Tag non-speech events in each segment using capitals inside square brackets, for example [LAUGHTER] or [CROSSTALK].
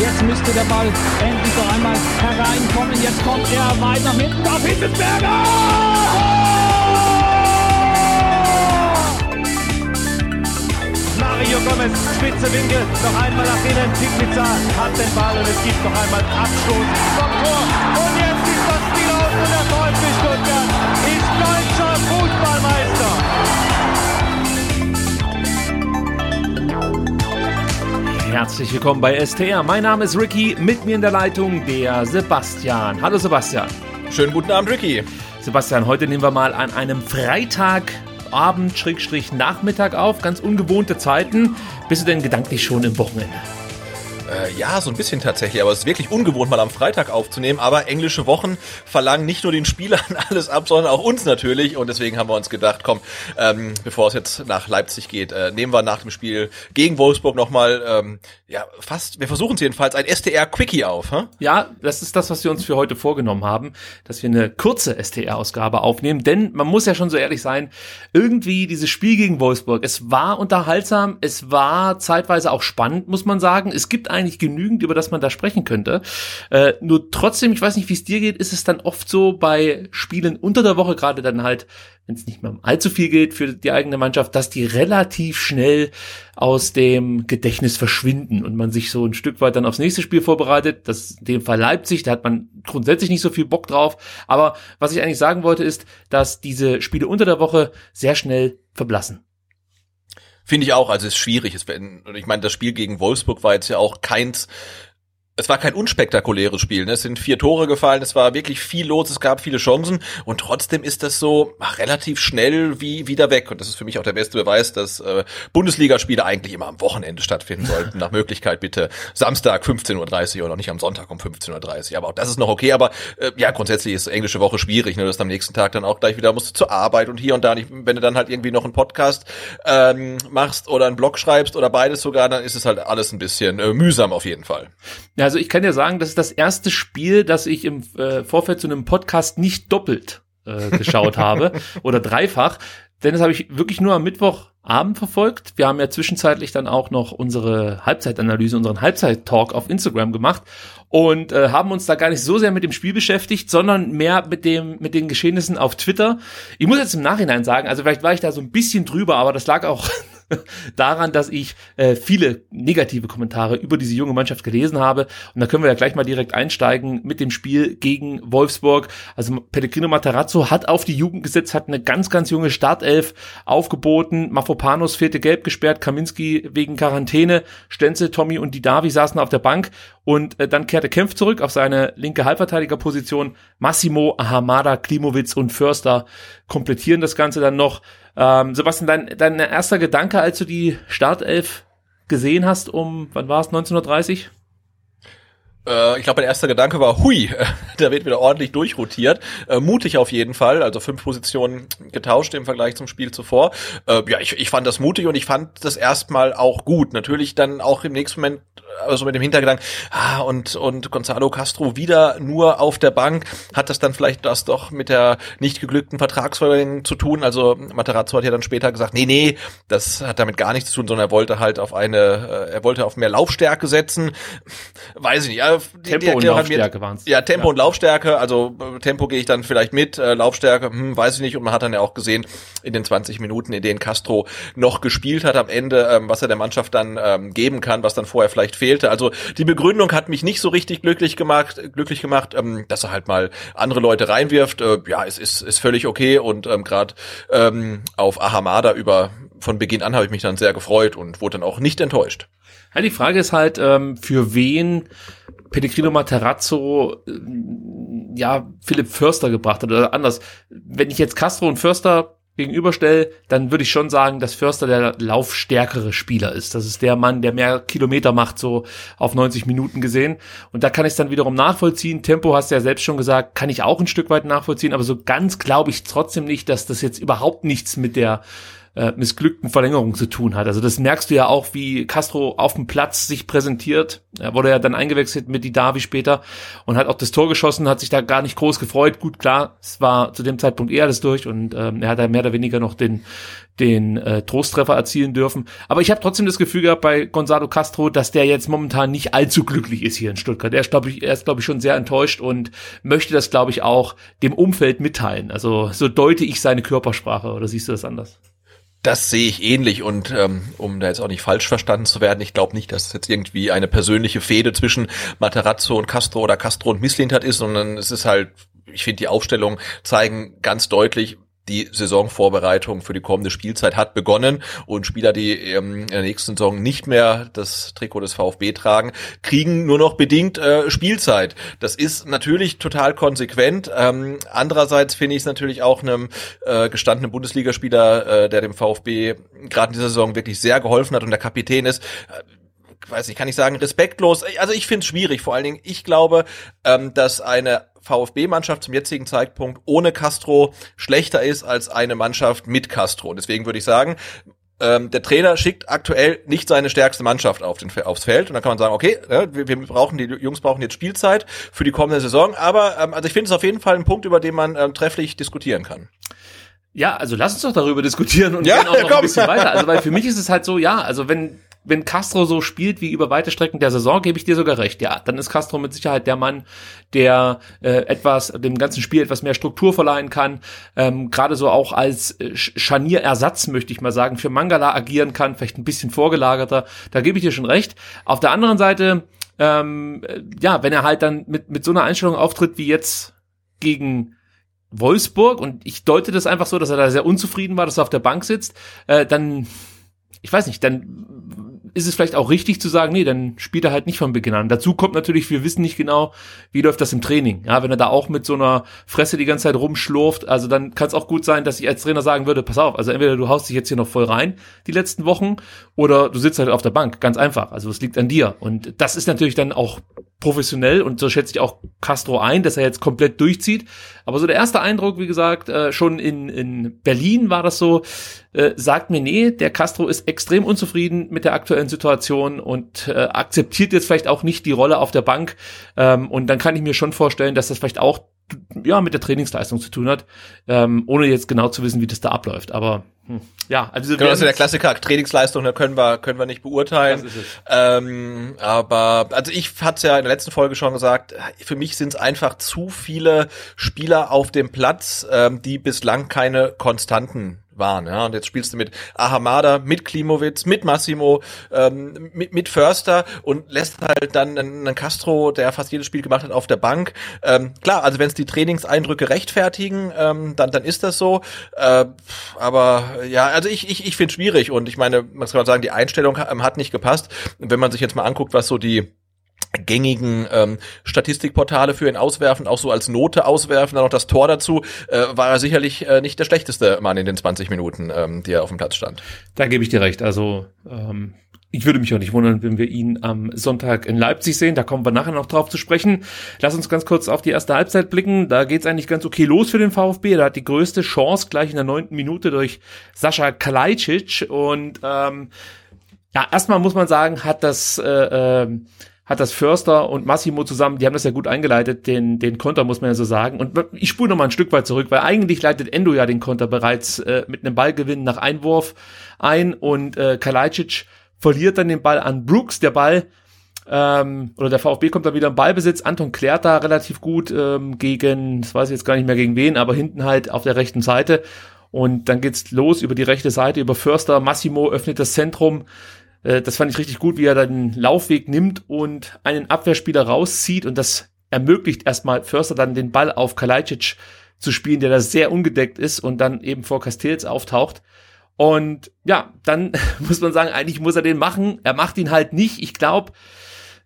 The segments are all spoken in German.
Jetzt müsste der Ball endlich noch einmal hereinkommen. Jetzt kommt er weit nach hinten auf Hitzelsberger! Mario Gomez, spitze Winkel, noch einmal nach innen. Pizza hat den Ball und es gibt noch einmal Abstoß vom Tor. Und jetzt ist das Spiel aus und der VfB Stuttgart ist deutscher Herzlich willkommen bei STR. Mein Name ist Ricky, mit mir in der Leitung der Sebastian. Hallo Sebastian. Schönen guten Abend, Ricky. Sebastian, heute nehmen wir mal an einem Freitag Abend, Schrägstrich Nachmittag auf, ganz ungewohnte Zeiten. Bist du denn gedanklich schon im Wochenende? Äh, ja, so ein bisschen tatsächlich, aber es ist wirklich ungewohnt, mal am Freitag aufzunehmen. Aber englische Wochen verlangen nicht nur den Spielern [LAUGHS] alles ab, sondern auch uns natürlich. Und deswegen haben wir uns gedacht, komm, ähm, bevor es jetzt nach Leipzig geht, äh, nehmen wir nach dem Spiel gegen Wolfsburg nochmal, ähm, ja, fast, wir versuchen es jedenfalls, ein STR-Quickie auf. Hä? Ja, das ist das, was wir uns für heute vorgenommen haben, dass wir eine kurze STR-Ausgabe aufnehmen. Denn man muss ja schon so ehrlich sein, irgendwie dieses Spiel gegen Wolfsburg, es war unterhaltsam, es war zeitweise auch spannend, muss man sagen. Es gibt ein eigentlich genügend, über das man da sprechen könnte. Äh, nur trotzdem, ich weiß nicht, wie es dir geht, ist es dann oft so bei Spielen unter der Woche, gerade dann halt, wenn es nicht mehr allzu viel geht für die eigene Mannschaft, dass die relativ schnell aus dem Gedächtnis verschwinden und man sich so ein Stück weit dann aufs nächste Spiel vorbereitet. Das in dem Fall Leipzig, da hat man grundsätzlich nicht so viel Bock drauf. Aber was ich eigentlich sagen wollte, ist, dass diese Spiele unter der Woche sehr schnell verblassen. Finde ich auch, also es ist schwierig. ich meine, das Spiel gegen Wolfsburg war jetzt ja auch keins, es war kein unspektakuläres Spiel. Ne? Es sind vier Tore gefallen, es war wirklich viel los, es gab viele Chancen und trotzdem ist das so ach, relativ schnell wie wieder weg. Und das ist für mich auch der beste Beweis, dass äh, Bundesligaspiele eigentlich immer am Wochenende stattfinden sollten. Nach Möglichkeit bitte Samstag 15.30 Uhr oder nicht am Sonntag um 15.30 Uhr. Aber auch das ist noch okay. Aber äh, ja, grundsätzlich ist englische Woche schwierig. Ne? Du hast am nächsten Tag dann auch gleich wieder musst du zur Arbeit und hier und da. Nicht, wenn du dann halt irgendwie noch einen Podcast ähm, machst oder einen Blog schreibst oder beides sogar, dann ist es halt alles ein bisschen äh, mühsam auf jeden Fall. Ja, also ich kann ja sagen, das ist das erste Spiel, das ich im äh, Vorfeld zu einem Podcast nicht doppelt äh, geschaut [LAUGHS] habe oder dreifach, denn das habe ich wirklich nur am Mittwochabend verfolgt. Wir haben ja zwischenzeitlich dann auch noch unsere Halbzeitanalyse, unseren Halbzeit-Talk auf Instagram gemacht und äh, haben uns da gar nicht so sehr mit dem Spiel beschäftigt, sondern mehr mit dem mit den Geschehnissen auf Twitter. Ich muss jetzt im Nachhinein sagen, also vielleicht war ich da so ein bisschen drüber, aber das lag auch [LAUGHS] daran, dass ich äh, viele negative Kommentare über diese junge Mannschaft gelesen habe. Und da können wir ja gleich mal direkt einsteigen mit dem Spiel gegen Wolfsburg. Also Pellegrino Matarazzo hat auf die Jugend gesetzt, hat eine ganz, ganz junge Startelf aufgeboten. Mafopanos fehlte gelb gesperrt, Kaminski wegen Quarantäne, Stenzel, Tommy und die Davi saßen auf der Bank. Und äh, dann kehrte Kempf zurück auf seine linke Halbverteidigerposition. Massimo, Hamada, Klimowitz und Förster komplettieren das Ganze dann noch. Ähm, Sebastian, dein, dein erster Gedanke, als du die Startelf gesehen hast, um, wann war es, 1930? Äh, ich glaube, mein erster Gedanke war, hui, [LAUGHS] da wird wieder ordentlich durchrotiert. Äh, mutig auf jeden Fall, also fünf Positionen getauscht im Vergleich zum Spiel zuvor. Äh, ja, ich, ich fand das mutig und ich fand das erstmal auch gut. Natürlich dann auch im nächsten Moment also mit dem Hintergedanken, ah, und, und Gonzalo Castro wieder nur auf der Bank, hat das dann vielleicht das doch mit der nicht geglückten Vertragsverlängerung zu tun? Also Materazzo hat ja dann später gesagt, nee, nee, das hat damit gar nichts zu tun, sondern er wollte halt auf eine, er wollte auf mehr Laufstärke setzen. Weiß ich nicht. Ja, Tempo und Laufstärke waren. Ja, Tempo ja. und Laufstärke, also Tempo gehe ich dann vielleicht mit, äh, Laufstärke, hm, weiß ich nicht. Und man hat dann ja auch gesehen, in den 20 Minuten, in denen Castro noch gespielt hat am Ende, ähm, was er der Mannschaft dann ähm, geben kann, was dann vorher vielleicht fehlte. Also die Begründung hat mich nicht so richtig glücklich gemacht, glücklich gemacht, ähm, dass er halt mal andere Leute reinwirft. Äh, ja, es ist, ist völlig okay und ähm, gerade ähm, auf Ahamada über von Beginn an habe ich mich dann sehr gefreut und wurde dann auch nicht enttäuscht. Ja, die Frage ist halt, ähm, für wen Pellegrino Materazzo ja Philipp Förster gebracht hat oder anders. Wenn ich jetzt Castro und Förster gegenüberstelle, dann würde ich schon sagen, dass Förster der laufstärkere Spieler ist. Das ist der Mann, der mehr Kilometer macht, so auf 90 Minuten gesehen. Und da kann ich es dann wiederum nachvollziehen. Tempo hast du ja selbst schon gesagt, kann ich auch ein Stück weit nachvollziehen, aber so ganz glaube ich trotzdem nicht, dass das jetzt überhaupt nichts mit der äh, missglückten Verlängerung zu tun hat. Also das merkst du ja auch, wie Castro auf dem Platz sich präsentiert. Er wurde ja dann eingewechselt mit die Davi später und hat auch das Tor geschossen, hat sich da gar nicht groß gefreut. Gut, klar, es war zu dem Zeitpunkt eher alles durch und ähm, er hat da mehr oder weniger noch den den äh, Trosttreffer erzielen dürfen. Aber ich habe trotzdem das Gefühl gehabt bei Gonzalo Castro, dass der jetzt momentan nicht allzu glücklich ist hier in Stuttgart. Er ist, glaube ich, er ist, glaube ich, schon sehr enttäuscht und möchte das, glaube ich, auch dem Umfeld mitteilen. Also so deute ich seine Körpersprache oder siehst du das anders? Das sehe ich ähnlich und ähm, um da jetzt auch nicht falsch verstanden zu werden, ich glaube nicht, dass es jetzt irgendwie eine persönliche Fehde zwischen Materazzo und Castro oder Castro und Misslintat ist, sondern es ist halt, ich finde die Aufstellungen zeigen ganz deutlich, die Saisonvorbereitung für die kommende Spielzeit hat begonnen und Spieler, die ähm, in der nächsten Saison nicht mehr das Trikot des VfB tragen, kriegen nur noch bedingt äh, Spielzeit. Das ist natürlich total konsequent. Ähm, andererseits finde ich es natürlich auch einem äh, gestandenen Bundesligaspieler, äh, der dem VfB gerade in dieser Saison wirklich sehr geholfen hat und der Kapitän ist, äh, weiß ich, kann ich sagen, respektlos. Also ich finde es schwierig. Vor allen Dingen, ich glaube, ähm, dass eine VfB-Mannschaft zum jetzigen Zeitpunkt ohne Castro schlechter ist als eine Mannschaft mit Castro. Und deswegen würde ich sagen, ähm, der Trainer schickt aktuell nicht seine stärkste Mannschaft auf den, aufs Feld und dann kann man sagen, okay, ja, wir, wir, brauchen die Jungs brauchen jetzt Spielzeit für die kommende Saison, aber ähm, also ich finde es auf jeden Fall ein Punkt, über den man ähm, trefflich diskutieren kann. Ja, also lass uns doch darüber diskutieren und ja, gehen auch noch ein [LAUGHS] bisschen weiter. Also weil für mich ist es halt so, ja, also wenn wenn Castro so spielt wie über weite Strecken der Saison, gebe ich dir sogar recht. Ja, dann ist Castro mit Sicherheit der Mann, der äh, etwas dem ganzen Spiel etwas mehr Struktur verleihen kann. Ähm, Gerade so auch als äh, Scharnierersatz möchte ich mal sagen für Mangala agieren kann, vielleicht ein bisschen vorgelagerter. Da gebe ich dir schon recht. Auf der anderen Seite, ähm, ja, wenn er halt dann mit mit so einer Einstellung auftritt wie jetzt gegen Wolfsburg und ich deute das einfach so, dass er da sehr unzufrieden war, dass er auf der Bank sitzt, äh, dann ich weiß nicht, dann ist es vielleicht auch richtig zu sagen, nee, dann spielt er halt nicht von Beginn an. Dazu kommt natürlich, wir wissen nicht genau, wie läuft das im Training. Ja, wenn er da auch mit so einer Fresse die ganze Zeit rumschlurft, also dann kann es auch gut sein, dass ich als Trainer sagen würde, pass auf, also entweder du haust dich jetzt hier noch voll rein, die letzten Wochen, oder du sitzt halt auf der Bank, ganz einfach. Also es liegt an dir. Und das ist natürlich dann auch professionell und so schätze ich auch Castro ein, dass er jetzt komplett durchzieht. Aber so der erste Eindruck, wie gesagt, äh, schon in, in Berlin war das so, äh, sagt mir, nee, der Castro ist extrem unzufrieden mit der aktuellen Situation und äh, akzeptiert jetzt vielleicht auch nicht die Rolle auf der Bank. Ähm, und dann kann ich mir schon vorstellen, dass das vielleicht auch ja mit der Trainingsleistung zu tun hat, ähm, ohne jetzt genau zu wissen, wie das da abläuft. Aber hm, ja, also genau, das ist der Klassiker Trainingsleistung, da können wir können wir nicht beurteilen. Ähm, aber also ich hatte ja in der letzten Folge schon gesagt, für mich sind es einfach zu viele Spieler auf dem Platz, ähm, die bislang keine Konstanten waren. Ja, und jetzt spielst du mit Ahamada, mit Klimowitz, mit Massimo, ähm, mit, mit Förster und lässt halt dann einen Castro, der fast jedes Spiel gemacht hat, auf der Bank. Ähm, klar, also wenn es die Trainingseindrücke rechtfertigen, ähm, dann, dann ist das so. Äh, aber ja, also ich, ich, ich finde schwierig und ich meine, man kann sagen, die Einstellung hat nicht gepasst. Wenn man sich jetzt mal anguckt, was so die gängigen ähm, Statistikportale für ihn auswerfen, auch so als Note auswerfen, dann noch das Tor dazu, äh, war er sicherlich äh, nicht der schlechteste Mann in den 20 Minuten, ähm, die er auf dem Platz stand. Da gebe ich dir recht. Also ähm, ich würde mich auch nicht wundern, wenn wir ihn am Sonntag in Leipzig sehen. Da kommen wir nachher noch drauf zu sprechen. Lass uns ganz kurz auf die erste Halbzeit blicken. Da geht's eigentlich ganz okay los für den VfB. Da hat die größte Chance gleich in der neunten Minute durch Sascha Kalajdzic. Und ähm, ja, erstmal muss man sagen, hat das äh, äh, hat das Förster und Massimo zusammen, die haben das ja gut eingeleitet, den, den Konter, muss man ja so sagen. Und ich spule noch mal ein Stück weit zurück, weil eigentlich leitet Endo ja den Konter bereits äh, mit einem Ballgewinn nach Einwurf ein und äh, Kalajdzic verliert dann den Ball an Brooks. Der Ball ähm, oder der VfB kommt dann wieder im Ballbesitz. Anton klärt da relativ gut ähm, gegen, das weiß ich jetzt gar nicht mehr gegen wen, aber hinten halt auf der rechten Seite. Und dann geht's los über die rechte Seite, über Förster. Massimo öffnet das Zentrum. Äh, das fand ich richtig gut, wie er den Laufweg nimmt und einen Abwehrspieler rauszieht und das ermöglicht erstmal Förster dann den Ball auf Kalajdzic zu spielen, der da sehr ungedeckt ist und dann eben vor Castells auftaucht. Und ja, dann [LAUGHS] muss man sagen, eigentlich muss er den machen. Er macht ihn halt nicht. Ich glaube,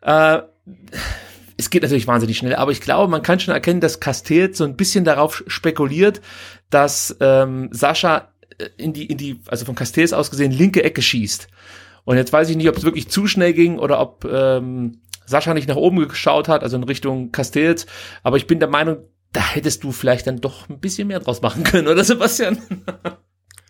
äh, es geht natürlich wahnsinnig schnell, aber ich glaube, man kann schon erkennen, dass Castells so ein bisschen darauf spekuliert, dass ähm, Sascha äh, in die, in die, also von Castells aus gesehen, linke Ecke schießt. Und jetzt weiß ich nicht, ob es wirklich zu schnell ging oder ob ähm, Sascha nicht nach oben geschaut hat, also in Richtung Castells. Aber ich bin der Meinung, da hättest du vielleicht dann doch ein bisschen mehr draus machen können, oder Sebastian? [LAUGHS]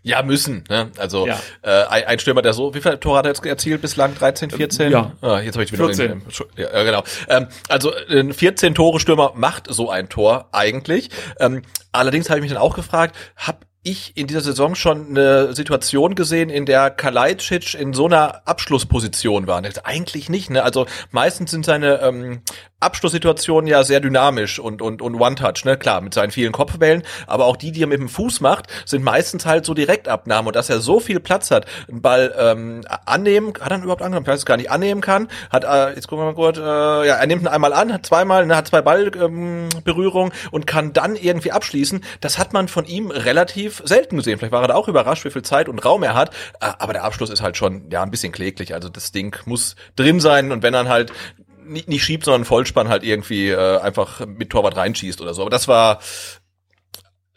Ja, müssen. Ne? Also Ja. äh, ein, Stürmer, der so, wie viele Tore hat er jetzt erzielt bislang? 13, 14? Ja. Ah, jetzt habe ich wieder 14. Den, ja, ja, genau. Ähm, also ein 14 Tore Stürmer macht so ein Tor eigentlich. Ähm, allerdings habe ich mich dann auch gefragt, hab ich in dieser Saison schon eine Situation gesehen, in der Kalajdzic in so einer Abschlussposition war. Eigentlich nicht. Ne? Also meistens sind seine ähm, Abschlusssituationen ja sehr dynamisch und und und One-Touch. Ne? Klar, mit seinen vielen Kopfbällen, aber auch die, die er mit dem Fuß macht, sind meistens halt so Direktabnahmen. Und dass er so viel Platz hat, einen Ball ähm, annehmen, hat er überhaupt angenommen? Ich weiß es gar nicht, annehmen kann. Hat, äh, jetzt gucken wir mal kurz, äh, ja, er nimmt ihn einmal an, hat zweimal, ne, hat zwei Ballberührungen ähm, und kann dann irgendwie abschließen. Das hat man von ihm relativ selten gesehen. Vielleicht war er da auch überrascht, wie viel Zeit und Raum er hat. Äh, Aber der Abschluss ist halt schon ja ein bisschen kläglich. Also das Ding muss drin sein und wenn dann halt nicht, nicht schiebt, sondern Vollspann halt irgendwie äh, einfach mit Torwart reinschießt oder so. Aber das war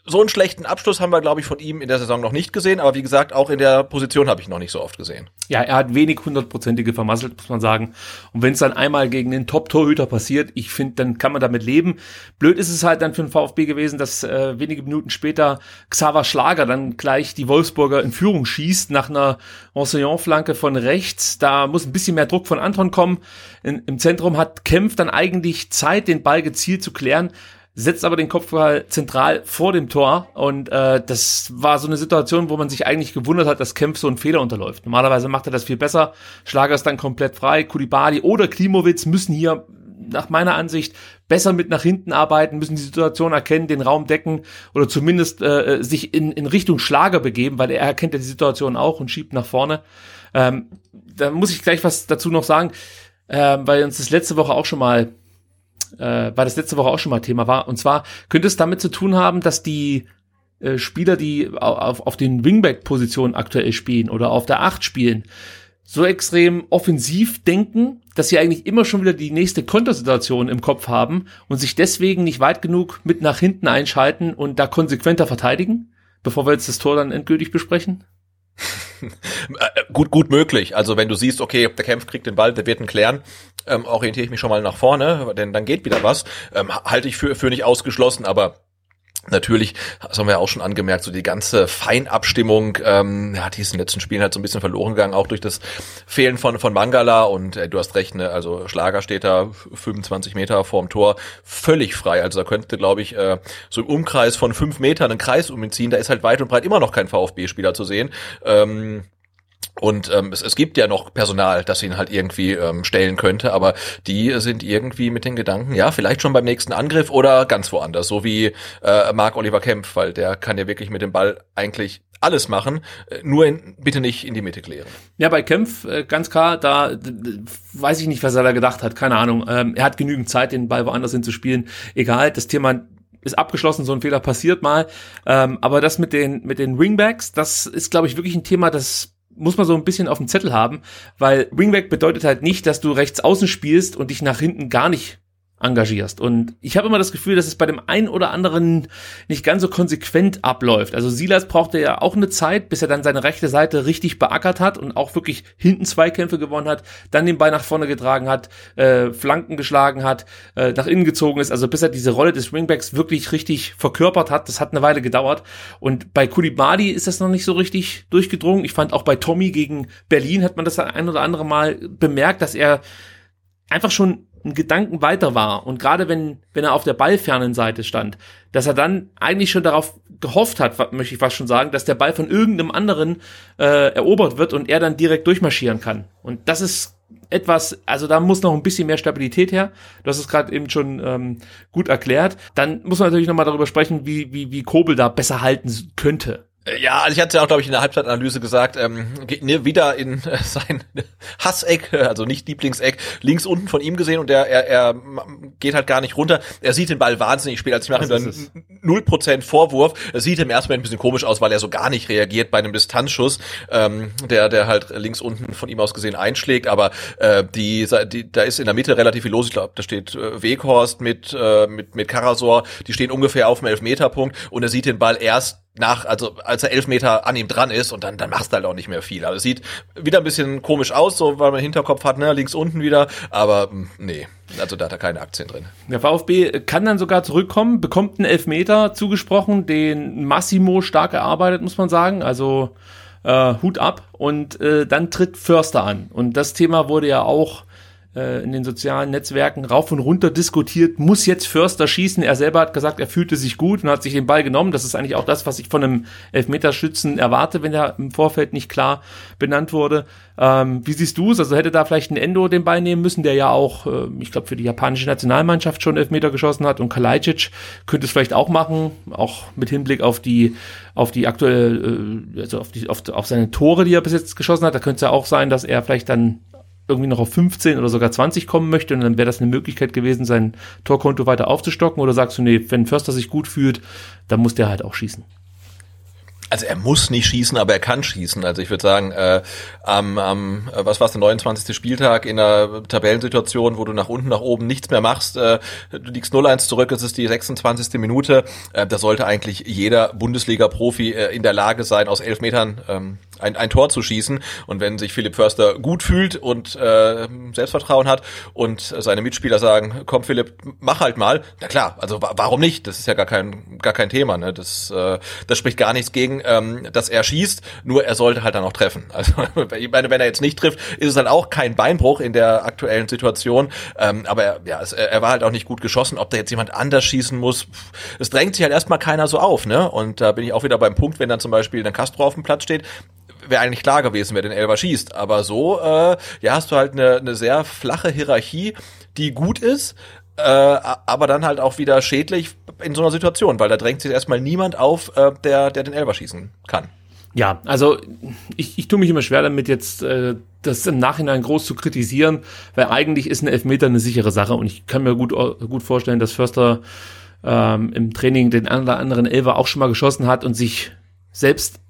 so einen schlechten Abschluss haben wir, glaube ich, von ihm in der Saison noch nicht gesehen. Aber wie gesagt, auch in der Position habe ich noch nicht so oft gesehen. Ja, er hat wenig hundertprozentige vermasselt, muss man sagen. Und wenn es dann einmal gegen den Top-Torhüter passiert, ich finde, dann kann man damit leben. Blöd ist es halt dann für den VfB gewesen, dass äh, wenige Minuten später Xaver Schlager dann gleich die Wolfsburger in Führung schießt nach einer Roussillon-Flanke von rechts. Da muss ein bisschen mehr Druck von Anton kommen. In, Im Zentrum hat Kempf dann eigentlich Zeit, den Ball gezielt zu klären setzt aber den Kopfball zentral vor dem Tor und äh, das war so eine Situation, wo man sich eigentlich gewundert hat, dass Kempf so einen Fehler unterläuft. Normalerweise macht er das viel besser. Schlager ist dann komplett frei. Kulibali oder Klimowitz müssen hier nach meiner Ansicht besser mit nach hinten arbeiten, müssen die Situation erkennen, den Raum decken oder zumindest äh, sich in, in Richtung Schlager begeben, weil er erkennt ja die Situation auch und schiebt nach vorne. Ähm, da muss ich gleich was dazu noch sagen, äh, weil uns das letzte Woche auch schon mal äh, weil das letzte Woche auch schon mal Thema war. Und zwar könnte es damit zu tun haben, dass die äh, Spieler, die auf, auf den Wingback-Positionen aktuell spielen oder auf der Acht spielen, so extrem offensiv denken, dass sie eigentlich immer schon wieder die nächste Kontersituation im Kopf haben und sich deswegen nicht weit genug mit nach hinten einschalten und da konsequenter verteidigen, bevor wir jetzt das Tor dann endgültig besprechen? [LAUGHS] Äh, gut, gut möglich. Also wenn du siehst, okay, der Kampf kriegt den Ball, der wird ihn klären, ähm, orientiere ich mich schon mal nach vorne, denn dann geht wieder was. Ähm, halte ich für, für nicht ausgeschlossen, aber Natürlich, das haben wir ja auch schon angemerkt, so die ganze Feinabstimmung, ähm, ja, die ist in den letzten Spielen halt so ein bisschen verloren gegangen, auch durch das Fehlen von, von Mangala und äh, du hast recht, ne, also Schlager steht da 25 Meter vorm Tor völlig frei, also da könnte, glaube ich, äh, so im Umkreis von fünf Metern einen Kreis um ihn ziehen, da ist halt weit und breit immer noch kein VfB-Spieler zu sehen. Ähm, und ähm, es, es gibt ja noch Personal, das ihn halt irgendwie ähm, stellen könnte, aber die sind irgendwie mit den Gedanken, ja, vielleicht schon beim nächsten Angriff oder ganz woanders, so wie äh, Marc Oliver Kempf, weil der kann ja wirklich mit dem Ball eigentlich alles machen, äh, nur in, bitte nicht in die Mitte klären. Ja, bei Kempf, äh, ganz klar, da weiß ich nicht, was er da gedacht hat, keine Ahnung. Ähm, er hat genügend Zeit, den Ball woanders hin zu spielen. Egal, das Thema ist abgeschlossen, so ein Fehler passiert mal. Ähm, aber das mit den, mit den Wingbacks, das ist, glaube ich, wirklich ein Thema, das muss man so ein bisschen auf dem Zettel haben, weil Wingback bedeutet halt nicht, dass du rechts außen spielst und dich nach hinten gar nicht engagierst. Und ich habe immer das Gefühl, dass es bei dem einen oder anderen nicht ganz so konsequent abläuft. Also Silas brauchte ja auch eine Zeit, bis er dann seine rechte Seite richtig beackert hat und auch wirklich hinten Zweikämpfe gewonnen hat, dann den Ball nach vorne getragen hat, äh, Flanken geschlagen hat, äh, nach innen gezogen ist. Also bis er diese Rolle des Wingbacks wirklich richtig verkörpert hat, das hat eine Weile gedauert. Und bei Kulibali ist das noch nicht so richtig durchgedrungen. Ich fand auch bei Tommy gegen Berlin hat man das ein oder andere Mal bemerkt, dass er einfach schon einen Gedanken weiter war und gerade wenn wenn er auf der ballfernen Seite stand, dass er dann eigentlich schon darauf gehofft hat, möchte ich fast schon sagen, dass der Ball von irgendeinem anderen äh, erobert wird und er dann direkt durchmarschieren kann. Und das ist etwas, also da muss noch ein bisschen mehr Stabilität her. Du hast es gerade eben schon ähm, gut erklärt. Dann muss man natürlich noch mal darüber sprechen, wie wie wie Kobel da besser halten könnte. Äh, Ja, also ich hatte ja auch, glaube ich, in der Halbzeitanalyse gesagt, ähm, geht ne, wieder in äh, [LAUGHS] sein Hasseck, also nicht Lieblingseck, links unten von ihm gesehen und er, er, er geht halt gar nicht runter. Er sieht den Ball wahnsinnig spät. Also ich mache ihm dann es. 0% Vorwurf. Es sieht im ersten Moment ein bisschen komisch aus, weil er so gar nicht reagiert bei einem Distanzschuss, ähm, der, der halt links unten von ihm aus gesehen einschlägt. Aber äh, die, die, da ist in der Mitte relativ viel los. Ich glaube, da steht äh, Weghorst mit, äh, mit, mit Karasor. Die stehen ungefähr auf dem Elfmeterpunkt und er sieht den Ball erst nach, also als er elf Meter an ihm dran ist und dann, dann machst du halt auch nicht mehr viel. Also es sieht wieder ein bisschen komisch aus, so weil man Hinterkopf hat, ne, links unten wieder, aber hm, nee. Also da hat er keine Aktien drin. Der VfB kann dann sogar zurückkommen, bekommt einen Elfmeter zugesprochen, den Massimo stark erarbeitet, muss man sagen. Also äh, Hut ab. Und äh, dann tritt Förster an. Und das Thema wurde ja auch äh, in den sozialen Netzwerken rauf und runter diskutiert, muss jetzt Förster schießen. Er selber hat gesagt, er fühlte sich gut und hat sich den Ball genommen. Das ist eigentlich auch das, was ich von einem Elfmeterschützen erwarte, wenn er im Vorfeld nicht klar benannt wurde. Ähm, wie siehst du es? Also hätte da vielleicht ein Endo den Ball nehmen müssen, der ja auch, äh, ich glaube, für die japanische Nationalmannschaft schon Elfmeter geschossen hat und Kalajdzic könnte es vielleicht auch machen, auch mit Hinblick auf die auf die aktuelle, äh, also auf die auf, auf seine Tore, die er bis jetzt geschossen hat. Da könnte es ja auch sein, dass er vielleicht dann irgendwie noch auf 15 oder sogar 20 kommen möchte und dann wäre das eine Möglichkeit gewesen, sein Torkonto weiter aufzustocken oder sagst du, nee, wenn Förster sich gut fühlt, dann muss der halt auch schießen? Also er muss nicht schießen, aber er kann schießen. Also ich würde sagen, äh, am, am was war der 29. Spieltag in einer Tabellensituation, wo du nach unten, nach oben nichts mehr machst, äh, du liegst 0-1 zurück, es ist die 26. Minute, äh, da sollte eigentlich jeder Bundesliga-Profi äh, in der Lage sein, aus elf Metern ähm, ein, ein Tor zu schießen. Und wenn sich Philipp Förster gut fühlt und äh, Selbstvertrauen hat und seine Mitspieler sagen, komm Philipp, mach halt mal, na klar, also warum nicht? Das ist ja gar kein, gar kein Thema. Ne? Das, äh, das spricht gar nichts gegen, ähm, dass er schießt, nur er sollte halt dann auch treffen. [LAUGHS] Also ich meine, wenn er jetzt nicht trifft, ist es dann auch kein Beinbruch in der aktuellen Situation. Ähm, aber er, ja, es, er war halt auch nicht gut geschossen. Ob da jetzt jemand anders schießen muss, es drängt sich halt erstmal keiner so auf. Ne? Und da bin ich auch wieder beim Punkt, wenn dann zum Beispiel ein Castro auf dem Platz steht, wäre eigentlich klar gewesen, wer den Elber schießt. Aber so, äh, ja, hast du halt eine, eine sehr flache Hierarchie, die gut ist, äh, aber dann halt auch wieder schädlich in so einer Situation, weil da drängt sich erstmal niemand auf, äh, der, der den Elber schießen kann. Ja, also ich, ich tue mich immer schwer damit jetzt äh, das im Nachhinein groß zu kritisieren, weil eigentlich ist ein Elfmeter eine sichere Sache und ich kann mir gut, gut vorstellen, dass Förster ähm, im Training den anderen Elfer auch schon mal geschossen hat und sich selbst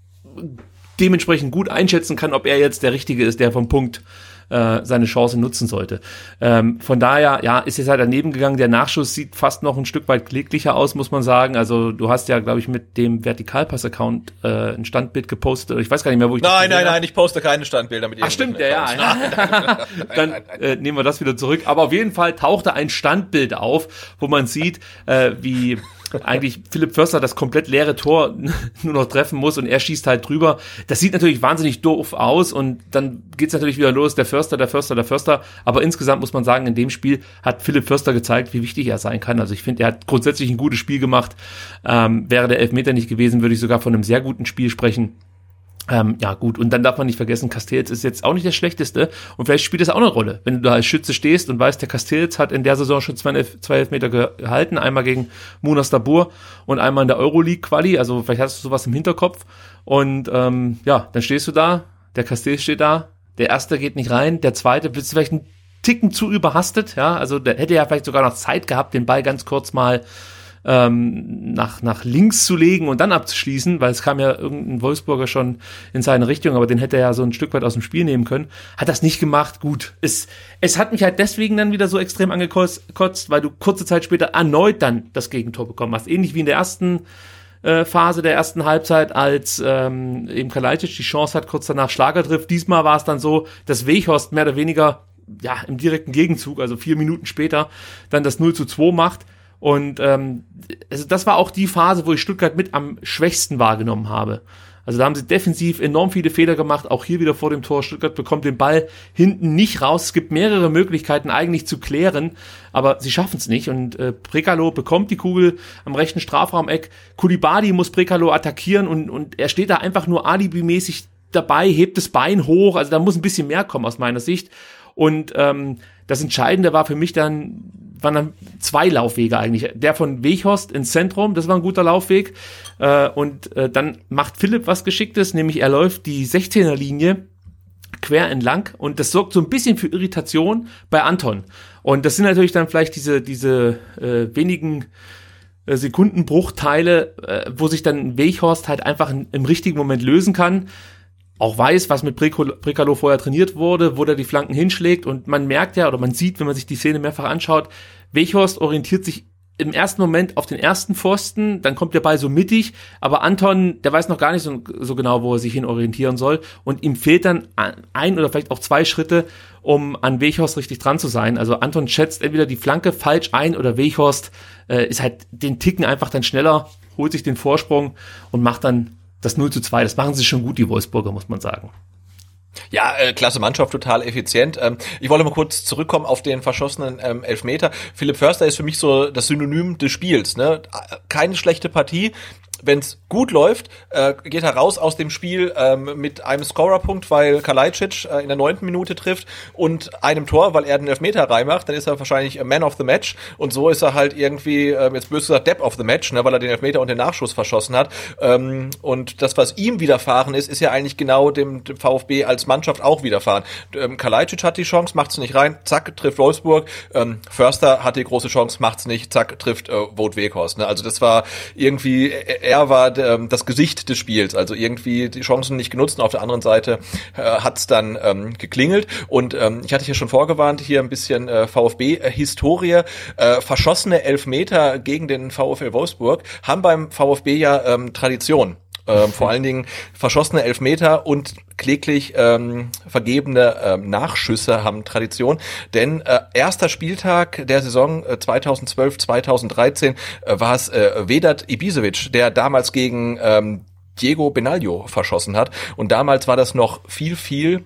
dementsprechend gut einschätzen kann, ob er jetzt der Richtige ist, der vom Punkt äh, seine Chance nutzen sollte. Ähm, von daher, ja, ist jetzt halt daneben gegangen. Der Nachschuss sieht fast noch ein Stück weit kläglicher aus, muss man sagen. Also du hast ja, glaube ich, mit dem Vertikalpass-Account äh, ein Standbild gepostet. Ich weiß gar nicht mehr, wo ich Nein, nein, nein, ich poste keine Standbilder mit Ach stimmt, ja, ja. [LAUGHS] Dann äh, nehmen wir das wieder zurück. Aber auf jeden Fall tauchte ein Standbild auf, wo man sieht, äh, wie eigentlich Philipp Förster das komplett leere Tor [LAUGHS] nur noch treffen muss und er schießt halt drüber. Das sieht natürlich wahnsinnig doof aus und dann geht's natürlich wieder los, der Förster, der Förster, der Förster. Aber insgesamt muss man sagen, in dem Spiel hat Philipp Förster gezeigt, wie wichtig er sein kann. Also ich finde, er hat grundsätzlich ein gutes Spiel gemacht. Ähm, wäre der Elfmeter nicht gewesen, würde ich sogar von einem sehr guten Spiel sprechen. Ähm, ja, gut. Und dann darf man nicht vergessen, Castells ist jetzt auch nicht der schlechteste. Und vielleicht spielt das auch eine Rolle. Wenn du da als Schütze stehst und weißt, der Castells hat in der Saison schon zwei, zwei Elfmeter gehalten. Einmal gegen Munas Dabur und einmal in der Euroleague-Quali. Also vielleicht hast du sowas im Hinterkopf. Und ähm, ja, dann stehst du da. Der Castells steht da. Der erste geht nicht rein. Der zweite bist vielleicht ein Ticken zu überhastet. Ja, also der hätte ja vielleicht sogar noch Zeit gehabt, den Ball ganz kurz mal ähm, nach, nach links zu legen und dann abzuschließen, weil es kam ja irgendein Wolfsburger schon in seine Richtung, aber den hätte er ja so ein Stück weit aus dem Spiel nehmen können. Hat das nicht gemacht, gut. Es, es hat mich halt deswegen dann wieder so extrem angekotzt, weil du kurze Zeit später erneut dann das Gegentor bekommen hast. Ähnlich wie in der ersten äh, Phase der ersten Halbzeit, als ähm, eben Kalajdzic die Chance hat, kurz danach Schlager trifft. Diesmal war es dann so, dass Weghorst mehr oder weniger ja, im direkten Gegenzug, also vier Minuten später, dann das 0 zu 2 macht. Und ähm, also das war auch die Phase, wo ich Stuttgart mit am schwächsten wahrgenommen habe. Also da haben sie defensiv enorm viele Fehler gemacht, auch hier wieder vor dem Tor. Stuttgart bekommt den Ball hinten nicht raus. Es gibt mehrere Möglichkeiten eigentlich zu klären, aber sie schaffen es nicht. Und äh, Prekalo bekommt die Kugel am rechten Strafraumeck. Kulibadi muss Prekalo attackieren und, und er steht da einfach nur alibimäßig dabei, hebt das Bein hoch. Also da muss ein bisschen mehr kommen aus meiner Sicht. Und ähm, das Entscheidende war für mich dann, waren dann zwei Laufwege eigentlich. Der von Weghorst ins Zentrum, das war ein guter Laufweg. Äh, und äh, dann macht Philipp was Geschicktes, nämlich er läuft die 16er Linie quer entlang und das sorgt so ein bisschen für Irritation bei Anton. Und das sind natürlich dann vielleicht diese, diese äh, wenigen äh, Sekundenbruchteile, äh, wo sich dann Weghorst halt einfach im richtigen Moment lösen kann auch weiß, was mit Prekalo vorher trainiert wurde, wo der die Flanken hinschlägt und man merkt ja oder man sieht, wenn man sich die Szene mehrfach anschaut, Weghorst orientiert sich im ersten Moment auf den ersten Pfosten, dann kommt der Ball so mittig, aber Anton, der weiß noch gar nicht so, so genau, wo er sich hin orientieren soll und ihm fehlt dann ein oder vielleicht auch zwei Schritte, um an Weghorst richtig dran zu sein. Also Anton schätzt entweder die Flanke falsch ein oder Weghorst äh, ist halt den Ticken einfach dann schneller, holt sich den Vorsprung und macht dann das 0 zu 2. Das machen sie schon gut, die Wolfsburger, muss man sagen. Ja, äh, klasse Mannschaft, total effizient. Ähm, ich wollte mal kurz zurückkommen auf den verschossenen ähm, Elfmeter. Philipp Förster ist für mich so das Synonym des Spiels. Ne? Keine schlechte Partie, wenn es gut läuft, äh, geht er raus aus dem Spiel ähm, mit einem Scorerpunkt, weil Kalajdzic äh, in der neunten Minute trifft und einem Tor, weil er den Elfmeter reinmacht, dann ist er wahrscheinlich Man of the Match und so ist er halt irgendwie, äh, jetzt böse gesagt, Depp of the Match, ne, weil er den Elfmeter und den Nachschuss verschossen hat ähm, und das, was ihm widerfahren ist, ist ja eigentlich genau dem, dem VfB als Mannschaft auch widerfahren. Ähm, Kalajdzic hat die Chance, macht's nicht rein, zack, trifft Wolfsburg, ähm, Förster hat die große Chance, macht's nicht, zack, trifft äh, Wout Weghorst. Ne? Also das war irgendwie äh, er war ähm, das Gesicht des Spiels, also irgendwie die Chancen nicht genutzt und auf der anderen Seite äh, hat es dann ähm, geklingelt. Und ähm, ich hatte hier schon vorgewarnt, hier ein bisschen äh, VfB-Historie, äh, verschossene Elfmeter gegen den VfL Wolfsburg haben beim VfB ja ähm, Tradition. Ähm, vor allen Dingen verschossene Elfmeter und kläglich ähm, vergebene ähm, Nachschüsse haben Tradition. Denn äh, erster Spieltag der Saison äh, 2012, 2013 äh, war es äh, Vedat Ibisevic, der damals gegen ähm, Diego Benaglio verschossen hat. Und damals war das noch viel, viel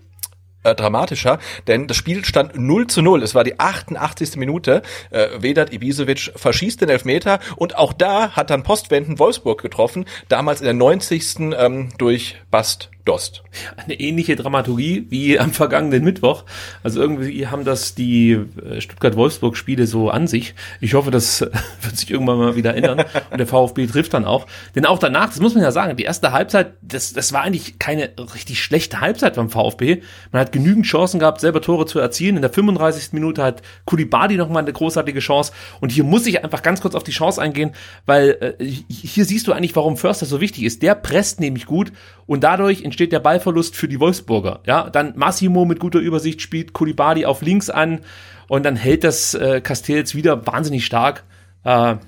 äh, dramatischer, denn das Spiel stand 0 zu 0. Es war die 88. Minute. Äh, Vedat Ibisevic verschießt den Elfmeter und auch da hat dann Postwenden Wolfsburg getroffen, damals in der 90. Ähm, durch Bast Dost. Eine ähnliche Dramaturgie wie am vergangenen Mittwoch. Also irgendwie haben das die äh, Stuttgart-Wolfsburg-Spiele so an sich. Ich hoffe, das [LAUGHS] wird sich irgendwann mal wieder ändern und der VfB trifft dann auch. Denn auch danach, das muss man ja sagen, die erste Halbzeit, das, das war eigentlich keine richtig schlechte Halbzeit beim VfB. Man hat genügend Chancen gehabt, selber Tore zu erzielen. In der 35. Minute hat Kulibadi nochmal eine großartige Chance. Und hier muss ich einfach ganz kurz auf die Chance eingehen, weil äh, hier siehst du eigentlich, warum Förster so wichtig ist. Der presst nämlich gut und dadurch entsteht der Ballverlust für die Wolfsburger. Ja, dann Massimo mit guter Übersicht spielt Kulibali auf links an und dann hält das äh, Castells wieder wahnsinnig stark. Äh, ja,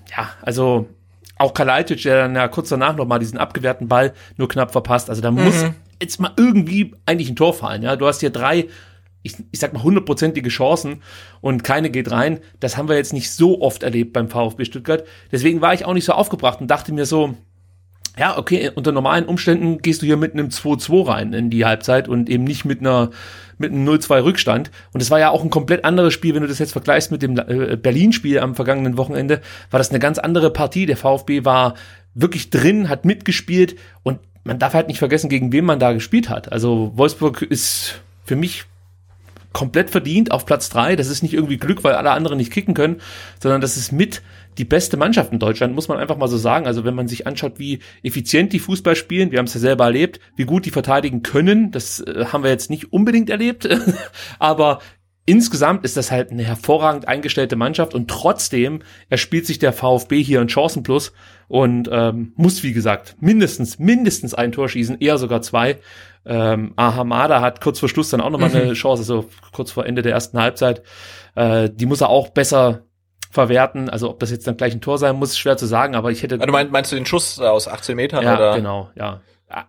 also auch Kalajdzic, der dann ja kurz danach nochmal diesen abgewehrten Ball nur knapp verpasst. Also da mhm. muss jetzt mal irgendwie eigentlich ein Tor fallen. Ja, du hast hier drei ich, ich sag mal hundertprozentige Chancen und keine geht rein. Das haben wir jetzt nicht so oft erlebt beim VfB Stuttgart. Deswegen war ich auch nicht so aufgebracht und dachte mir so, ja, okay, unter normalen Umständen gehst du hier mit einem 2-2 rein in die Halbzeit und eben nicht mit einer mit einem 0-2 Rückstand. Und es war ja auch ein komplett anderes Spiel, wenn du das jetzt vergleichst mit dem äh, Berlin-Spiel am vergangenen Wochenende, war das eine ganz andere Partie. Der VfB war wirklich drin, hat mitgespielt und man darf halt nicht vergessen, gegen wen man da gespielt hat. Also Wolfsburg ist für mich komplett verdient auf Platz drei. Das ist nicht irgendwie Glück, weil alle anderen nicht kicken können, sondern das ist mit die beste Mannschaft in Deutschland, muss man einfach mal so sagen. Also wenn man sich anschaut, wie effizient die Fußball spielen, wir haben es ja selber erlebt, wie gut die verteidigen können, das äh, haben wir jetzt nicht unbedingt erlebt, [LAUGHS] aber insgesamt ist das halt eine hervorragend eingestellte Mannschaft und trotzdem erspielt sich der VfB hier ein Chancenplus und ähm, muss, wie gesagt, mindestens, mindestens ein Tor schießen, eher sogar zwei. Ähm, Ahamada hat kurz vor Schluss dann auch nochmal eine Chance, also kurz vor Ende der ersten Halbzeit. Äh, die muss er auch besser verwerten. Also ob das jetzt dann gleich ein Tor sein muss, schwer zu sagen, aber ich hätte. Also meinst, meinst du den Schuss aus 18 Metern? Ja, oder? genau, ja.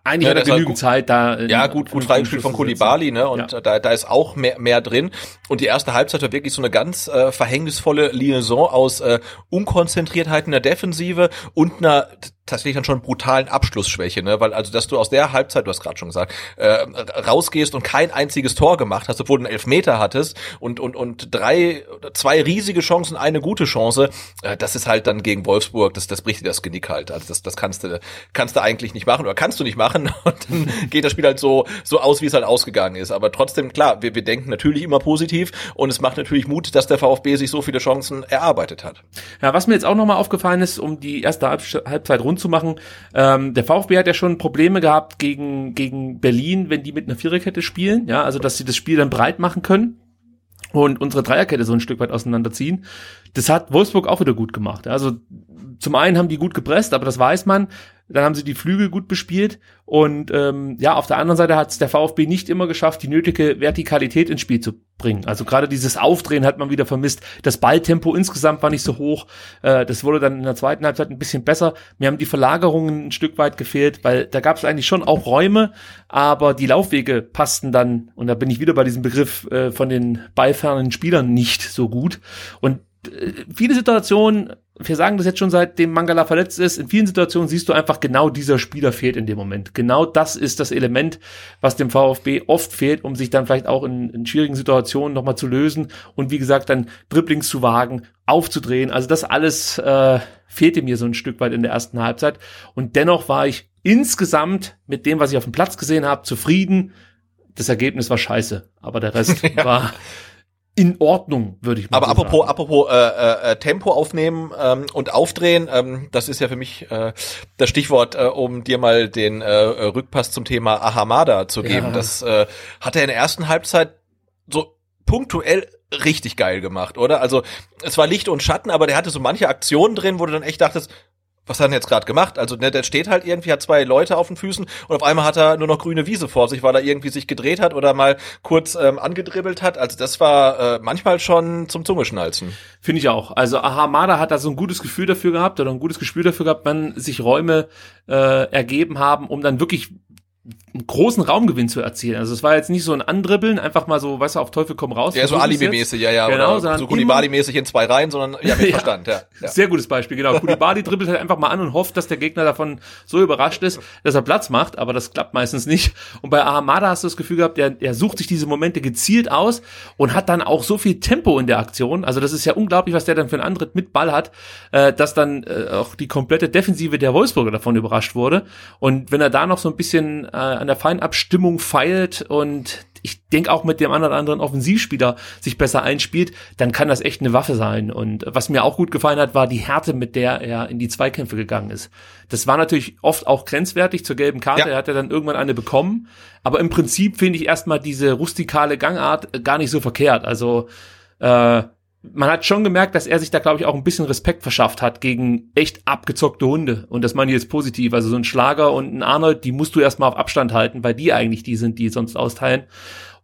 Eigentlich ja, hat er genügend gut, Zeit da. Ja, gut, gut freigespielt von Kulibali, ne? Und ja. da, da ist auch mehr, mehr drin. Und die erste Halbzeit war wirklich so eine ganz äh, verhängnisvolle Liaison aus äh, Unkonzentriertheit in der Defensive und einer tatsächlich dann schon brutalen Abschlussschwäche, ne? Weil also, dass du aus der Halbzeit, du hast gerade schon gesagt, äh, rausgehst und kein einziges Tor gemacht hast, obwohl du einen Elfmeter hattest und und und drei, zwei riesige Chancen, eine gute Chance, äh, das ist halt dann gegen Wolfsburg, das das bricht dir das Genick halt. Also das das kannst du kannst du eigentlich nicht machen oder kannst du nicht machen [LAUGHS] und dann geht das Spiel halt so so aus, wie es halt ausgegangen ist. Aber trotzdem klar, wir wir denken natürlich immer positiv und es macht natürlich Mut, dass der VfB sich so viele Chancen erarbeitet hat. Ja, was mir jetzt auch nochmal aufgefallen ist, um die erste Halbzeit rund rund zu machen. Ähm, der VfB hat ja schon Probleme gehabt gegen, gegen Berlin, wenn die mit einer Viererkette spielen, ja, also dass sie das Spiel dann breit machen können und unsere Dreierkette so ein Stück weit auseinanderziehen. Das hat Wolfsburg auch wieder gut gemacht. Also zum einen haben die gut gepresst, aber das weiß man. Dann haben sie die Flügel gut bespielt und ähm, ja, auf der anderen Seite hat es der VfB nicht immer geschafft, die nötige Vertikalität ins Spiel zu bringen. Also gerade dieses Aufdrehen hat man wieder vermisst. Das Balltempo insgesamt war nicht so hoch. Äh, das wurde dann in der zweiten Halbzeit ein bisschen besser. Mir haben die Verlagerungen ein Stück weit gefehlt, weil da gab es eigentlich schon auch Räume, aber die Laufwege passten dann, und da bin ich wieder bei diesem Begriff äh, von den ballfernen Spielern nicht so gut. Und viele Situationen wir sagen das jetzt schon seitdem Mangala verletzt ist, in vielen Situationen siehst du einfach genau dieser Spieler fehlt in dem Moment. Genau das ist das Element, was dem VfB oft fehlt, um sich dann vielleicht auch in, in schwierigen Situationen nochmal zu lösen und wie gesagt dann Dribblings zu wagen, aufzudrehen. Also das alles äh, fehlte mir so ein Stück weit in der ersten Halbzeit und dennoch war ich insgesamt mit dem, was ich auf dem Platz gesehen habe, zufrieden. Das Ergebnis war scheiße, aber der Rest [LAUGHS] ja. war in Ordnung, würde ich mal Aber so apropos, sagen. apropos äh, äh, äh, Tempo aufnehmen ähm, und aufdrehen, ähm, das ist ja für mich äh, das Stichwort, äh, um dir mal den äh, Rückpass zum Thema Ahamada zu geben. Ja. Das äh, hat er in der ersten Halbzeit so punktuell richtig geil gemacht, oder? Also es war Licht und Schatten, aber der hatte so manche Aktionen drin, wo du dann echt dachtest, was hat er jetzt gerade gemacht? Also ne, der steht halt irgendwie, hat zwei Leute auf den Füßen und auf einmal hat er nur noch grüne Wiese vor sich, weil er irgendwie sich gedreht hat oder mal kurz ähm, angedribbelt hat. Also das war äh, manchmal schon zum Zungeschnalzen. Finde ich auch. Also Ahamada hat da so ein gutes Gefühl dafür gehabt oder ein gutes Gespür dafür gehabt, wenn sich Räume äh, ergeben haben, um dann wirklich einen großen Raumgewinn zu erzielen. Also es war jetzt nicht so ein Andribbeln, einfach mal so, weißt du, auf Teufel komm raus. Ja, so Alibi-mäßig, ja, ja. Genau, sondern so Kulibali-mäßig in zwei Reihen, sondern ja, mit [LAUGHS] Verstand, ja, ja. Sehr gutes Beispiel, genau. Kulibali dribbelt halt einfach mal an und hofft, dass der Gegner davon so überrascht ist, dass er Platz macht, aber das klappt meistens nicht. Und bei Ahamada hast du das Gefühl gehabt, der, er sucht sich diese Momente gezielt aus und hat dann auch so viel Tempo in der Aktion. Also das ist ja unglaublich, was der dann für einen Antritt mit Ball hat, äh, dass dann äh, auch die komplette Defensive der Wolfsburger davon überrascht wurde. Und wenn er da noch so ein bisschen an der Feinabstimmung Stimmung feilt und ich denke auch mit dem anderen anderen Offensivspieler sich besser einspielt, dann kann das echt eine Waffe sein. Und was mir auch gut gefallen hat, war die Härte, mit der er in die Zweikämpfe gegangen ist. Das war natürlich oft auch grenzwertig zur gelben Karte. Ja. Er hat ja dann irgendwann eine bekommen. Aber im Prinzip finde ich erstmal diese rustikale Gangart gar nicht so verkehrt. Also äh, man hat schon gemerkt, dass er sich da, glaube ich, auch ein bisschen Respekt verschafft hat gegen echt abgezockte Hunde. Und das meine ich jetzt positiv. Also so ein Schlager und ein Arnold, die musst du erstmal auf Abstand halten, weil die eigentlich die sind, die sonst austeilen.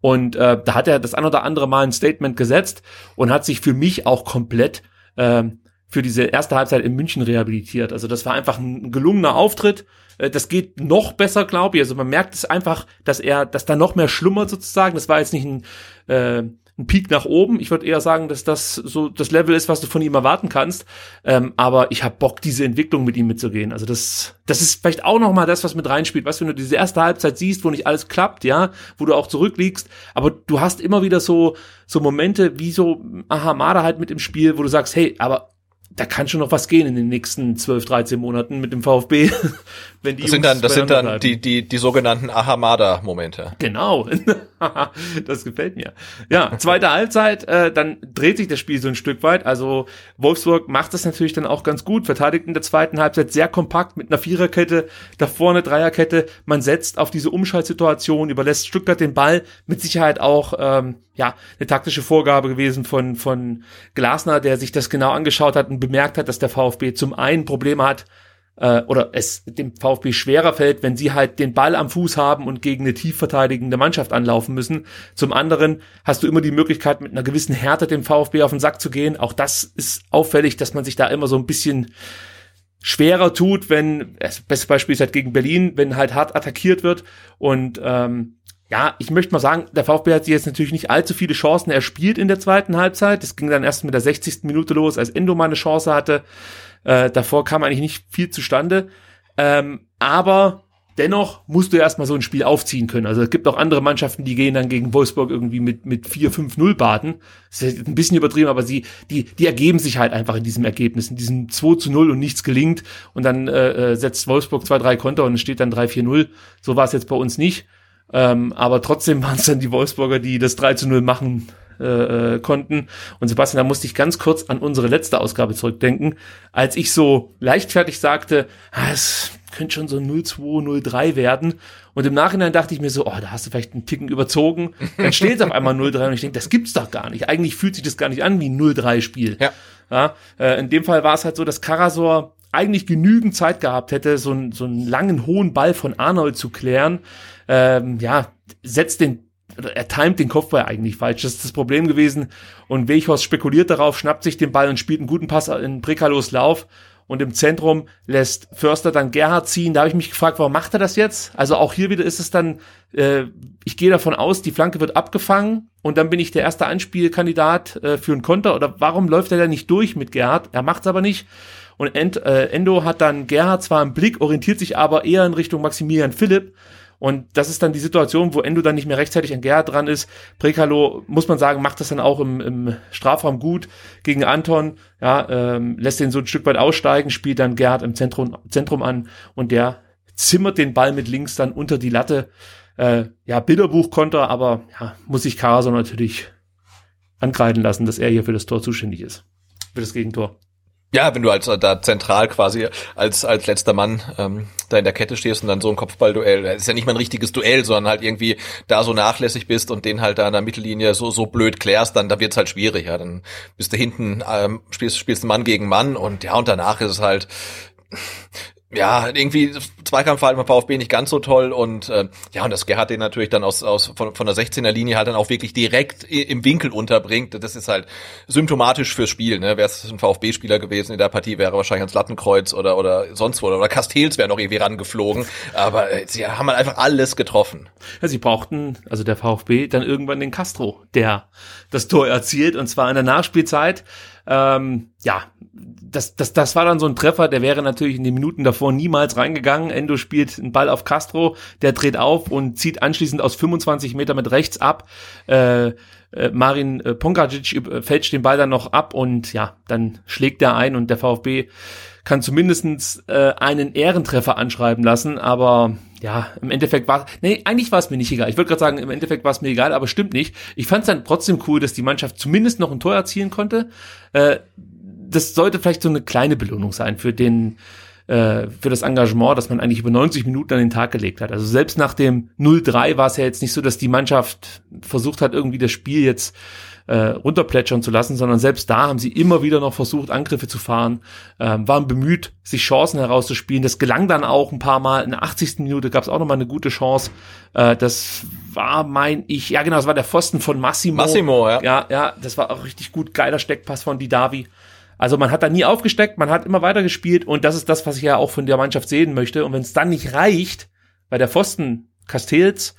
Und äh, da hat er das ein oder andere Mal ein Statement gesetzt und hat sich für mich auch komplett äh, für diese erste Halbzeit in München rehabilitiert. Also das war einfach ein gelungener Auftritt. Äh, das geht noch besser, glaube ich. Also man merkt es einfach, dass er, dass da noch mehr schlummert sozusagen. Das war jetzt nicht ein äh, ein Peak nach oben. Ich würde eher sagen, dass das so das Level ist, was du von ihm erwarten kannst. Ähm, aber ich habe Bock, diese Entwicklung mit ihm mitzugehen. Also das, das ist vielleicht auch noch mal das, was mit reinspielt. Weißt du, wenn du diese erste Halbzeit siehst, wo nicht alles klappt, ja, wo du auch zurückliegst, aber du hast immer wieder so so Momente wie so Ahamada halt mit im Spiel, wo du sagst, hey, aber da kann schon noch was gehen in den nächsten 12, 13 Monaten mit dem VfB. [LAUGHS] wenn die das sind dann, das sind dann die, die, die sogenannten Ahamada-Momente. Genau. [LAUGHS] [LAUGHS] das gefällt mir. Ja, zweite Halbzeit, äh, dann dreht sich das Spiel so ein Stück weit. Also Wolfsburg macht das natürlich dann auch ganz gut, verteidigt in der zweiten Halbzeit sehr kompakt mit einer Viererkette, da vorne Dreierkette. Man setzt auf diese Umschaltsituation, überlässt Stuttgart den Ball, mit Sicherheit auch ähm, ja eine taktische Vorgabe gewesen von von Glasner, der sich das genau angeschaut hat und bemerkt hat, dass der VfB zum einen Probleme hat, äh, oder es dem VfB schwerer fällt, wenn sie halt den Ball am Fuß haben und gegen eine tief verteidigende Mannschaft anlaufen müssen. Zum anderen hast du immer die Möglichkeit, mit einer gewissen Härte dem VfB auf den Sack zu gehen. Auch das ist auffällig, dass man sich da immer so ein bisschen schwerer tut, wenn, das beste Beispiel ist halt gegen Berlin, wenn halt hart attackiert wird und ähm, ja, ich möchte mal sagen, der VfB hat sich jetzt natürlich nicht allzu viele Chancen erspielt in der zweiten Halbzeit. Das ging dann erst mit der 60. Minute los, als Endo mal eine Chance hatte. Äh, davor kam eigentlich nicht viel zustande. Ähm, aber dennoch musst du erstmal so ein Spiel aufziehen können. Also es gibt auch andere Mannschaften, die gehen dann gegen Wolfsburg irgendwie mit, mit 4-5-0 baden. Das ist ein bisschen übertrieben, aber sie, die, die ergeben sich halt einfach in diesem Ergebnis, in diesem 2 zu 0 und nichts gelingt. Und dann äh, äh setzt Wolfsburg zwei, drei Konter und es steht dann 3-4-0. So war es jetzt bei uns nicht. Ähm, aber trotzdem [LAUGHS] waren es dann die Wolfsburger, die das 3 zu 0 machen äh, äh, konnten. Und Sebastian, da musste ich ganz kurz an unsere letzte Ausgabe zurückdenken, als ich so leichtfertig sagte, ah, es könnte schon so 0-2, 0-3 werden. Und im Nachhinein dachte ich mir so, oh, da hast du vielleicht einen Ticken überzogen. Dann steht es auf einmal 0-3 und ich denke, das gibt's doch gar nicht. Eigentlich fühlt sich das gar nicht an wie ein 0-3-Spiel. Ja. ja äh, in dem Fall war es halt so, dass Karasor eigentlich genügend Zeit gehabt hätte, so, einen so einen langen, hohen Ball von Arnold zu klären, ähm, ja, setzt den er timet den Kopfball eigentlich falsch. Das ist das Problem gewesen. Und Weghorst spekuliert darauf, schnappt sich den Ball und spielt einen guten Pass in Brekalos Lauf. Und im Zentrum lässt Förster dann Gerhard ziehen. Da habe ich mich gefragt, warum macht er das jetzt? Also auch hier wieder ist es dann, äh, ich gehe davon aus, die Flanke wird abgefangen und dann bin ich der erste Anspielkandidat äh, für einen Konter. Oder warum läuft er da nicht durch mit Gerhard? Er macht es aber nicht. Und End, äh, Endo hat dann Gerhard zwar im Blick, orientiert sich aber eher in Richtung Maximilian Philipp und das ist dann die Situation, wo Endo dann nicht mehr rechtzeitig an Gerhard dran ist. Prekalo, muss man sagen, macht das dann auch im, im Strafraum gut gegen Anton. Ja, ähm, lässt den so ein Stück weit aussteigen, spielt dann Gerhard im Zentrum, Zentrum an und der zimmert den Ball mit links dann unter die Latte. Äh, ja, Bilderbuchkonter, aber ja, muss sich Karaso natürlich angreifen lassen, dass er hier für das Tor zuständig ist. Für das Gegentor. Ja, wenn du als da zentral quasi als als letzter Mann ähm, da in der Kette stehst und dann so ein Kopfballduell, das ist ja nicht mal ein richtiges Duell, sondern halt irgendwie da so nachlässig bist und den halt da an der Mittellinie so so blöd klärst, dann da wird's halt schwierig, ja, dann bist du hinten ähm, spielst spielst Mann gegen Mann und ja und danach ist es halt ja, irgendwie Zweikampfverhalten beim VfB nicht ganz so toll und äh, ja, und das Gerhard den natürlich dann aus, aus von, von der 16er Linie halt dann auch wirklich direkt im Winkel unterbringt. Das ist halt symptomatisch fürs Spiel. Ne? Wäre es ein VfB-Spieler gewesen in der Partie, wäre wahrscheinlich ans Lattenkreuz oder oder sonst wo oder Castells wäre noch irgendwie rangeflogen. Aber äh, sie haben halt einfach alles getroffen. Ja, sie brauchten, also der VfB, dann irgendwann den Castro, der das Tor erzielt und zwar in der Nachspielzeit. Ähm, ja, das, das, das war dann so ein Treffer, der wäre natürlich in den Minuten davor niemals reingegangen. Endo spielt einen Ball auf Castro, der dreht auf und zieht anschließend aus 25 Meter mit rechts ab. Äh, äh, Marin äh, Pongacic äh, fälscht den Ball dann noch ab und ja, dann schlägt er ein und der VfB kann zumindestens äh, einen Ehrentreffer anschreiben lassen, aber ja, im Endeffekt war nee, eigentlich war es mir nicht egal. Ich würde gerade sagen, im Endeffekt war es mir egal, aber stimmt nicht. Ich fand es dann trotzdem cool, dass die Mannschaft zumindest noch ein Tor erzielen konnte. Äh, das sollte vielleicht so eine kleine Belohnung sein für den äh, für das Engagement, das man eigentlich über 90 Minuten an den Tag gelegt hat. Also selbst nach dem 0-3 war es ja jetzt nicht so, dass die Mannschaft versucht hat, irgendwie das Spiel jetzt äh, runterplätschern zu lassen, sondern selbst da haben sie immer wieder noch versucht, Angriffe zu fahren, ähm, waren bemüht, sich Chancen herauszuspielen. Das gelang dann auch ein paar Mal. In der 80. Minute gab es auch noch mal eine gute Chance. Äh, das war, mein ich, ja genau, das war der Pfosten von Massimo. Massimo, ja. Ja, ja, das war auch richtig gut, geiler Steckpass von Didavi. Also man hat da nie aufgesteckt, man hat immer weiter gespielt und das ist das, was ich ja auch von der Mannschaft sehen möchte. Und wenn es dann nicht reicht, weil der Pfosten Castells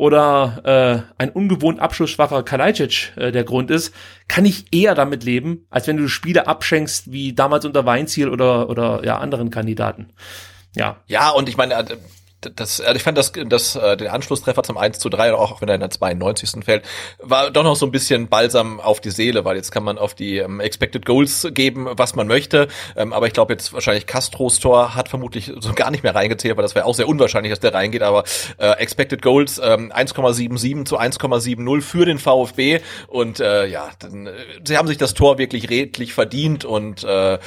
oder äh, ein ungewohnt abschlussschwacher Kalajdzic äh, der Grund ist, kann ich eher damit leben, als wenn du Spiele abschenkst wie damals unter Weinziel oder oder ja anderen Kandidaten. Ja. Ja, und ich meine, äh, das, also ich fand das, das, äh, den Anschlusstreffer zum 1 zu 3, auch wenn er in der 92. fällt, war doch noch so ein bisschen Balsam auf die Seele, weil jetzt kann man auf die ähm, Expected Goals geben, was man möchte. Ähm, aber ich glaube jetzt wahrscheinlich Castros Tor hat vermutlich so gar nicht mehr reingezählt, weil das wäre auch sehr unwahrscheinlich, dass der reingeht. Aber äh, Expected Goals ähm, 1,77 zu 1,70 für den VfB. Und äh, ja, dann, äh, sie haben sich das Tor wirklich redlich verdient und äh,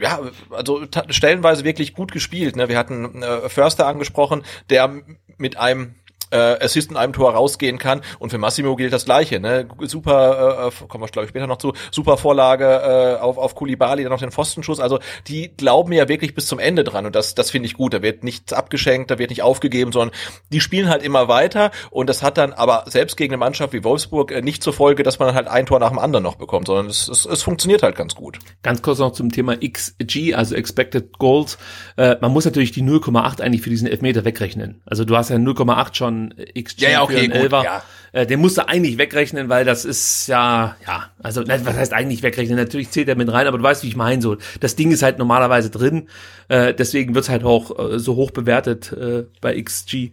ja, also stellenweise wirklich gut gespielt. Ne? Wir hatten äh, Förster angesprochen der mit einem äh, Assist in einem Tor rausgehen kann. Und für Massimo gilt das Gleiche. Ne? Super, äh, äh kommen wir glaube ich später noch zu, super Vorlage äh, auf, auf Kulibali, dann noch den Pfostenschuss. Also die glauben ja wirklich bis zum Ende dran und das, das finde ich gut. Da wird nichts abgeschenkt, da wird nicht aufgegeben, sondern die spielen halt immer weiter und das hat dann aber selbst gegen eine Mannschaft wie Wolfsburg äh, nicht zur Folge, dass man halt ein Tor nach dem anderen noch bekommt, sondern es, es, es funktioniert halt ganz gut. Ganz kurz noch zum Thema XG, also Expected Goals. Äh, man muss natürlich die 0,8 eigentlich für diesen Elfmeter wegrechnen. Also du hast ja 0,8 schon XG ja, ja, okay, für einen gut, Ja. Äh, den musst du eigentlich wegrechnen, weil das ist ja, ja, also was heißt eigentlich wegrechnen? Natürlich zählt er mit rein, aber du weißt, wie ich meine. So, das Ding ist halt normalerweise drin, äh, deswegen wird's halt auch äh, so hoch bewertet äh, bei XG.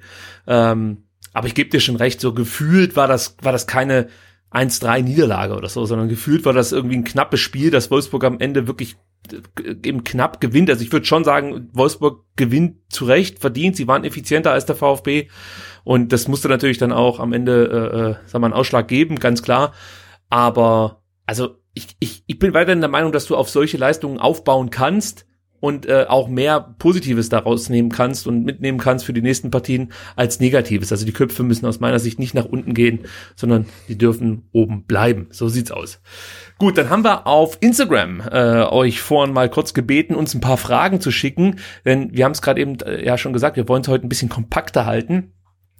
Ähm, aber ich gebe dir schon recht, so gefühlt war das, war das keine 1-3 Niederlage oder so, sondern gefühlt war das irgendwie ein knappes Spiel, das Wolfsburg am Ende wirklich eben knapp gewinnt. Also ich würde schon sagen, Wolfsburg gewinnt zu Recht, verdient. Sie waren effizienter als der VfB. Und das musste natürlich dann auch am Ende, äh, äh, sagen wir, einen Ausschlag geben, ganz klar. Aber, also ich, ich, ich bin weiterhin der Meinung, dass du auf solche Leistungen aufbauen kannst, und äh, auch mehr Positives daraus nehmen kannst und mitnehmen kannst für die nächsten Partien als Negatives. Also die Köpfe müssen aus meiner Sicht nicht nach unten gehen, sondern die dürfen oben bleiben. So sieht's aus. Gut, dann haben wir auf Instagram äh, euch vorhin mal kurz gebeten, uns ein paar Fragen zu schicken, denn wir haben es gerade eben äh, ja schon gesagt, wir wollen es heute ein bisschen kompakter halten.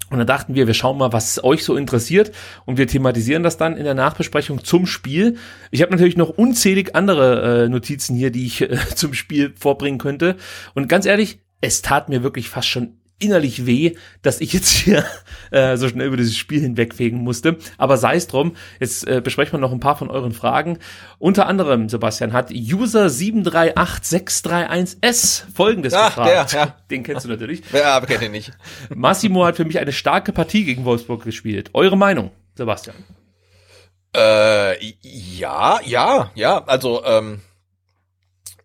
Und dann dachten wir, wir schauen mal, was euch so interessiert und wir thematisieren das dann in der Nachbesprechung zum Spiel. Ich habe natürlich noch unzählig andere äh, Notizen hier, die ich äh, [LAUGHS] zum Spiel vorbringen könnte. Und ganz ehrlich, es tat mir wirklich fast schon innerlich weh, dass ich jetzt [LAUGHS] hier äh, so schnell über dieses Spiel hinwegfegen musste. Aber sei es drum, jetzt äh, besprechen wir noch ein paar von euren Fragen. Unter anderem, Sebastian, hat User 738631S folgendes Ach, gefragt. Der, ja. [LAUGHS] Den kennst du natürlich. Ja, aber kennt ihn nicht. [LAUGHS] Massimo hat für mich eine starke Partie gegen Wolfsburg gespielt. Eure Meinung, Sebastian? Äh, ja, ja, ja. Also, ähm,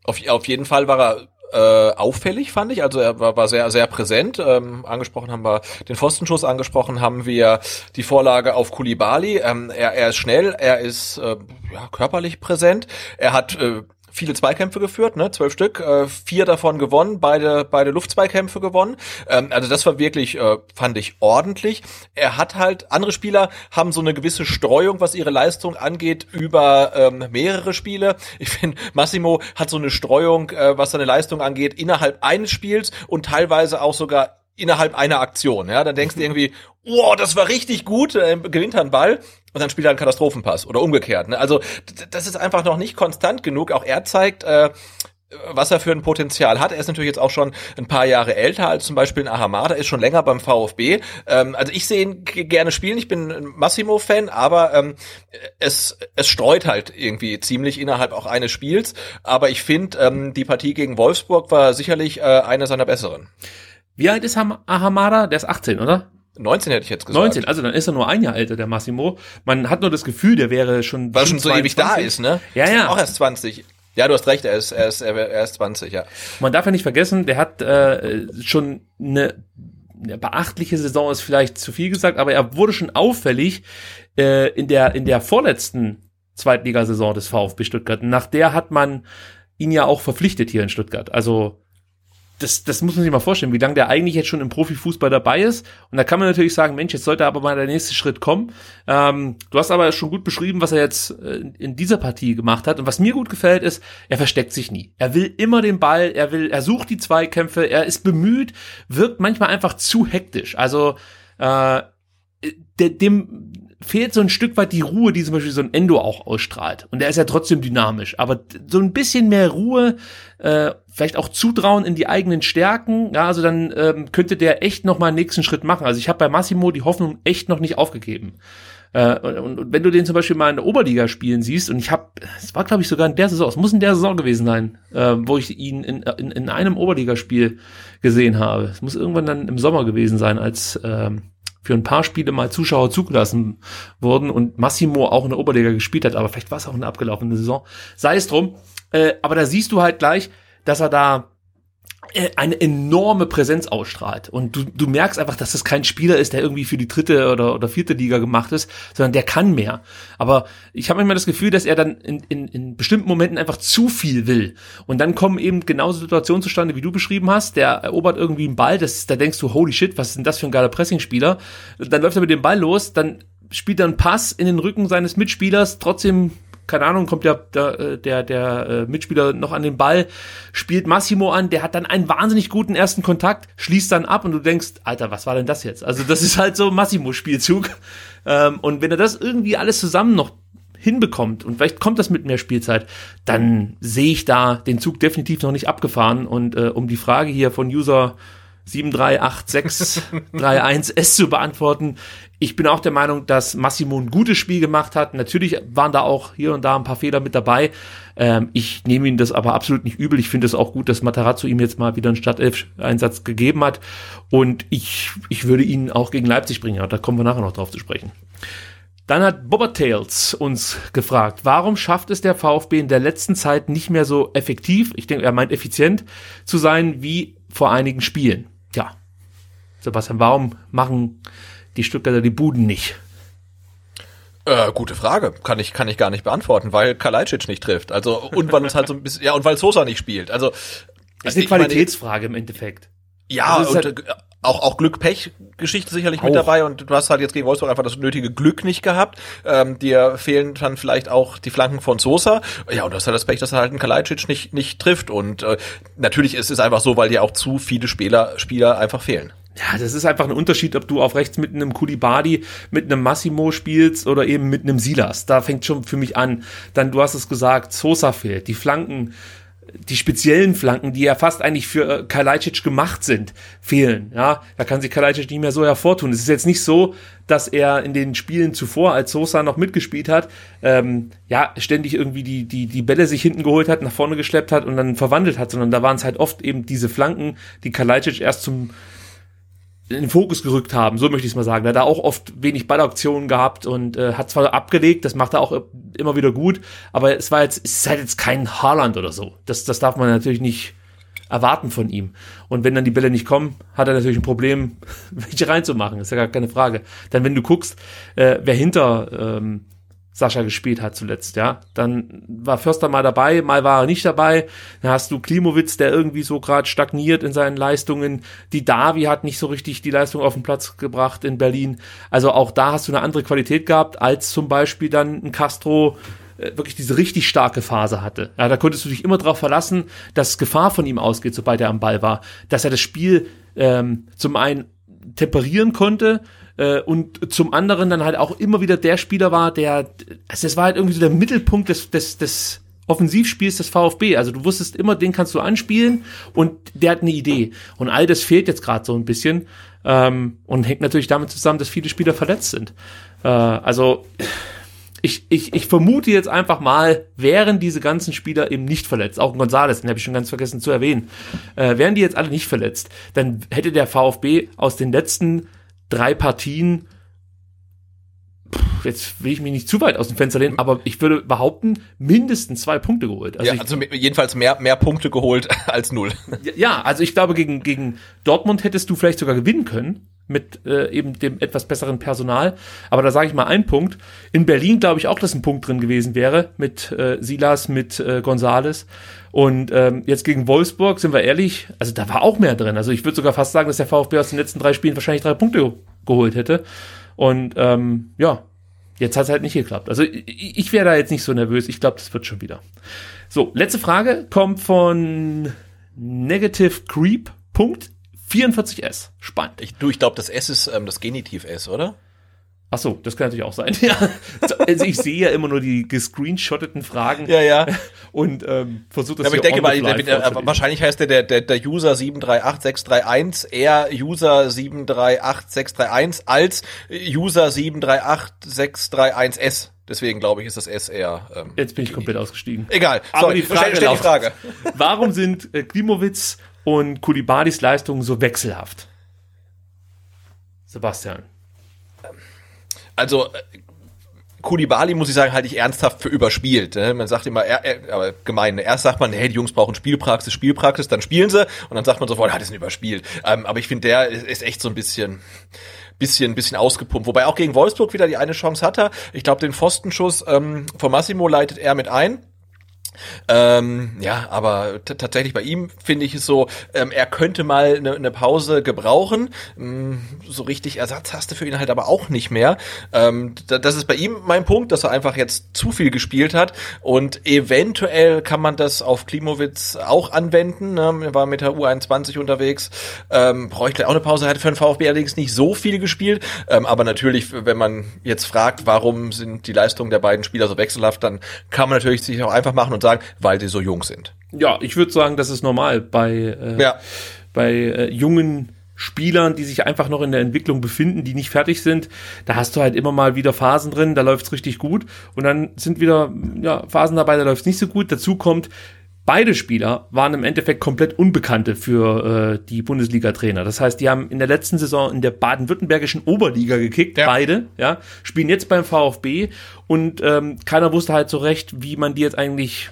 auf, auf jeden Fall war er äh, auffällig, fand ich. Also er war, war sehr, sehr präsent. Ähm, angesprochen haben wir den Pfostenschuss, angesprochen haben wir die Vorlage auf Kulibali. Ähm, er, er ist schnell, er ist äh, ja, körperlich präsent. Er hat äh, viele Zweikämpfe geführt, ne, zwölf Stück, äh, vier davon gewonnen, beide beide Luftzweikämpfe gewonnen. Ähm, also das war wirklich, äh, fand ich ordentlich. Er hat halt andere Spieler haben so eine gewisse Streuung, was ihre Leistung angeht, über ähm, mehrere Spiele. Ich finde, Massimo hat so eine Streuung, äh, was seine Leistung angeht, innerhalb eines Spiels und teilweise auch sogar innerhalb einer Aktion. Ja, dann denkst du irgendwie, wow, das war richtig gut, äh, gewinnt er einen Ball und dann spielt er einen Katastrophenpass oder umgekehrt. Ne? Also das ist einfach noch nicht konstant genug. Auch er zeigt, äh, was er für ein Potenzial hat. Er ist natürlich jetzt auch schon ein paar Jahre älter als zum Beispiel ein Ahamada, ist schon länger beim VfB. Ähm, also ich sehe ihn gerne spielen. Ich bin ein Massimo-Fan, aber ähm, es, es streut halt irgendwie ziemlich innerhalb auch eines Spiels. Aber ich finde, ähm, die Partie gegen Wolfsburg war sicherlich äh, eine seiner besseren. Wie alt ist Ahamada? Der ist 18, oder? 19 hätte ich jetzt gesagt. 19, also dann ist er nur ein Jahr älter, der Massimo. Man hat nur das Gefühl, der wäre schon. Weil er schon so ewig da ist, ne? Ja, ja. Auch erst 20. Ja, du hast recht, er ist, er ist, er ist 20, ja. Man darf ja nicht vergessen, der hat äh, schon eine, eine beachtliche Saison, ist vielleicht zu viel gesagt, aber er wurde schon auffällig äh, in der in der vorletzten Zweitligasaison des VfB Stuttgart. Nach der hat man ihn ja auch verpflichtet hier in Stuttgart. Also das, das muss man sich mal vorstellen, wie lange der eigentlich jetzt schon im Profifußball dabei ist. Und da kann man natürlich sagen, Mensch, jetzt sollte aber mal der nächste Schritt kommen. Ähm, du hast aber schon gut beschrieben, was er jetzt äh, in dieser Partie gemacht hat. Und was mir gut gefällt, ist, er versteckt sich nie. Er will immer den Ball, er will, er sucht die Zweikämpfe, er ist bemüht, wirkt manchmal einfach zu hektisch. Also äh, dem fehlt so ein Stück weit die Ruhe, die zum Beispiel so ein Endo auch ausstrahlt. Und der ist ja trotzdem dynamisch. Aber so ein bisschen mehr Ruhe, äh, vielleicht auch Zutrauen in die eigenen Stärken, ja, also dann ähm, könnte der echt noch mal einen nächsten Schritt machen. Also ich habe bei Massimo die Hoffnung echt noch nicht aufgegeben. Äh, und, und, wenn du den zum Beispiel mal in der Oberliga spielen siehst, und ich habe, es war glaube ich sogar in der Saison, es muss in der Saison gewesen sein, äh, wo ich ihn in, in, in einem Oberligaspiel gesehen habe. Es muss irgendwann dann im Sommer gewesen sein, als ähm, für ein paar Spiele mal Zuschauer zugelassen wurden und Massimo auch in der Oberliga gespielt hat, aber vielleicht war es auch eine abgelaufene Saison. Sei es drum. Äh, aber da siehst du halt gleich, dass er da äh, eine enorme Präsenz ausstrahlt. Und du, du merkst einfach, dass das kein Spieler ist, der irgendwie für die dritte oder, oder vierte Liga gemacht ist, sondern der kann mehr. Aber ich habe manchmal das Gefühl, dass er dann in, in, in bestimmten Momenten einfach zu viel will. Und dann kommen eben genauso Situationen zustande, wie du beschrieben hast. Der erobert irgendwie einen Ball, das, da denkst du, holy shit, was ist denn das für ein geiler Pressingspieler? Dann läuft er mit dem Ball los, dann spielt er einen Pass in den Rücken seines Mitspielers, trotzdem keine Ahnung, kommt ja der, äh, der, der äh, Mitspieler noch an den Ball, spielt Massimo an, der hat dann einen wahnsinnig guten ersten Kontakt, schließt dann ab und du denkst, Alter, was war denn das jetzt? Also das ist halt so Massimo-Spielzug. Ähm, und wenn er das irgendwie alles zusammen noch hinbekommt und vielleicht kommt das mit mehr Spielzeit, dann sehe ich da den Zug definitiv noch nicht abgefahren. Und äh, um die Frage hier von User 738631S zu beantworten. Ich bin auch der Meinung, dass Massimo ein gutes Spiel gemacht hat. Natürlich waren da auch hier und da ein paar Fehler mit dabei. Ähm, ich nehme ihn das aber absolut nicht übel. Ich finde es auch gut, dass Matarazzo ihm jetzt mal wieder einen Startelf-Einsatz gegeben hat. Und ich, ich würde ihn auch gegen Leipzig bringen. Da kommen wir nachher noch drauf zu sprechen. Dann hat Bobbertails uns gefragt, warum schafft es der VfB in der letzten Zeit nicht mehr so effektiv, ich denke, er meint effizient, zu sein wie vor einigen Spielen? Ja. Sebastian, warum machen die Stuttgarter die Buden nicht? Äh, gute Frage. Kann ich, kann ich gar nicht beantworten, weil Kalajdzic nicht trifft. Also, und weil uns halt so ein bisschen, [LAUGHS] ja, und weil Sosa nicht spielt. Also, Das ist eine Qualitätsfrage im Endeffekt. Ja, also und halt äh, auch, auch Glück-Pech-Geschichte sicherlich auch. mit dabei und du hast halt jetzt gegen Wolfsburg einfach das nötige Glück nicht gehabt. Ähm, dir fehlen dann vielleicht auch die Flanken von Sosa. Ja, und du hast halt das Pech, dass er halt ein Kalajdzic nicht, nicht trifft und äh, natürlich ist es einfach so, weil dir auch zu viele Spieler, Spieler einfach fehlen. Ja, das ist einfach ein Unterschied, ob du auf rechts mit einem Kulibadi, mit einem Massimo spielst oder eben mit einem Silas. Da fängt schon für mich an. Dann, du hast es gesagt, Sosa fehlt. Die Flanken die speziellen Flanken, die ja fast eigentlich für äh, Kalajdzic gemacht sind, fehlen. Ja, da kann sich Kalajdzic nicht mehr so hervortun. Es ist jetzt nicht so, dass er in den Spielen zuvor, als Sosa noch mitgespielt hat, ähm, ja, ständig irgendwie die, die, die Bälle sich hinten geholt hat, nach vorne geschleppt hat und dann verwandelt hat, sondern da waren es halt oft eben diese Flanken, die Kalajdzic erst zum in den Fokus gerückt haben, so möchte ich es mal sagen. Er hat da auch oft wenig Ballaktionen gehabt und äh, hat zwar abgelegt, das macht er auch immer wieder gut, aber es war jetzt, es ist halt jetzt kein Haaland oder so. Das, das darf man natürlich nicht erwarten von ihm. Und wenn dann die Bälle nicht kommen, hat er natürlich ein Problem, [LAUGHS] welche reinzumachen, ist ja gar keine Frage. Dann, wenn du guckst, äh, wer hinter ähm, Sascha gespielt hat zuletzt, ja. Dann war Förster mal dabei, mal war er nicht dabei. Dann hast du Klimowitz, der irgendwie so gerade stagniert in seinen Leistungen. Die Davi hat nicht so richtig die Leistung auf den Platz gebracht in Berlin. Also auch da hast du eine andere Qualität gehabt, als zum Beispiel dann ein Castro äh, wirklich diese richtig starke Phase hatte. Ja, da konntest du dich immer darauf verlassen, dass Gefahr von ihm ausgeht, sobald er am Ball war. Dass er das Spiel ähm, zum einen temperieren konnte, äh, und zum anderen dann halt auch immer wieder der Spieler war, der, also das war halt irgendwie so der Mittelpunkt des, des, des Offensivspiels des VfB. Also du wusstest immer, den kannst du anspielen und der hat eine Idee. Und all das fehlt jetzt gerade so ein bisschen ähm, und hängt natürlich damit zusammen, dass viele Spieler verletzt sind. Äh, also ich, ich, ich vermute jetzt einfach mal, wären diese ganzen Spieler eben nicht verletzt, auch Gonzales, den habe ich schon ganz vergessen zu erwähnen, äh, wären die jetzt alle nicht verletzt, dann hätte der VfB aus den letzten drei Partien, jetzt will ich mich nicht zu weit aus dem Fenster lehnen, aber ich würde behaupten, mindestens zwei Punkte geholt. Also, ja, also jedenfalls mehr, mehr Punkte geholt [LAUGHS] als null. Ja, also ich glaube, gegen, gegen Dortmund hättest du vielleicht sogar gewinnen können mit äh, eben dem etwas besseren Personal. Aber da sage ich mal einen Punkt. In Berlin glaube ich auch, dass ein Punkt drin gewesen wäre mit äh, Silas, mit äh, Gonzales. Und ähm, jetzt gegen Wolfsburg, sind wir ehrlich, also da war auch mehr drin. Also ich würde sogar fast sagen, dass der VfB aus den letzten drei Spielen wahrscheinlich drei Punkte geholt hätte. Und ähm, ja, jetzt hat es halt nicht geklappt. Also ich, ich wäre da jetzt nicht so nervös. Ich glaube, das wird schon wieder. So, letzte Frage kommt von Negative Creep. Punkt 44S. Spannend. Ich, du, ich glaube, das S ist ähm, das Genitiv S, oder? Ach so, das kann natürlich auch sein. Ja. [LAUGHS] Also ich sehe ja immer nur die gescreenshotteten Fragen. Ja, ja. Und ähm, versuche das ja, aber ich denke mal, der, der, wahrscheinlich heißt der, der, der, User 738631 eher User 738631 als User 738631S. Deswegen glaube ich, ist das S eher. Ähm, Jetzt bin ich komplett ausgestiegen. Egal. Aber so, die Frage, stell, stell die Frage. Warum sind äh, Klimowitz und Kulibadis Leistungen so wechselhaft? Sebastian. Also äh, Kulibali, muss ich sagen, halte ich ernsthaft für überspielt. Ne? Man sagt immer, er, er, aber gemein, erst sagt man, hey, die Jungs brauchen Spielpraxis, Spielpraxis, dann spielen sie und dann sagt man sofort, ah, das ist überspielt. Ähm, aber ich finde, der ist, echt so ein bisschen bisschen, bisschen ausgepumpt. Wobei auch gegen Wolfsburg wieder die eine Chance hatte. Ich glaube, den Pfostenschuss ähm, von Massimo leitet er mit ein. Ähm, ja, aber tatsächlich bei ihm finde ich es so, ähm, er könnte mal eine ne Pause gebrauchen. Ähm, so richtig Ersatz hast du für ihn halt aber auch nicht mehr. Ähm, das ist bei ihm mein Punkt, dass er einfach jetzt zu viel gespielt hat und eventuell kann man das auf Klimowitz auch anwenden. Ne? Er war mit der U21 unterwegs, ähm, bräuchte auch eine Pause, er hat für den VfB allerdings nicht so viel gespielt, ähm, aber natürlich, wenn man jetzt fragt, warum sind die Leistungen der beiden Spieler so wechselhaft, dann kann man natürlich sich auch einfach machen und und sagen, weil die so jung sind. Ja, ich würde sagen, das ist normal bei, äh, ja. bei äh, jungen Spielern, die sich einfach noch in der Entwicklung befinden, die nicht fertig sind, da hast du halt immer mal wieder Phasen drin, da läuft's richtig gut und dann sind wieder ja, Phasen dabei, da läuft's nicht so gut. Dazu kommt, beide Spieler waren im Endeffekt komplett Unbekannte für äh, die Bundesliga-Trainer. Das heißt, die haben in der letzten Saison in der baden-württembergischen Oberliga gekickt, ja. beide, ja, spielen jetzt beim VfB und ähm, keiner wusste halt so recht, wie man die jetzt eigentlich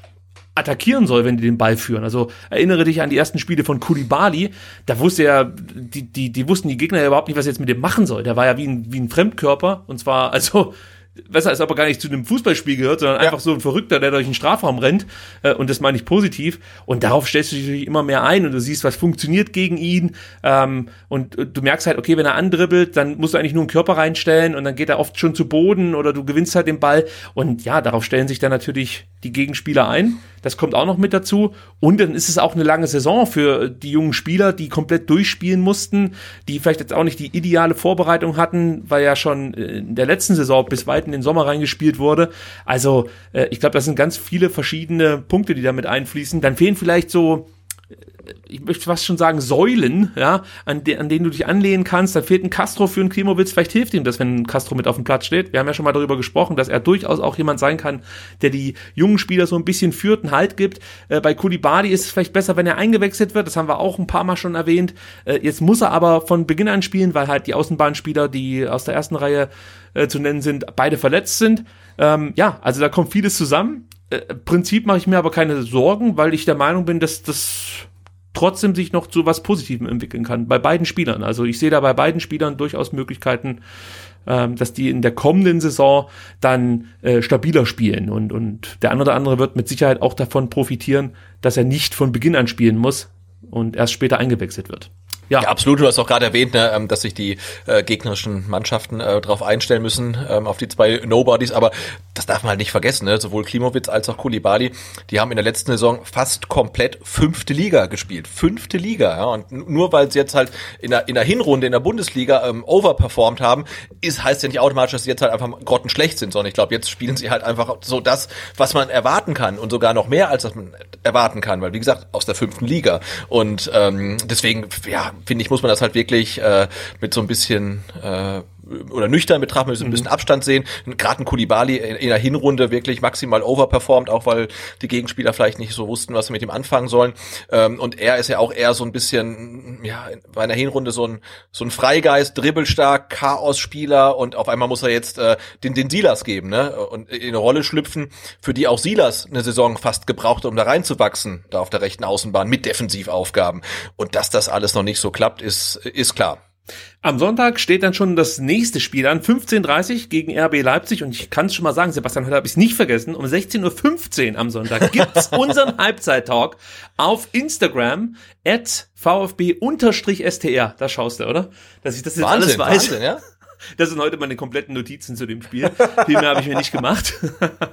attackieren soll, wenn die den Ball führen. Also erinnere dich an die ersten Spiele von Kulibali, da wusste ja, die, die, die wussten die Gegner ja überhaupt nicht, was jetzt mit dem machen soll. Der war ja wie ein, wie ein Fremdkörper und zwar, also besser als ob er gar nicht zu einem Fußballspiel gehört, sondern ja. einfach so ein Verrückter, der durch den Strafraum rennt. Äh, und das meine ich positiv. Und darauf stellst du dich natürlich immer mehr ein und du siehst, was funktioniert gegen ihn. Ähm, und äh, du merkst halt, okay, wenn er andribbelt, dann musst du eigentlich nur einen Körper reinstellen und dann geht er oft schon zu Boden oder du gewinnst halt den Ball. Und ja, darauf stellen sich dann natürlich die Gegenspieler ein. Das kommt auch noch mit dazu. Und dann ist es auch eine lange Saison für die jungen Spieler, die komplett durchspielen mussten, die vielleicht jetzt auch nicht die ideale Vorbereitung hatten, weil ja schon in der letzten Saison bis weit in den Sommer reingespielt wurde. Also äh, ich glaube, das sind ganz viele verschiedene Punkte, die damit einfließen. Dann fehlen vielleicht so ich möchte fast schon sagen, Säulen, ja, an, de an denen du dich anlehnen kannst. Da fehlt ein Castro für einen Klimowitz. Vielleicht hilft ihm das, wenn ein Castro mit auf dem Platz steht. Wir haben ja schon mal darüber gesprochen, dass er durchaus auch jemand sein kann, der die jungen Spieler so ein bisschen führt, einen Halt gibt. Äh, bei Kulibadi ist es vielleicht besser, wenn er eingewechselt wird. Das haben wir auch ein paar Mal schon erwähnt. Äh, jetzt muss er aber von Beginn an spielen, weil halt die Außenbahnspieler, die aus der ersten Reihe äh, zu nennen sind, beide verletzt sind. Ähm, ja, also da kommt vieles zusammen. Äh, Prinzip mache ich mir aber keine Sorgen, weil ich der Meinung bin, dass das trotzdem sich noch zu was Positivem entwickeln kann. Bei beiden Spielern. Also ich sehe da bei beiden Spielern durchaus Möglichkeiten, ähm, dass die in der kommenden Saison dann äh, stabiler spielen. Und, und der eine oder andere wird mit Sicherheit auch davon profitieren, dass er nicht von Beginn an spielen muss und erst später eingewechselt wird. Ja. ja, absolut. Du hast auch gerade erwähnt, ne, ähm, dass sich die äh, gegnerischen Mannschaften äh, darauf einstellen müssen, ähm, auf die zwei Nobodies. Aber das darf man halt nicht vergessen. Ne? Sowohl Klimowitz als auch Kulibali, die haben in der letzten Saison fast komplett fünfte Liga gespielt. Fünfte Liga. Ja? Und nur weil sie jetzt halt in der, in der Hinrunde in der Bundesliga ähm, overperformed haben, ist heißt ja nicht automatisch, dass sie jetzt halt einfach grottenschlecht sind, sondern ich glaube, jetzt spielen sie halt einfach so das, was man erwarten kann und sogar noch mehr als das man erwarten kann, weil wie gesagt aus der fünften Liga und ähm, deswegen ja finde ich, muss man das halt wirklich äh, mit so ein bisschen äh, oder nüchtern betrachten, mit ein bisschen mhm. Abstand sehen. Gerade ein Kulibali in, in der Hinrunde wirklich maximal overperformed, auch weil die Gegenspieler vielleicht nicht so wussten, was sie mit ihm anfangen sollen. Ähm, und er ist ja auch eher so ein bisschen, ja, bei einer Hinrunde so ein, so ein Freigeist, dribbelstark, Chaos-Spieler und auf einmal muss er jetzt äh, den, den Silas geben, ne? Und in eine Rolle schlüpfen, für die auch Silas eine Saison fast gebraucht, um da reinzuwachsen, da auf der rechten Außenbahn mit Defensivaufgaben. Und dass das alles noch nicht so klappt, ist, ist klar. Am Sonntag steht dann schon das nächste Spiel an, 15.30 gegen RB Leipzig. Und ich kann es schon mal sagen, Sebastian, heute habe ich es nicht vergessen. Um 16.15 Uhr am Sonntag gibt's [LAUGHS] unseren Halbzeit-Talk auf Instagram at VfB-STR. Da schaust du, oder? Dass ich das jetzt Wahnsinn, alles weiß. Wahnsinn, ja? Das sind heute meine kompletten Notizen zu dem Spiel. Viel mehr habe ich mir nicht gemacht.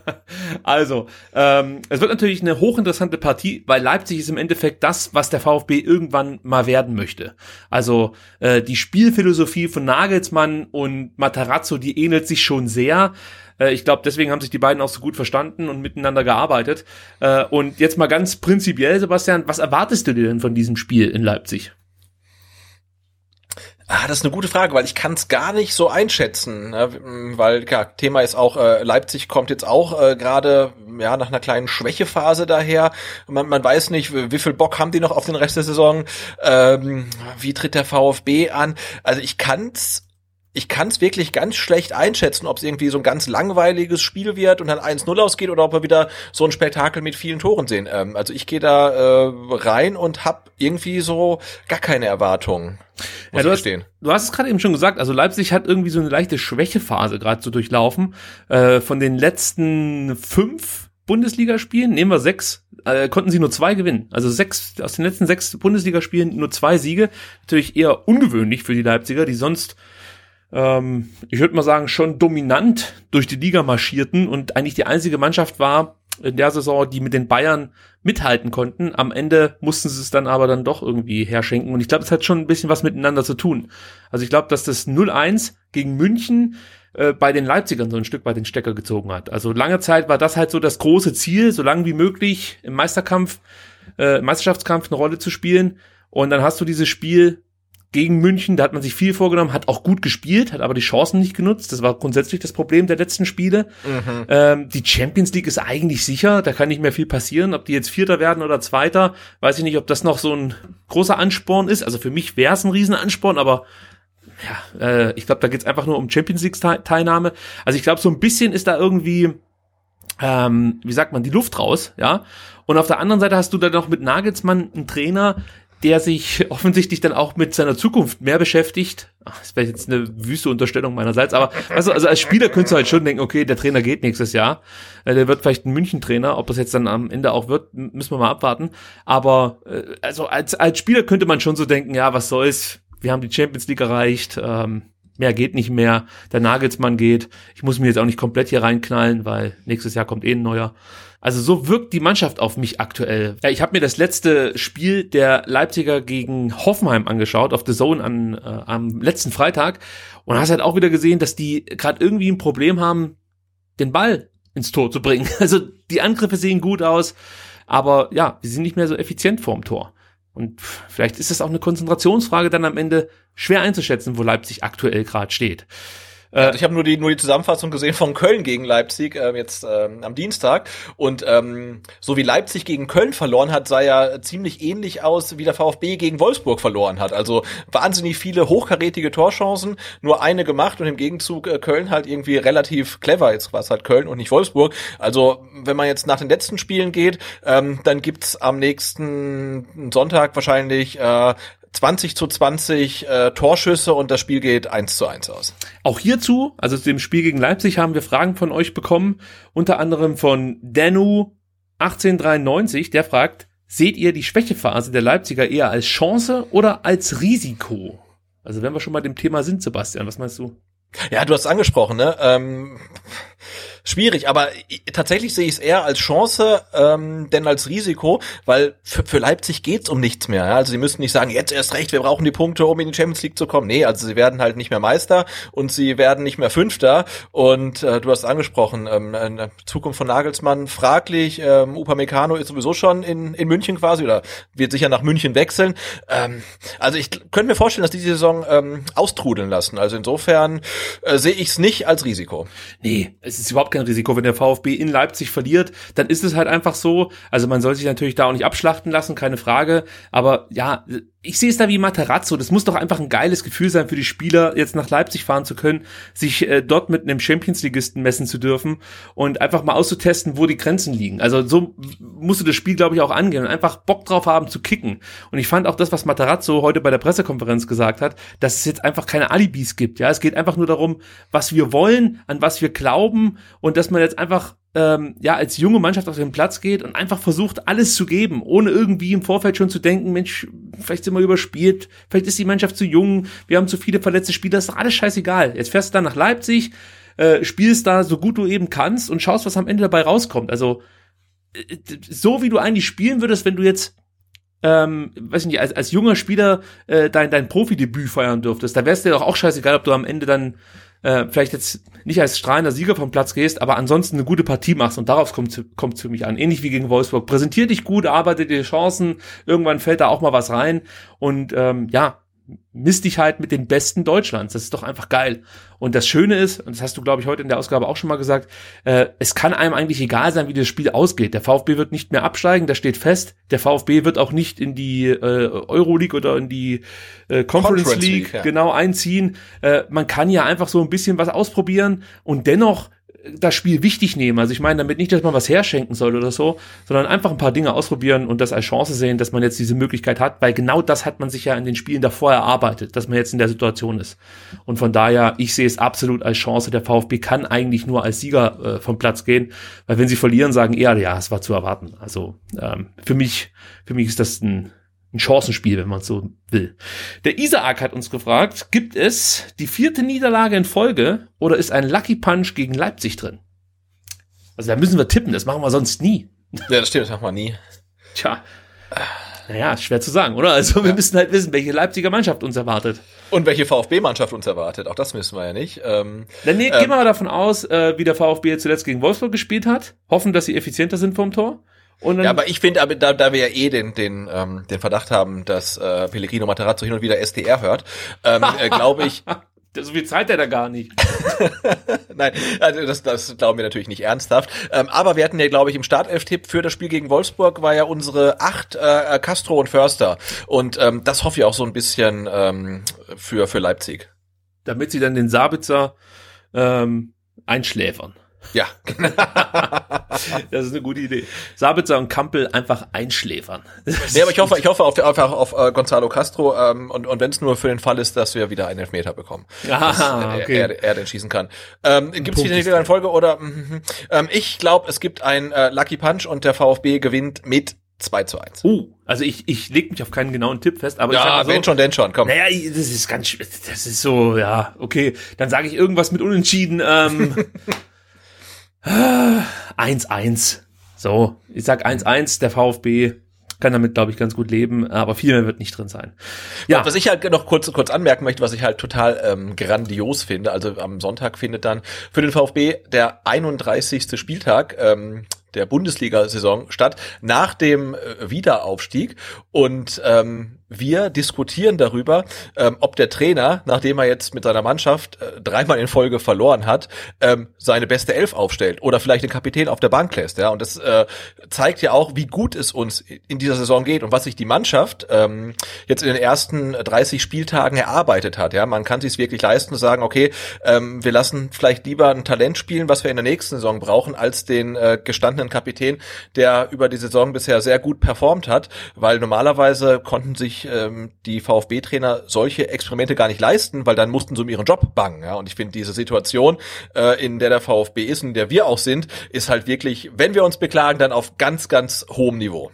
[LAUGHS] also, ähm, es wird natürlich eine hochinteressante Partie, weil Leipzig ist im Endeffekt das, was der VfB irgendwann mal werden möchte. Also äh, die Spielphilosophie von Nagelsmann und Matarazzo, die ähnelt sich schon sehr. Äh, ich glaube, deswegen haben sich die beiden auch so gut verstanden und miteinander gearbeitet. Äh, und jetzt mal ganz prinzipiell, Sebastian, was erwartest du dir denn von diesem Spiel in Leipzig? Ah, das ist eine gute Frage, weil ich kann es gar nicht so einschätzen, ne? weil ja, Thema ist auch, äh, Leipzig kommt jetzt auch äh, gerade ja nach einer kleinen Schwächephase daher. Man, man weiß nicht, wie viel Bock haben die noch auf den Rest der Saison. Ähm, wie tritt der VfB an? Also ich kann's ich kann es wirklich ganz schlecht einschätzen, ob es irgendwie so ein ganz langweiliges Spiel wird und dann 1-0 ausgeht oder ob wir wieder so ein Spektakel mit vielen Toren sehen. Ähm, also ich gehe da äh, rein und habe irgendwie so gar keine Erwartungen. Ja, du, hast, du hast es gerade eben schon gesagt, also Leipzig hat irgendwie so eine leichte Schwächephase gerade so durchlaufen. Äh, von den letzten fünf Bundesligaspielen, nehmen wir sechs, äh, konnten sie nur zwei gewinnen. Also sechs, aus den letzten sechs Bundesligaspielen nur zwei Siege. Natürlich eher ungewöhnlich für die Leipziger, die sonst ähm, ich würde mal sagen, schon dominant durch die Liga marschierten und eigentlich die einzige Mannschaft war in der Saison, die mit den Bayern mithalten konnten. Am Ende mussten sie es dann aber dann doch irgendwie herschenken. Und ich glaube, es hat schon ein bisschen was miteinander zu tun. Also ich glaube, dass das 0-1 gegen München äh, bei den Leipzigern so ein Stück weit den Stecker gezogen hat. Also lange Zeit war das halt so das große Ziel, so lange wie möglich im Meisterkampf, äh, Meisterschaftskampf eine Rolle zu spielen. Und dann hast du dieses Spiel gegen München, da hat man sich viel vorgenommen, hat auch gut gespielt, hat aber die Chancen nicht genutzt. Das war grundsätzlich das Problem der letzten Spiele. Mhm. Ähm, die Champions League ist eigentlich sicher, da kann nicht mehr viel passieren. Ob die jetzt Vierter werden oder Zweiter, weiß ich nicht, ob das noch so ein großer Ansporn ist. Also für mich wäre es ein Riesenansporn, aber ja, äh, ich glaube, da geht's einfach nur um Champions League Teilnahme. Also ich glaube, so ein bisschen ist da irgendwie, ähm, wie sagt man, die Luft raus, ja. Und auf der anderen Seite hast du dann noch mit Nagelsmann einen Trainer, der sich [LAUGHS] offensichtlich dann auch mit seiner Zukunft mehr beschäftigt. Das wäre jetzt eine wüste Unterstellung meinerseits, aber also, also als Spieler könntest du halt schon denken, okay, der Trainer geht nächstes Jahr. Äh, der wird vielleicht ein München-Trainer, ob das jetzt dann am Ende auch wird, müssen wir mal abwarten. Aber äh, also als, als Spieler könnte man schon so denken, ja, was soll's, wir haben die Champions League erreicht, ähm, mehr geht nicht mehr, der Nagelsmann geht, ich muss mir jetzt auch nicht komplett hier reinknallen, weil nächstes Jahr kommt eh ein neuer. Also so wirkt die Mannschaft auf mich aktuell. Ja, ich habe mir das letzte Spiel der Leipziger gegen Hoffenheim angeschaut, auf The Zone an, äh, am letzten Freitag. Und hast halt auch wieder gesehen, dass die gerade irgendwie ein Problem haben, den Ball ins Tor zu bringen. [LAUGHS] Also die Angriffe sehen gut aus, aber ja, wir sind nicht mehr so effizient vorm Tor. Und vielleicht ist es auch eine Konzentrationsfrage dann am Ende schwer einzuschätzen, wo Leipzig aktuell gerade steht. Äh, ich habe nur die nur die Zusammenfassung gesehen von Köln gegen Leipzig äh, jetzt ähm, am Dienstag und ähm, so wie Leipzig gegen Köln verloren hat, sah ja ziemlich ähnlich aus, wie der VfB gegen Wolfsburg verloren hat. Also wahnsinnig viele hochkarätige Torchancen, nur eine gemacht und im Gegenzug äh, Köln halt irgendwie relativ clever. Jetzt was halt Köln und nicht Wolfsburg. Also wenn man jetzt nach den letzten Spielen geht, ähm, dann gibt's am nächsten Sonntag wahrscheinlich äh, 20 zu 20 äh, Torschüsse und das Spiel geht 1 zu 1 aus. Auch hierzu, also zu dem Spiel gegen Leipzig, haben wir Fragen von euch bekommen, unter anderem von Danu 1893, der fragt, seht ihr die Schwächephase der Leipziger eher als Chance oder als Risiko? Also wenn wir schon mal dem Thema sind, Sebastian, was meinst du? Ja, du hast angesprochen, ne? Ähm, schwierig, aber tatsächlich sehe ich es eher als Chance, ähm, denn als Risiko, weil für, für Leipzig geht's um nichts mehr. Ja? Also sie müssen nicht sagen, jetzt erst recht, wir brauchen die Punkte, um in die Champions League zu kommen. Nee, also sie werden halt nicht mehr Meister und sie werden nicht mehr Fünfter. Und äh, du hast angesprochen, ähm, Zukunft von Nagelsmann fraglich. Ähm, Upamecano ist sowieso schon in, in München quasi oder wird sicher nach München wechseln. Ähm, also ich könnte mir vorstellen, dass die Saison ähm, austrudeln lassen. Also insofern äh, sehe ich es nicht als Risiko. Nee, es ist überhaupt kein Risiko. Wenn der VfB in Leipzig verliert, dann ist es halt einfach so. Also man soll sich natürlich da auch nicht abschlachten lassen, keine Frage. Aber ja, ich sehe es da wie Materazzo. Das muss doch einfach ein geiles Gefühl sein für die Spieler, jetzt nach Leipzig fahren zu können, sich äh, dort mit einem Champions-Ligisten messen zu dürfen und einfach mal auszutesten, wo die Grenzen liegen. Also so musst du das Spiel, glaube ich, auch angehen und einfach Bock drauf haben zu kicken. Und ich fand auch das, was Materazzo heute bei der Pressekonferenz gesagt hat, dass es jetzt einfach keine Alibis gibt. Ja, es geht einfach nur darum, was wir wollen, an was wir glauben und dass man jetzt einfach ähm, ja als junge Mannschaft auf den Platz geht und einfach versucht alles zu geben, ohne irgendwie im Vorfeld schon zu denken, Mensch, vielleicht sind wir überspielt, vielleicht ist die Mannschaft zu jung, wir haben zu viele verletzte Spieler, ist doch alles scheißegal. Jetzt fährst du dann nach Leipzig, äh, spielst da so gut du eben kannst und schaust, was am Ende dabei rauskommt. Also äh, so wie du eigentlich spielen würdest, wenn du jetzt ähm, weiß nicht, als, als junger Spieler äh, dein, dein Profidebüt feiern dürftest, da wär's dir doch auch scheißegal, ob du am Ende dann äh, vielleicht jetzt nicht als strahlender Sieger vom Platz gehst, aber ansonsten eine gute Partie machst und darauf kommt kommt für mich an. Ähnlich wie gegen Wolfsburg. Präsentier dich gut, arbeite dir Chancen, irgendwann fällt da auch mal was rein und ähm, ja, misst dich halt mit den Besten Deutschlands. Das ist doch einfach geil. Und das Schöne ist, und das hast du, glaube ich, heute in der Ausgabe auch schon mal gesagt, äh, es kann einem eigentlich egal sein, wie das Spiel ausgeht. Der VfB wird nicht mehr absteigen, das steht fest. Der VfB wird auch nicht in die äh, Euroleague oder in die äh, Conference, Conference League, League ja. genau einziehen. Äh, man kann ja einfach so ein bisschen was ausprobieren und dennoch das Spiel wichtig nehmen. Also ich meine damit nicht, dass man was herschenken soll oder so, sondern einfach ein paar Dinge ausprobieren und das als Chance sehen, dass man jetzt diese Möglichkeit hat, weil genau das hat man sich ja in den Spielen davor erarbeitet, dass man jetzt in der Situation ist. Und von daher, ich sehe es absolut als Chance. Der VfB kann eigentlich nur als Sieger äh, vom Platz gehen, weil wenn sie verlieren, sagen eher, ja, es war zu erwarten. Also ähm, für mich, für mich ist das ein ein Chancenspiel, wenn man so will. Der Isaac hat uns gefragt, gibt es die vierte Niederlage in Folge oder ist ein Lucky Punch gegen Leipzig drin? Also da müssen wir tippen, das machen wir sonst nie. Ja, das stimmt, das machen wir nie. Tja, naja, schwer zu sagen, oder? Also wir ja. müssen halt wissen, welche Leipziger Mannschaft uns erwartet. Und welche VfB-Mannschaft uns erwartet, auch das wissen wir ja nicht. Ähm, Dann nee, ähm, gehen wir mal davon aus, äh, wie der VfB zuletzt gegen Wolfsburg gespielt hat, hoffen, dass sie effizienter sind vom Tor und dann, ja, aber ich finde, da, da wir ja eh den, den, ähm, den Verdacht haben, dass äh, Pellegrino Materazzo hin und wieder SDR hört, ähm, äh, glaube ich. [LAUGHS] so viel Zeit hat er gar nicht. [LAUGHS] Nein, also das, das glauben wir natürlich nicht ernsthaft. Ähm, aber wir hatten ja, glaube ich, im Startelf-Tipp für das Spiel gegen Wolfsburg war ja unsere acht äh, Castro und Förster. Und ähm, das hoffe ich auch so ein bisschen ähm, für, für Leipzig. Damit sie dann den Sabitzer ähm, einschläfern. Ja. [LAUGHS] das ist eine gute Idee. Sabitzer und Kampel einfach einschläfern. Nee, aber ich hoffe, ich hoffe auf, auf, auf, auf äh, Gonzalo Castro ähm, und, und wenn es nur für den Fall ist, dass wir wieder einen Elfmeter bekommen. Ah, äh, okay. er, er den schießen kann. Ähm, Gibt es wieder eine Folge oder? mhm, ähm, ich glaube, es gibt ein äh, Lucky Punch und der VfB gewinnt mit 2 zu 1. Uh, also ich, ich leg mich auf keinen genauen Tipp fest, aber ich sag Ja, mal so, wenn schon, denn schon, komm. Naja, das ist ganz, das ist so, ja, okay. Dann sage ich irgendwas mit Unentschieden. Ähm, [LAUGHS] 1-1. So, ich sag 1-1, der VfB kann damit, glaube ich, ganz gut leben, aber viel mehr wird nicht drin sein. Ja, Was ich halt noch kurz, kurz anmerken möchte, was ich halt total ähm, grandios finde, also am Sonntag findet dann für den VfB der 31. Spieltag ähm, der Bundesliga-Saison statt, nach dem äh, Wiederaufstieg. Und ähm, wir diskutieren darüber, ähm, ob der Trainer, nachdem er jetzt mit seiner Mannschaft äh, dreimal in Folge verloren hat, ähm, seine beste Elf aufstellt oder vielleicht den Kapitän auf der Bank lässt. Ja, und das äh, zeigt ja auch, wie gut es uns in dieser Saison geht und was sich die Mannschaft ähm, jetzt in den ersten 30 Spieltagen erarbeitet hat. Ja, man kann sich wirklich leisten zu sagen, okay, ähm, wir lassen vielleicht lieber ein Talent spielen, was wir in der nächsten Saison brauchen, als den äh, gestandenen Kapitän, der über die Saison bisher sehr gut performt hat, weil normalerweise konnten sich ähm, die VfB-Trainer solche Experimente gar nicht leisten, weil dann mussten sie um ihren Job bangen. Ja, und ich finde diese Situation, äh, in der der VfB ist und in der wir auch sind, ist halt wirklich, wenn wir uns beklagen, dann auf ganz, ganz hohem Niveau.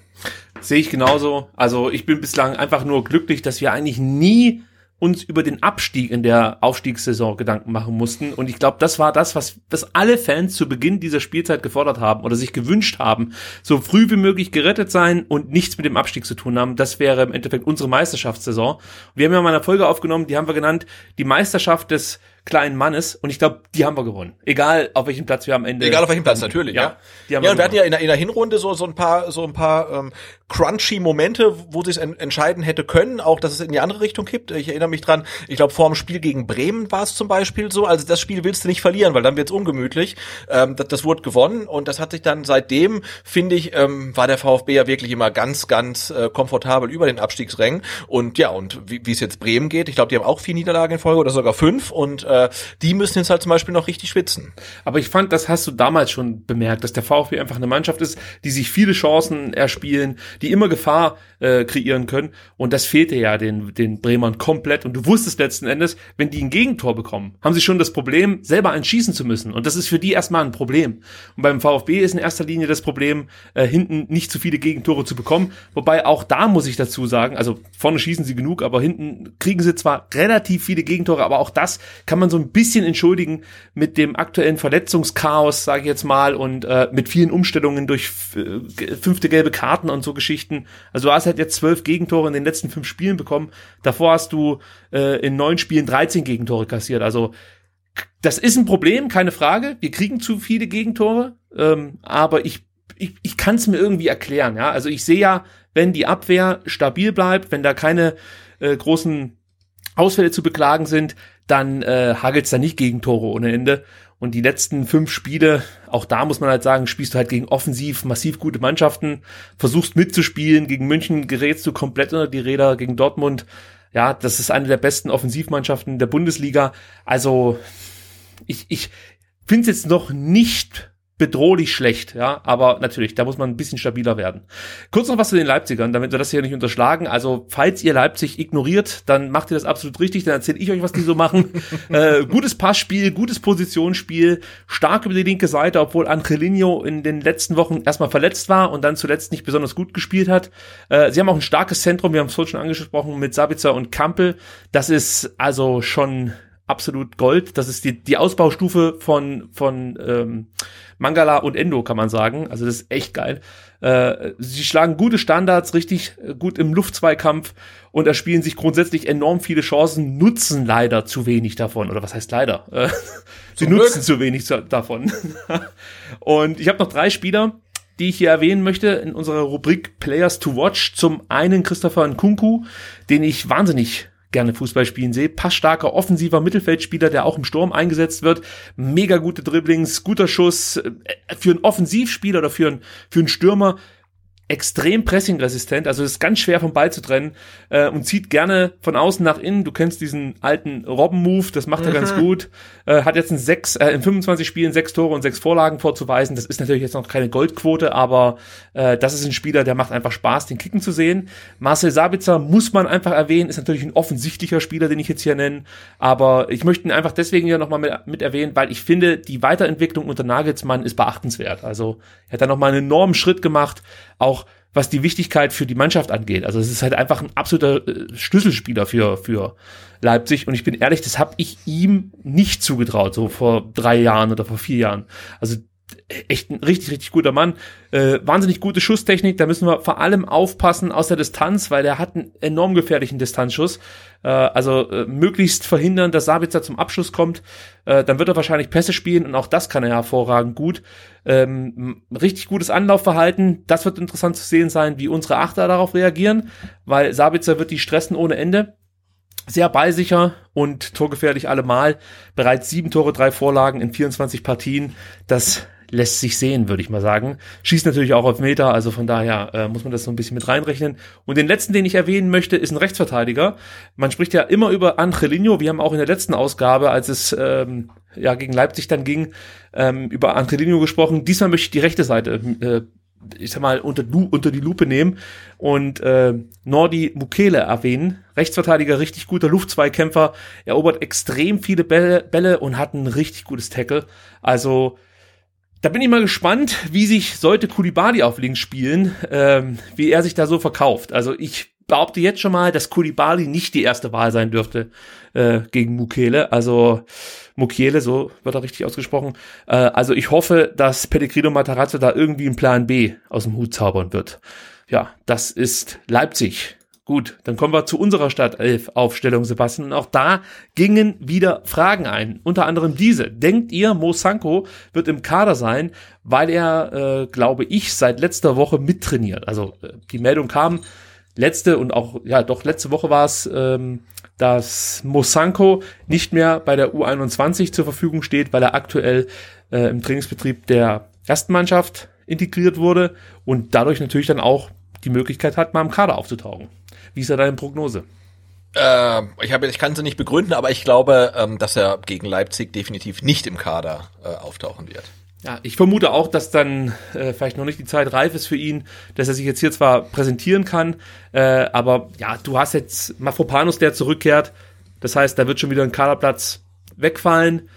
sehe ich genauso. Also ich bin bislang einfach nur glücklich, dass wir eigentlich nie uns über den Abstieg in der Aufstiegssaison Gedanken machen mussten. Und ich glaube, das war das, was, was alle Fans zu Beginn dieser Spielzeit gefordert haben oder sich gewünscht haben. So früh wie möglich gerettet sein und nichts mit dem Abstieg zu tun haben. Das wäre im Endeffekt unsere Meisterschaftssaison. Wir haben ja mal eine Folge aufgenommen, die haben wir genannt, die Meisterschaft des kleinen Mannes. Und ich glaube, die haben wir gewonnen. Egal, auf welchem Platz wir am Ende. Egal auf welchem Platz, natürlich, ja. Die haben Ja, und wir hatten ja in der, in der Hinrunde so, so ein paar, so ein paar ähm, crunchy Momente, wo sich en entscheiden hätte können, auch dass es in die andere Richtung kippt. Ich erinnere mich dran, ich glaube, vor dem Spiel gegen Bremen war es zum Beispiel so. Also das Spiel willst du nicht verlieren, weil dann wird's ungemütlich. Ähm, das, das wurde gewonnen und das hat sich dann seitdem, finde ich, ähm, war der VfB ja wirklich immer ganz, ganz äh, komfortabel über den Abstiegsrängen. Und ja, und wie wie es jetzt Bremen geht, ich glaube, die haben auch vier Niederlagen in Folge oder sogar fünf und äh, die müssen jetzt halt zum Beispiel noch richtig schwitzen. Aber ich fand, das hast du damals schon bemerkt, dass der VfB einfach eine Mannschaft ist, die sich viele Chancen erspielen, die immer Gefahr äh, kreieren können. Und das fehlte ja den, den Bremern komplett. Und du wusstest letzten Endes, wenn die ein Gegentor bekommen, haben sie schon das Problem, selber einen schießen zu müssen. Und das ist für die erstmal ein Problem. Und beim VfB ist in erster Linie das Problem, äh, hinten nicht zu viele Gegentore zu bekommen. Wobei auch da muss ich dazu sagen, also vorne schießen sie genug, aber hinten kriegen sie zwar relativ viele Gegentore, aber auch das kann man so ein bisschen entschuldigen mit dem aktuellen Verletzungschaos, sage ich jetzt mal, und äh, mit vielen Umstellungen durch äh, fünfte gelbe Karten und so Geschichten. Also du hast halt jetzt zwölf Gegentore in den letzten fünf Spielen bekommen. Davor hast du äh, in neun Spielen 13 Gegentore kassiert. Also das ist ein Problem, keine Frage. Wir kriegen zu viele Gegentore, ähm, aber ich, ich, ich kann es mir irgendwie erklären. Ja, also ich sehe ja, wenn die Abwehr stabil bleibt, wenn da keine äh, großen Ausfälle zu beklagen sind, dann äh, hagelt es da nicht Gegentore ohne Ende. Und die letzten fünf Spiele, auch da muss man halt sagen, spielst du halt gegen offensiv massiv gute Mannschaften, versuchst mitzuspielen, gegen München gerätst du komplett unter die Räder, gegen Dortmund, ja, das ist eine der besten Offensivmannschaften der Bundesliga. Also ich, ich finde es jetzt noch nicht bedrohlich schlecht, ja, aber natürlich, da muss man ein bisschen stabiler werden. Kurz noch was zu den Leipzigern, damit wir das hier nicht unterschlagen. Also, falls ihr Leipzig ignoriert, dann macht ihr das absolut richtig, dann erzähle ich euch, was die so machen. [LAUGHS] äh, gutes Passspiel, gutes Positionsspiel, stark über die linke Seite, obwohl Angelino in den letzten Wochen erstmal verletzt war und dann zuletzt nicht besonders gut gespielt hat. Äh, sie haben auch ein starkes Zentrum, wir haben es vorhin schon angesprochen, mit Sabitzer und Kampel. Das ist also schon absolut Gold. Das ist die, die Ausbaustufe von, von ähm, Mangala und Endo, kann man sagen. Also das ist echt geil. Äh, sie schlagen gute Standards, richtig äh, gut im Luftzweikampf und erspielen sich grundsätzlich enorm viele Chancen, nutzen leider zu wenig davon. Oder was heißt leider? Äh, [LAUGHS] sie Zum nutzen Glück. zu wenig davon. [LAUGHS] und ich habe noch drei Spieler, die ich hier erwähnen möchte in unserer Rubrik Players to Watch. Zum einen Christopher Nkunku, den ich wahnsinnig gerne Fußball spielen sehe. Passstarker, offensiver Mittelfeldspieler, der auch im Sturm eingesetzt wird. Mega gute Dribblings, guter Schuss. Äh, Für einen Offensivspieler oder für einen, für einen Stürmer extrem pressingresistent, also ist ganz schwer vom Ball zu trennen äh, und zieht gerne von außen nach innen. Du kennst diesen alten Robben-Move, das macht er mhm. ganz gut. Äh, hat jetzt in sechs, äh, in 25 Spielen sechs Tore und sechs Vorlagen vorzuweisen. Das ist natürlich jetzt noch keine Goldquote, aber äh, das ist ein Spieler, der macht einfach Spaß, den Kicken zu sehen. Marcel Sabitzer muss man einfach erwähnen, ist natürlich ein offensichtlicher Spieler, den ich jetzt hier nenne, aber ich möchte ihn einfach deswegen hier nochmal mit, mit erwähnen, weil ich finde, die Weiterentwicklung unter Nagelsmann ist beachtenswert. Also er hat da nochmal einen enormen Schritt gemacht, auch was die Wichtigkeit für die Mannschaft angeht. Also es ist halt einfach ein absoluter äh, Schlüsselspieler für, für Leipzig. Und ich bin ehrlich, das habe ich ihm nicht zugetraut, so vor drei Jahren oder vor vier Jahren. Also echt ein richtig, richtig guter Mann. Äh, wahnsinnig gute Schusstechnik, da müssen wir vor allem aufpassen aus der Distanz, weil der hat einen enorm gefährlichen Distanzschuss. Äh, also äh, möglichst verhindern, dass Sabitzer zum Abschluss kommt. Äh, dann wird er wahrscheinlich Pässe spielen und auch das kann er hervorragend gut. Ähm, richtig gutes Anlaufverhalten, das wird interessant zu sehen sein, wie unsere Achter darauf reagieren, weil Sabitzer wird die stressen ohne Ende sehr ballsicher und torgefährlich allemal. Bereits sieben Tore, drei Vorlagen in 24 Partien. Das lässt sich sehen, würde ich mal sagen. Schießt natürlich auch auf Meter, also von daher äh, muss man das so ein bisschen mit reinrechnen. Und den letzten, den ich erwähnen möchte, ist ein Rechtsverteidiger. Man spricht ja immer über Angelino. Wir haben auch in der letzten Ausgabe, als es ähm, ja gegen Leipzig dann ging, ähm, über Angelino gesprochen. Diesmal möchte ich die rechte Seite äh, ich sag mal, unter, unter die Lupe nehmen und äh, Nordi Mukele erwähnen. Rechtsverteidiger, richtig guter Luftzweikämpfer, erobert extrem viele Bälle, Bälle und hat ein richtig gutes Tackle. Also da bin ich mal gespannt, wie sich sollte Kulibali auf links spielen, ähm, wie er sich da so verkauft. Also ich behaupte jetzt schon mal, dass Kulibali nicht die erste Wahl sein dürfte äh, gegen Mukele. Also Mukiele, so wird er richtig ausgesprochen. Äh, also ich hoffe, dass Pellegrino Matarazzo da irgendwie einen Plan B aus dem Hut zaubern wird. Ja, das ist Leipzig. Gut, dann kommen wir zu unserer Startelf-Aufstellung, Sebastian. Und auch da gingen wieder Fragen ein. Unter anderem diese. Denkt ihr, Mo Sanko wird im Kader sein, weil er, äh, glaube ich, seit letzter Woche mittrainiert? Also äh, die Meldung kam letzte und auch, ja, doch letzte Woche war es, ähm, dass Mo Sanko nicht mehr bei der U21 zur Verfügung steht, weil er aktuell äh, im Trainingsbetrieb der ersten Mannschaft integriert wurde und dadurch natürlich dann auch die Möglichkeit hat, mal im Kader aufzutauchen. Wie ist da deine Prognose? Äh, ich, hab, ich kann sie nicht begründen, aber ich glaube, ähm, dass er gegen Leipzig definitiv nicht im Kader äh, auftauchen wird. Ja, ich vermute auch, dass dann äh, vielleicht noch nicht die Zeit reif ist für ihn, dass er sich jetzt hier zwar präsentieren kann, äh, aber ja, du hast jetzt Mafropanus, der zurückkehrt. Das heißt, da wird schon wieder ein Kaderplatz wegfallen.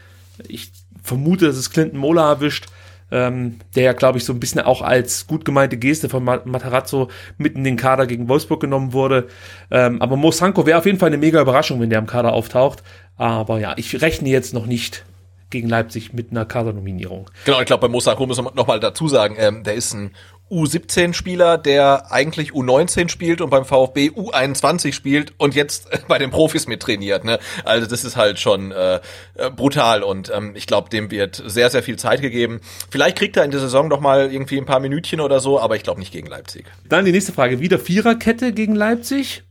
Ich vermute, dass es Clinton Mola erwischt ähm, der ja, glaube ich, so ein bisschen auch als gut gemeinte Geste von Matarazzo mit in den Kader gegen Wolfsburg genommen wurde. Ähm, aber Mo Sanko wäre auf jeden Fall eine mega Überraschung, wenn der im Kader auftaucht. Aber ja, ich rechne jetzt noch nicht gegen Leipzig mit einer Kadernominierung. Genau, ich glaube, bei Mo Sanko müssen wir nochmal dazu sagen, ähm, der ist ein U17-Spieler, der eigentlich U19 spielt und beim VfB U21 spielt und jetzt bei den Profis mit trainiert. Ne? Also das ist halt schon äh, äh, brutal und ähm, ich glaube, dem wird sehr, sehr viel Zeit gegeben. Vielleicht kriegt er in der Saison doch mal irgendwie ein paar Minütchen oder so, aber ich glaube nicht gegen Leipzig. Dann die nächste Frage. Wieder Viererkette gegen Leipzig?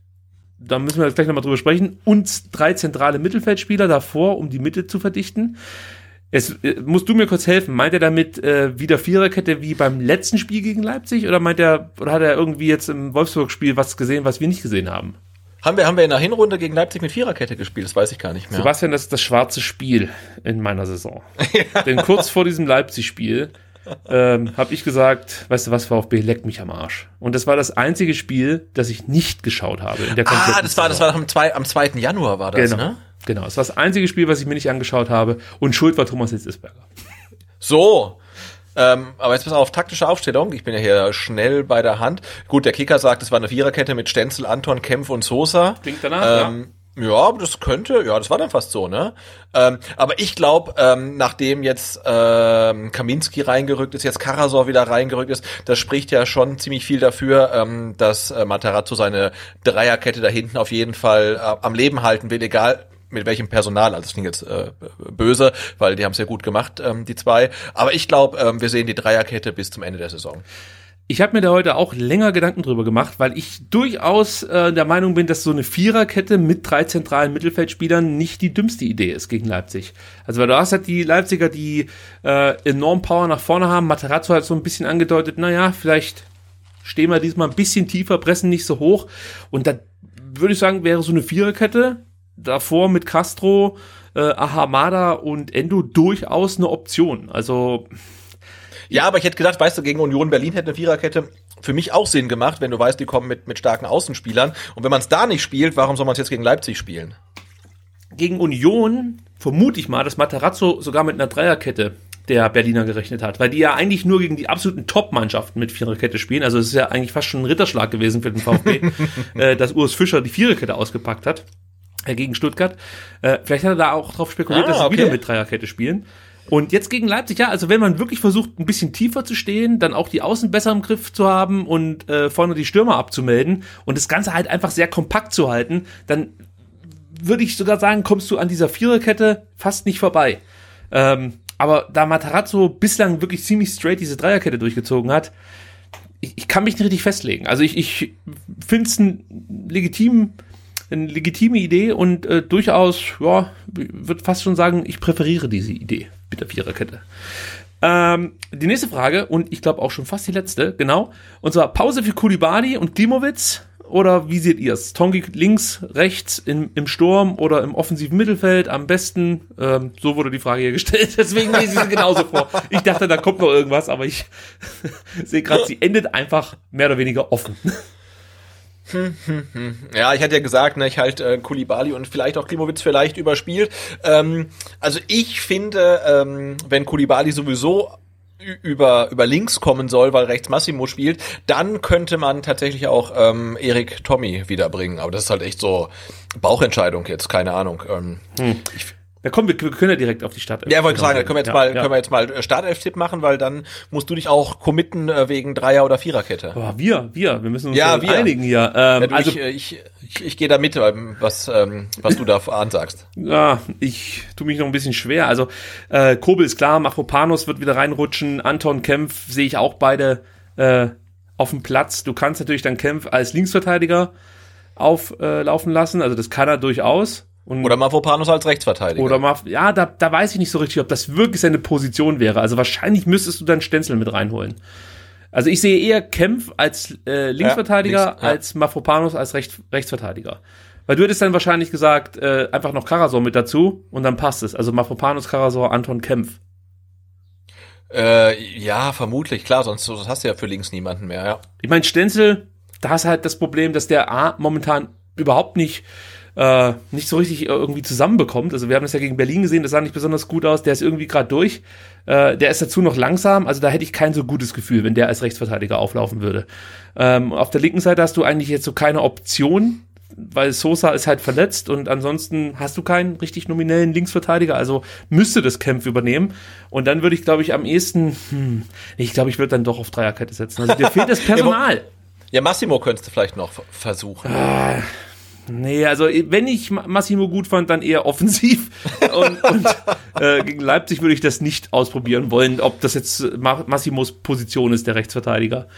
Da müssen wir gleich nochmal drüber sprechen. Und drei zentrale Mittelfeldspieler davor, um die Mitte zu verdichten. Es, äh, musst du mir kurz helfen. Meint er damit äh, wieder Viererkette wie beim letzten Spiel gegen Leipzig oder meint er oder hat er irgendwie jetzt im Wolfsburg-Spiel was gesehen, was wir nicht gesehen haben? Haben wir, haben wir in der Hinrunde gegen Leipzig mit Viererkette gespielt? Das weiß ich gar nicht mehr. Sebastian, das ist das schwarze Spiel in meiner Saison. [LAUGHS] ja. Denn kurz vor diesem Leipzig-Spiel ähm, habe ich gesagt, weißt du was, VfB, leckt mich am Arsch. Und das war das einzige Spiel, das ich nicht geschaut habe in der Ah, das war, das war am, zwei, am 2. Januar war das, genau. ne? Genau, es war das einzige Spiel, was ich mir nicht angeschaut habe. Und schuld war Thomas Hitzesberger. So. Ähm, aber jetzt pass auf, taktische Aufstellung. Ich bin ja hier schnell bei der Hand. Gut, der Kicker sagt, es war eine Viererkette mit Stenzel, Anton, Kempf und Sosa. Klingt danach, ähm, ja. Ja, das könnte, ja, das war dann fast so, ne? Ähm, aber ich glaube, ähm, nachdem jetzt ähm, Kaminski reingerückt ist, jetzt Karasor wieder reingerückt ist, das spricht ja schon ziemlich viel dafür, ähm, dass äh, Matarazzo seine Dreierkette da hinten auf jeden Fall äh, am Leben halten will, egal mit welchem Personal. Also das klingt jetzt äh, böse, weil die haben es ja gut gemacht, ähm, die zwei. Aber ich glaube, ähm, wir sehen die Dreierkette bis zum Ende der Saison. Ich habe mir da heute auch länger Gedanken drüber gemacht, weil ich durchaus äh, der Meinung bin, dass so eine Viererkette mit drei zentralen Mittelfeldspielern nicht die dümmste Idee ist gegen Leipzig. Also weil du hast halt die Leipziger, die äh, enorm Power nach vorne haben. Materazzo hat so ein bisschen angedeutet, naja, vielleicht stehen wir diesmal ein bisschen tiefer, pressen nicht so hoch. Und da würde ich sagen, wäre so eine Viererkette davor mit Castro, äh, Ahamada und Endo durchaus eine Option. Also ja, aber ich hätte gedacht, weißt du, gegen Union Berlin hätte eine Viererkette für mich auch Sinn gemacht, wenn du weißt, die kommen mit, mit starken Außenspielern. Und wenn man es da nicht spielt, warum soll man es jetzt gegen Leipzig spielen? Gegen Union vermute ich mal, dass Materazzo sogar mit einer Dreierkette der Berliner gerechnet hat, weil die ja eigentlich nur gegen die absoluten Top-Mannschaften mit Viererkette spielen. Also es ist ja eigentlich fast schon ein Ritterschlag gewesen für den VfB, [LAUGHS] äh, dass Urs Fischer die Viererkette ausgepackt hat gegen Stuttgart. Äh, vielleicht hat er da auch drauf spekuliert, Ah, dass sie okay. wieder mit Dreierkette spielen. Und jetzt gegen Leipzig, ja, also wenn man wirklich versucht, ein bisschen tiefer zu stehen, dann auch die Außen besser im Griff zu haben und äh, vorne die Stürmer abzumelden und das Ganze halt einfach sehr kompakt zu halten, dann würde ich sogar sagen, kommst du an dieser Viererkette fast nicht vorbei. Ähm, aber da Matarazzo bislang wirklich ziemlich straight diese Dreierkette durchgezogen hat, ich, ich kann mich nicht richtig festlegen. Also ich, ich finde es ein legitim, eine legitime Idee und äh, durchaus, ja, würde fast schon sagen, ich präferiere diese Idee mit der Viererkette. Ähm, die nächste Frage, und ich glaube auch schon fast die letzte, genau. Und zwar Pause für Kulibali und Klimowitz. Oder wie seht ihr es? Tongi links, rechts, im, im Sturm oder im offensiven Mittelfeld am besten? Ähm, so wurde die Frage hier gestellt, [LAUGHS] deswegen lese ich sie genauso vor. Ich dachte, da kommt noch irgendwas, aber ich [LAUGHS] sehe gerade, sie endet einfach mehr oder weniger offen. [LAUGHS] Ja, ich hatte ja gesagt, ne, ich halte äh, Kulibali und vielleicht auch Klimowitz vielleicht überspielt. Ähm, also ich finde, ähm, wenn Kulibali sowieso über über links kommen soll, weil rechts Massimo spielt, dann könnte man tatsächlich auch ähm, Erik Tommy wiederbringen. Aber das ist halt echt so Bauchentscheidung jetzt, keine Ahnung. Ähm, ich, Ja, komm, wir, wir können ja direkt auf die Stadt. ja, wollte sagen, da können wir jetzt Ja, mal ja. können wir jetzt mal äh, Startelf-Tipp machen, weil dann musst du dich auch committen äh, wegen Dreier- oder Viererkette. Aber wir, wir, wir müssen uns Ja, wir. einigen hier. Ähm, Ja, du, also, ich, äh, ich, ich, ich gehe da mit, ähm, was, ähm, was du da ansagst. ja, ich tue mich noch ein bisschen schwer. Also, äh, Kobel ist klar, Mafropanos wird wieder reinrutschen, Anton Kempf sehe ich auch beide äh, auf dem Platz. Du kannst natürlich dann Kempf als Linksverteidiger auflaufen äh, laufen lassen, also das kann er durchaus. Und Oder Mavropanos als Rechtsverteidiger. Oder mal, ja, da, da weiß ich nicht so richtig, ob das wirklich seine Position wäre. Also wahrscheinlich müsstest du dann Stenzel mit reinholen. Also ich sehe eher Kempf als äh, Linksverteidiger Ja, links, ja. als Mafropanos als Recht, Rechtsverteidiger. Weil du hättest dann wahrscheinlich gesagt, äh, einfach noch Karasor mit dazu und dann passt es. Also Mafropanos, Karasor, Anton Kempf. Äh, ja, vermutlich, klar, sonst, sonst hast du ja für links niemanden mehr, ja. Ich meine, Stenzel, da hast halt das Problem, dass der A momentan überhaupt nicht äh, nicht so richtig irgendwie zusammenbekommt. Also wir haben das ja gegen Berlin gesehen, das sah nicht besonders gut aus. Der ist irgendwie gerade durch. Äh, der ist dazu noch langsam. Also da hätte ich kein so gutes Gefühl, wenn der als Rechtsverteidiger auflaufen würde. Ähm, auf der linken Seite hast du eigentlich jetzt so keine Option, weil Sosa ist halt verletzt und ansonsten hast du keinen richtig nominellen Linksverteidiger, also müsste das Kämpf übernehmen. Und dann würde ich, glaube ich, am ehesten, hm, ich glaube, ich würde dann doch auf Dreierkette setzen. Also dir fehlt das [LAUGHS] Personal. Ja, Massimo könntest du vielleicht noch versuchen. Nee, also wenn ich Ma- Massimo gut fand, dann eher offensiv. [LAUGHS] Und, und äh, gegen Leipzig würde ich das nicht ausprobieren wollen, ob das jetzt Ma Massimos Position ist, der Rechtsverteidiger.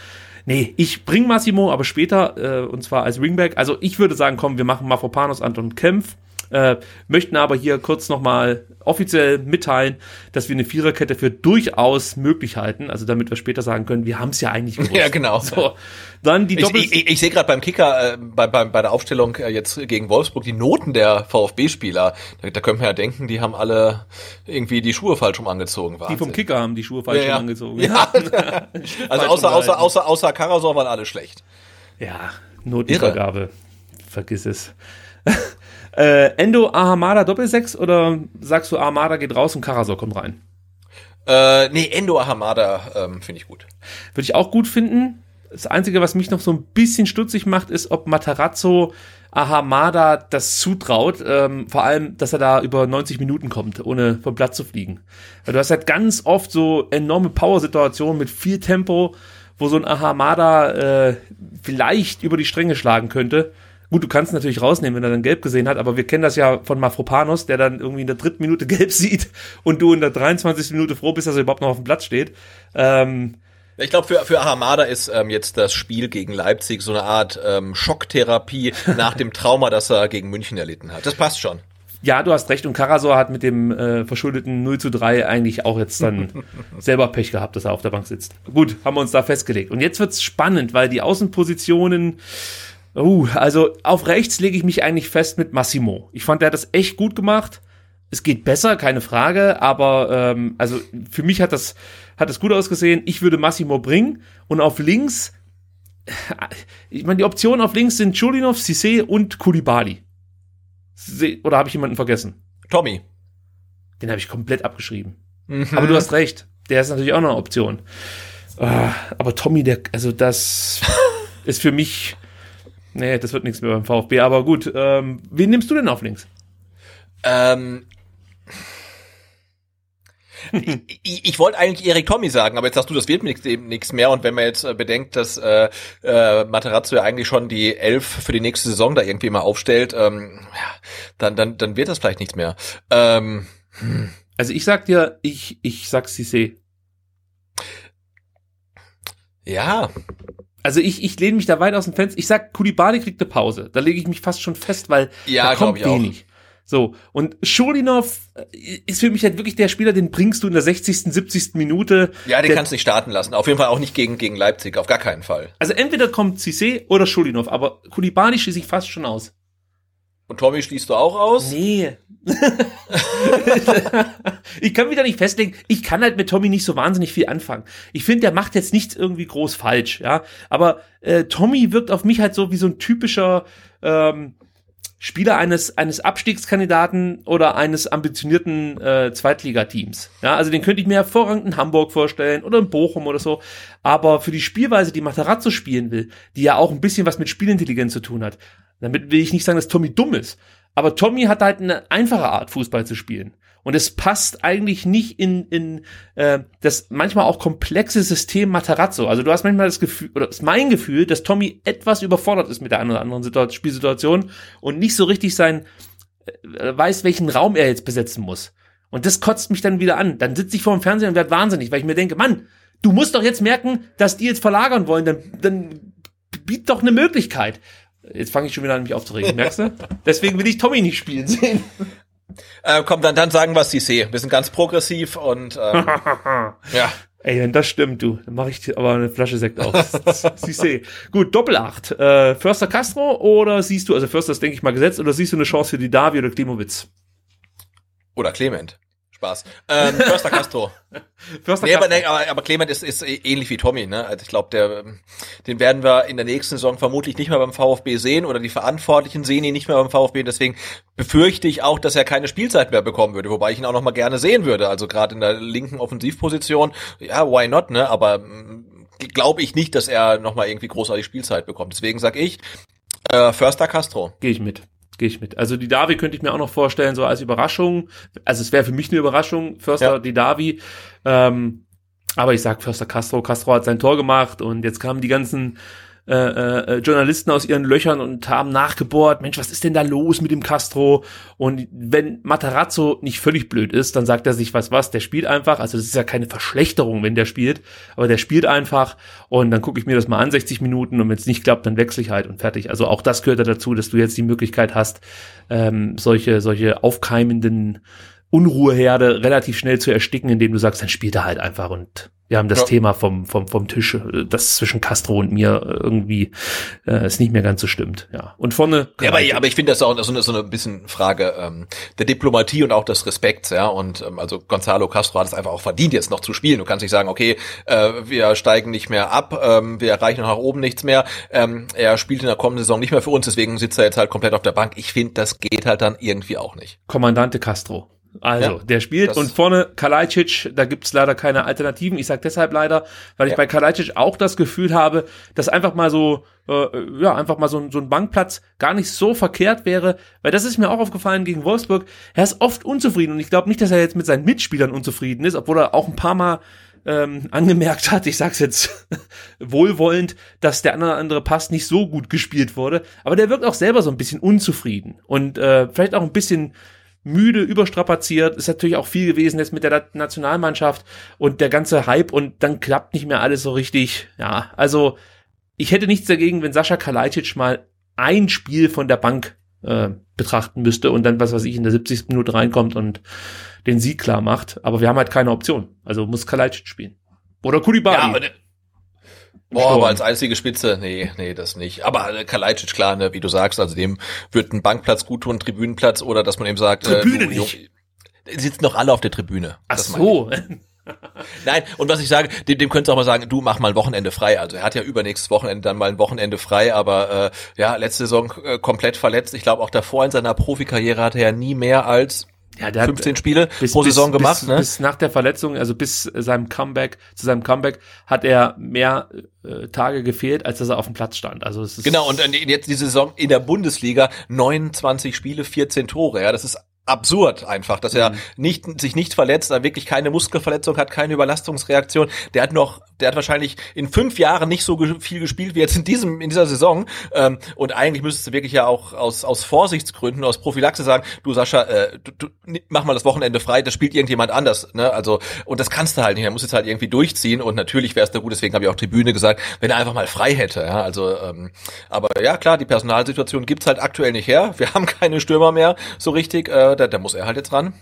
Nee, ich bring Massimo, aber später, äh, und zwar als Ringback. Also ich würde sagen, komm, wir machen Mafropanos, Anton Kempf. Äh, möchten aber hier kurz nochmal offiziell mitteilen, dass wir eine Viererkette für durchaus möglich halten. Also damit wir später sagen können, wir haben es ja eigentlich [LAUGHS] gewusst. Ja, genau. So, dann die Ich, Doppel... ich, ich, ich sehe gerade beim Kicker, äh, bei, bei, bei der Aufstellung äh, jetzt gegen Wolfsburg, die Noten der VfB-Spieler. Da, da könnte man ja denken, die haben alle irgendwie die Schuhe falsch rum angezogen. die Wahnsinn. vom Kicker haben die Schuhe falsch ja, ja. rum angezogen. Ja. [LAUGHS] also außer, außer, außer, außer Karasor waren alle schlecht. Ja, Notenvergabe. Vergiss es. [LAUGHS] äh, Endo Ahamada Doppelsechs oder sagst du Ahamada geht raus und Karasor kommt rein? Äh, nee, Endo Ahamada ähm, finde ich gut. Würde ich auch gut finden. Das Einzige, was mich noch so ein bisschen stutzig macht, ist, ob Matarazzo Ahamada das zutraut. Ähm, vor allem, dass er da über 90 Minuten kommt, ohne vom Platz zu fliegen. Weil du hast halt ganz oft so enorme Power-Situationen mit viel Tempo, wo so ein Ahamada äh, vielleicht über die Stränge schlagen könnte. Gut, du kannst natürlich rausnehmen, wenn er dann gelb gesehen hat, aber wir kennen das ja von Mafropanos, der dann irgendwie in der dritten Minute [LAUGHS] gelb sieht und du in der 23. Minute froh bist, dass er überhaupt noch auf dem Platz steht. Ähm, Ich glaube, für, für Ahamada ist ähm, jetzt das Spiel gegen Leipzig so eine Art ähm, Schocktherapie [LAUGHS] nach dem Trauma, das er gegen München erlitten hat. Das passt schon. ja, du hast recht. Und Karasor hat mit dem äh, verschuldeten 0 zu 3 eigentlich auch jetzt dann [LAUGHS] selber Pech gehabt, dass er auf der Bank sitzt. Gut, haben wir uns da festgelegt. Und jetzt wird's spannend, weil die Außenpositionen, uh, also auf rechts lege ich mich eigentlich fest mit Massimo. Ich fand, der hat das echt gut gemacht. Es geht besser, keine Frage, aber ähm, also für mich hat das, hat das gut ausgesehen. Ich würde Massimo bringen und auf links, ich meine, die Optionen auf links sind Chulinov, Cissé und Kulibali. Oder habe ich jemanden vergessen? Tommy. Den habe ich komplett abgeschrieben. Mhm. Aber du hast recht. Der ist natürlich auch noch eine Option. Ah, aber Tommy, der, also das [LAUGHS] ist für mich, nee, das wird nichts mehr beim VfB. Aber gut, ähm, wen nimmst du denn auf links? Ähm, ich, ich, ich wollte eigentlich Erik Tommy sagen, aber jetzt sagst du, das wird nichts mehr. Und wenn man jetzt äh, bedenkt, dass äh, äh, Materazzo ja eigentlich schon die Elf für die nächste Saison da irgendwie mal aufstellt, ähm, ja, dann, dann, dann wird das vielleicht nichts mehr. Ähm, hm. Also ich sag dir, ich, ich sag Cissé. Ja. Also ich, ich lehne mich da weit aus dem Fenster. Ich sag, Kulibali kriegt eine Pause. Da lege ich mich fast schon fest, weil ja, da kommt wenig. Auch. So, und Schulinov äh, ist für mich halt wirklich der Spieler, den bringst du in der 60., 70. Minute. Ja, den kannst du nicht starten lassen. Auf jeden Fall auch nicht gegen, gegen Leipzig, auf gar keinen Fall. Also entweder kommt Cissé oder Schulinov, aber Kulibani schließe ich fast schon aus. Und Tommy schließt du auch aus? Nee. [LAUGHS] ich kann mich da nicht festlegen. Ich kann halt mit Tommy nicht so wahnsinnig viel anfangen. Ich finde, der macht jetzt nichts irgendwie groß falsch, ja. Aber äh, Tommy wirkt auf mich halt so wie so ein typischer ähm, Spieler eines, eines Abstiegskandidaten oder eines ambitionierten äh, Zweitligateams. Ja, also den könnte ich mir hervorragend in Hamburg vorstellen oder in Bochum oder so. Aber für die Spielweise, die Materazzo spielen will, die ja auch ein bisschen was mit Spielintelligenz zu tun hat, damit will ich nicht sagen, dass Tommy dumm ist. Aber Tommy hat halt eine einfache Art, Fußball zu spielen. Und es passt eigentlich nicht in, in äh, das manchmal auch komplexe System Matarazzo. Also du hast manchmal das Gefühl, oder ist mein Gefühl, dass Tommy etwas überfordert ist mit der einen oder anderen Situation, Spielsituation und nicht so richtig sein, äh, weiß, welchen Raum er jetzt besetzen muss. Und das kotzt mich dann wieder an. Dann sitze ich vor dem Fernseher und werde wahnsinnig, weil ich mir denke, Mann, du musst doch jetzt merken, dass die jetzt verlagern wollen, dann, dann biet doch eine Möglichkeit. Jetzt fange ich schon wieder an, mich aufzuregen, merkst du? Deswegen will ich Tommy nicht spielen sehen. Äh, komm, dann, dann sagen wir Cissé. Wir sind ganz progressiv und ähm, [LAUGHS] ja. Ey, wenn das stimmt, du, dann mache ich aber eine Flasche Sekt auf. [LAUGHS] Cissé. Gut, Doppelacht. Äh, Förster Castro oder siehst du, also Förster ist, denke ich mal, gesetzt, oder siehst du eine Chance für die Davi oder Klimowitz? Oder Clement. Spaß. Ähm, Förster Castro. [LAUGHS] Förster nee, Castro. Aber, nee, aber, aber Clement ist, ist ähnlich wie Tommy, ne? Also ich glaube, der, den werden wir in der nächsten Saison vermutlich nicht mehr beim VfB sehen oder die Verantwortlichen sehen ihn nicht mehr beim VfB. Deswegen befürchte ich auch, dass er keine Spielzeit mehr bekommen würde, wobei ich ihn auch noch mal gerne sehen würde. Also gerade in der linken Offensivposition, ja, why not, ne? Aber mm, glaube ich nicht, dass er noch mal irgendwie großartig Spielzeit bekommt. Deswegen sag ich, äh, Förster Castro. Gehe ich mit gehe ich mit. Also die Davi könnte ich mir auch noch vorstellen, so als Überraschung. Also es wäre für mich eine Überraschung, Förster, ja. die Davi. Ähm, aber ich sag Förster Castro, Castro hat sein Tor gemacht und jetzt kamen die ganzen äh, äh, Journalisten aus ihren Löchern und haben nachgebohrt, Mensch, was ist denn da los mit dem Castro? Und wenn Matarazzo nicht völlig blöd ist, dann sagt er sich, was was, der spielt einfach, also das ist ja keine Verschlechterung, wenn der spielt, aber der spielt einfach und dann gucke ich mir das mal an, 60 Minuten und wenn es nicht klappt, dann wechsle ich halt und fertig. Also auch das gehört ja dazu, dass du jetzt die Möglichkeit hast, ähm, solche, solche aufkeimenden Unruheherde relativ schnell zu ersticken, indem du sagst, dann spielt er halt einfach und wir haben das ja. Thema vom, vom, vom Tisch, das zwischen Castro und mir irgendwie äh, ist nicht mehr ganz so stimmt. Ja. Und vorne. Ja, aber, ja, aber ich finde das auch so eine, so eine bisschen Frage ähm, der Diplomatie und auch des Respekts, ja. Und ähm, also Gonzalo Castro hat es einfach auch verdient, jetzt noch zu spielen. Du kannst nicht sagen, okay, äh, wir steigen nicht mehr ab, ähm, wir erreichen nach oben nichts mehr. Ähm, er spielt in der kommenden Saison nicht mehr für uns, deswegen sitzt er jetzt halt komplett auf der Bank. Ich finde, das geht halt dann irgendwie auch nicht. Kommandante Castro. Also, ja, der spielt und vorne Kalajdzic, da gibt's leider keine Alternativen. Ich sage deshalb leider, weil ich ja. bei Kalajdzic auch das Gefühl habe, dass einfach mal so, äh, ja, einfach mal so, so ein Bankplatz gar nicht so verkehrt wäre, weil das ist mir auch aufgefallen gegen Wolfsburg. Er ist oft unzufrieden und ich glaube nicht, dass er jetzt mit seinen Mitspielern unzufrieden ist, obwohl er auch ein paar Mal ähm, [LAUGHS] angemerkt hat, ich sag's jetzt [LAUGHS] wohlwollend, dass der andere, andere Pass nicht so gut gespielt wurde. Aber der wirkt auch selber so ein bisschen unzufrieden und äh, vielleicht auch ein bisschen müde, überstrapaziert, ist natürlich auch viel gewesen jetzt mit der Nationalmannschaft und der ganze Hype und dann klappt nicht mehr alles so richtig. Ja, also ich hätte nichts dagegen, wenn Sascha Kalajdzic mal ein Spiel von der Bank äh, betrachten müsste und dann, was weiß ich, in der 70. Minute reinkommt und den Sieg klar macht. Aber wir haben halt keine Option. Also muss Kalajdzic spielen. Oder Kulibali. Ja, Boah, aber als einzige Spitze, nee, nee, das nicht. Aber äh, Kalajdzic, klar, ne, wie du sagst, also dem wird ein Bankplatz gut tun, Tribünenplatz, oder dass man eben sagt, Tribüne äh, du, nicht. Jung, sitzen doch alle auf der Tribüne. Ach so. [LAUGHS] Nein, und was ich sage, dem, dem könntest du auch mal sagen, du mach mal ein Wochenende frei. Also er hat ja übernächstes Wochenende dann mal ein Wochenende frei, aber äh, ja, letzte Saison äh, komplett verletzt. Ich glaube auch davor in seiner Profikarriere hatte er nie mehr als Ja, der hat 15 Spiele bis, pro Saison bis, gemacht. bis, ne? bis nach der Verletzung, also bis seinem Comeback, zu seinem Comeback, hat er mehr äh, Tage gefehlt, als dass er auf dem Platz stand. Also es ist Genau, und äh, jetzt diese Saison in der Bundesliga 29 Spiele, 14 Tore. Ja, das ist absurd einfach, dass Mhm. er nicht sich nicht verletzt, er wirklich keine Muskelverletzung hat, keine Überlastungsreaktion. Der hat noch, der hat wahrscheinlich in fünf Jahren nicht so ge viel gespielt wie jetzt in diesem in dieser Saison. Ähm, und eigentlich müsstest du wirklich ja auch aus aus Vorsichtsgründen, aus Prophylaxe sagen, du Sascha, äh, du, du, mach mal das Wochenende frei, das spielt irgendjemand anders. Ne? Also und das kannst du halt nicht. Er muss jetzt halt irgendwie durchziehen und natürlich wäre es da gut. Deswegen habe ich auch Tribüne gesagt, wenn er einfach mal frei hätte. Ja, also ähm, aber ja klar, die Personalsituation gibt's halt aktuell nicht her. Wir haben keine Stürmer mehr so richtig. Äh, da, da muss er halt jetzt ran.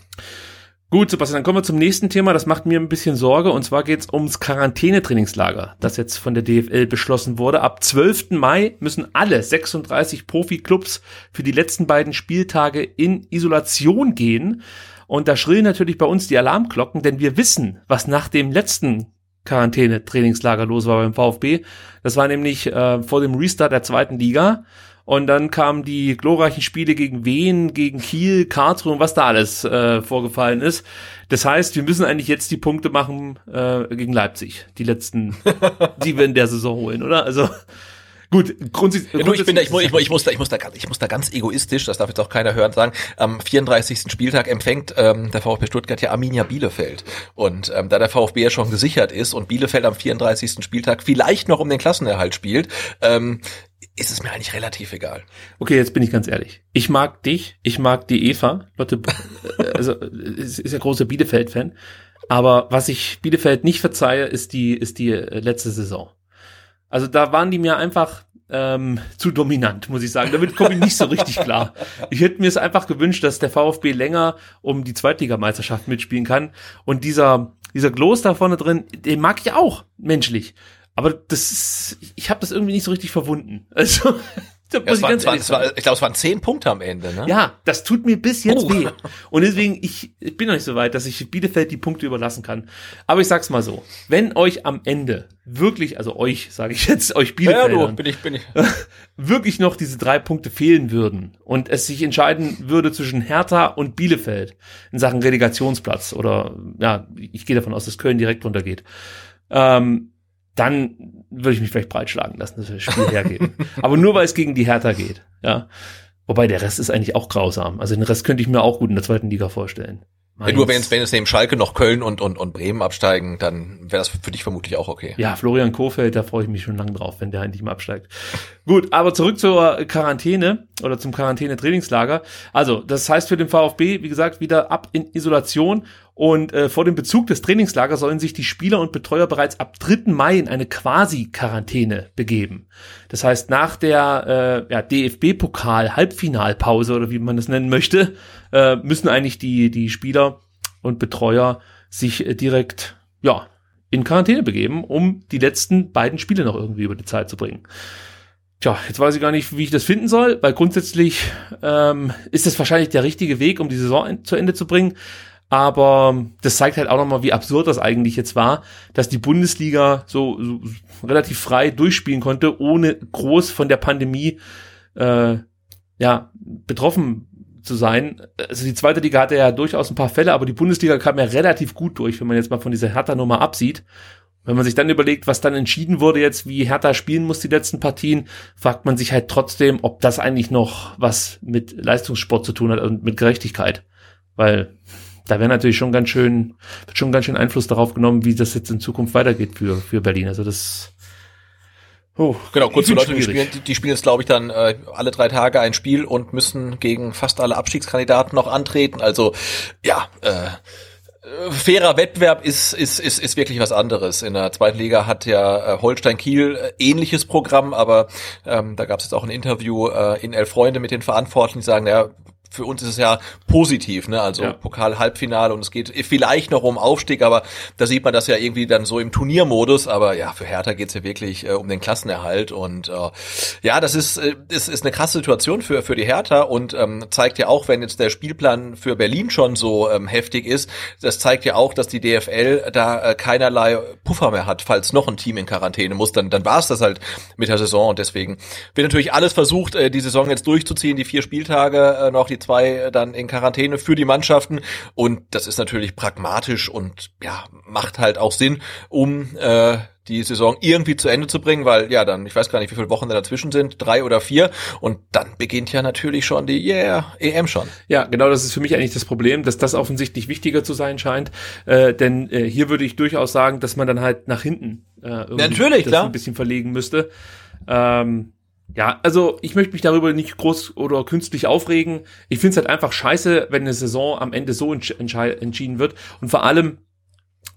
Gut, Sebastian, dann kommen wir zum nächsten Thema. Das macht mir ein bisschen Sorge. Und zwar geht es ums Quarantänetrainingslager, das jetzt von der DFL beschlossen wurde. Ab 12. Mai müssen alle 36 Profiklubs für die letzten beiden Spieltage in Isolation gehen. Und da schrillen natürlich bei uns die Alarmglocken, denn wir wissen, was nach dem letzten Quarantäne-Trainingslager los war beim VfB. Das war nämlich äh, vor dem Restart der zweiten Liga. Und dann kamen die glorreichen Spiele gegen Wien, gegen Kiel, Karlsruhe und was da alles äh, vorgefallen ist. Das heißt, wir müssen eigentlich jetzt die Punkte machen äh, gegen Leipzig, die letzten, [LAUGHS] die wir in der Saison holen, oder? Also gut, grundsätzlich. Ja, ich, bin da, ich, mu- ich, mu- ich, muss da, ich, muss da, ganz- ich muss da ganz egoistisch, das darf jetzt auch keiner hören, sagen, am 34. Spieltag empfängt ähm, der VfB Stuttgart ja Arminia Bielefeld. Und ähm, da der VfB ja schon gesichert ist und Bielefeld am 34. Spieltag vielleicht noch um den Klassenerhalt spielt, ähm, ist es mir eigentlich relativ egal. Okay, jetzt bin ich ganz ehrlich. Ich mag dich, ich mag die Eva, Lotte, äh, also ist, ist ja großer Bielefeld-Fan. Aber was ich Bielefeld nicht verzeihe, ist die, ist die äh, letzte Saison. Also da waren die mir einfach ähm, zu dominant, muss ich sagen. Damit komme ich nicht so richtig klar. Ich hätte mir es einfach gewünscht, dass der VfB länger um die Zweitligameisterschaft mitspielen kann. Und dieser, dieser Gloß da vorne drin, den mag ich auch, menschlich. Aber das ist, ich habe das irgendwie nicht so richtig verwunden. [LAUGHS] Also, da Ja, muss es ich waren, ganz es waren, ehrlich es sagen. war, ich glaube, es waren zehn Punkte am Ende. Ne? Ja, das tut mir bis jetzt Oh. weh. [LAUGHS] Und deswegen, ich, ich bin noch nicht so weit, dass ich Bielefeld die Punkte überlassen kann. Aber ich sag's mal so, wenn euch am Ende wirklich, also euch, sage ich jetzt, euch ja, Bielefeldern, du, bin ich, bin ich. [LAUGHS] wirklich noch diese drei Punkte fehlen würden und es sich entscheiden würde zwischen Hertha und Bielefeld in Sachen Relegationsplatz oder ja, ich gehe davon aus, dass Köln direkt runtergeht, ähm, dann würde ich mich vielleicht breitschlagen lassen, dass wir das Spiel hergeben. Aber nur weil es gegen die Hertha geht, ja. Wobei der Rest ist eigentlich auch grausam. Also den Rest könnte ich mir auch gut in der zweiten Liga vorstellen. Wenn du, wenn Mainz. es, wenn es neben Schalke noch Köln und, und, und Bremen absteigen, dann wäre das für dich vermutlich auch okay. Ja, Florian Kofeld, da freue ich mich schon lange drauf, wenn der endlich mal absteigt. Gut, aber zurück zur Quarantäne oder zum Quarantäne-Trainingslager. Also, das heißt für den VfB, wie gesagt, wieder ab in Isolation und äh, vor dem Bezug des Trainingslagers sollen sich die Spieler und Betreuer bereits ab 3. Mai in eine Quasi-Quarantäne begeben. Das heißt, nach der äh, ja, DFB-Pokal-Halbfinalpause oder wie man das nennen möchte, äh, müssen eigentlich die, die Spieler und Betreuer sich äh, direkt, ja, in Quarantäne begeben, um die letzten beiden Spiele noch irgendwie über die Zeit zu bringen. Tja, jetzt weiß ich gar nicht, wie ich das finden soll, weil grundsätzlich ähm, ist das wahrscheinlich der richtige Weg, um die Saison zu Ende zu bringen. Aber das zeigt halt auch nochmal, wie absurd das eigentlich jetzt war, dass die Bundesliga so, so relativ frei durchspielen konnte, ohne groß von der Pandemie äh, ja, betroffen zu sein. Also die zweite Liga hatte ja durchaus ein paar Fälle, aber die Bundesliga kam ja relativ gut durch, wenn man jetzt mal von dieser Hertha-Nummer absieht. Wenn man sich dann überlegt, was dann entschieden wurde jetzt, wie Hertha spielen muss die letzten Partien, fragt man sich halt trotzdem, ob das eigentlich noch was mit Leistungssport zu tun hat und mit Gerechtigkeit. Weil da wäre natürlich schon ganz schön, wird schon ganz schön Einfluss darauf genommen, wie das jetzt in Zukunft weitergeht für, für Berlin. Also das, oh, Genau, kurz für Leute, die spielen, die, die spielen jetzt, glaube ich, dann äh, alle drei Tage ein Spiel und müssen gegen fast alle Abstiegskandidaten noch antreten. Also ja, äh, fairer Wettbewerb ist, ist, ist, ist wirklich was anderes. In der zweiten Liga hat ja äh, Holstein Kiel äh, ähnliches Programm, aber ähm, da gab es jetzt auch ein Interview äh, in Elf Freunde mit den Verantwortlichen, die sagen, ja, für uns ist es ja positiv, ne? Also ja. Pokal-Halbfinale und es geht vielleicht noch um Aufstieg, aber da sieht man das ja irgendwie dann so im Turniermodus. Aber ja, für Hertha geht's ja wirklich äh, um den Klassenerhalt und äh, ja, das ist, äh, ist ist eine krasse Situation für für die Hertha und ähm, zeigt ja auch, wenn jetzt der Spielplan für Berlin schon so ähm, heftig ist, das zeigt ja auch, dass die DFL da äh, keinerlei Puffer mehr hat, falls noch ein Team in Quarantäne muss, dann dann war es das halt mit der Saison und deswegen wird natürlich alles versucht, äh, die Saison jetzt durchzuziehen, die vier Spieltage äh, noch die zwei dann in Quarantäne für die Mannschaften. Und das ist natürlich pragmatisch und ja, macht halt auch Sinn, um äh, die Saison irgendwie zu Ende zu bringen, weil ja dann, ich weiß gar nicht, wie viele Wochen da dazwischen sind, drei oder vier und dann beginnt ja natürlich schon die yeah, EM schon. Ja, genau, das ist für mich eigentlich das Problem, dass das offensichtlich wichtiger zu sein scheint, äh, denn äh, hier würde ich durchaus sagen, dass man dann halt nach hinten äh, irgendwie natürlich, das klar. ein bisschen verlegen müsste. Ähm, ja, also ich möchte mich darüber nicht groß oder künstlich aufregen. Ich finde es halt einfach scheiße, wenn eine Saison am Ende so entschieden wird. Und vor allem,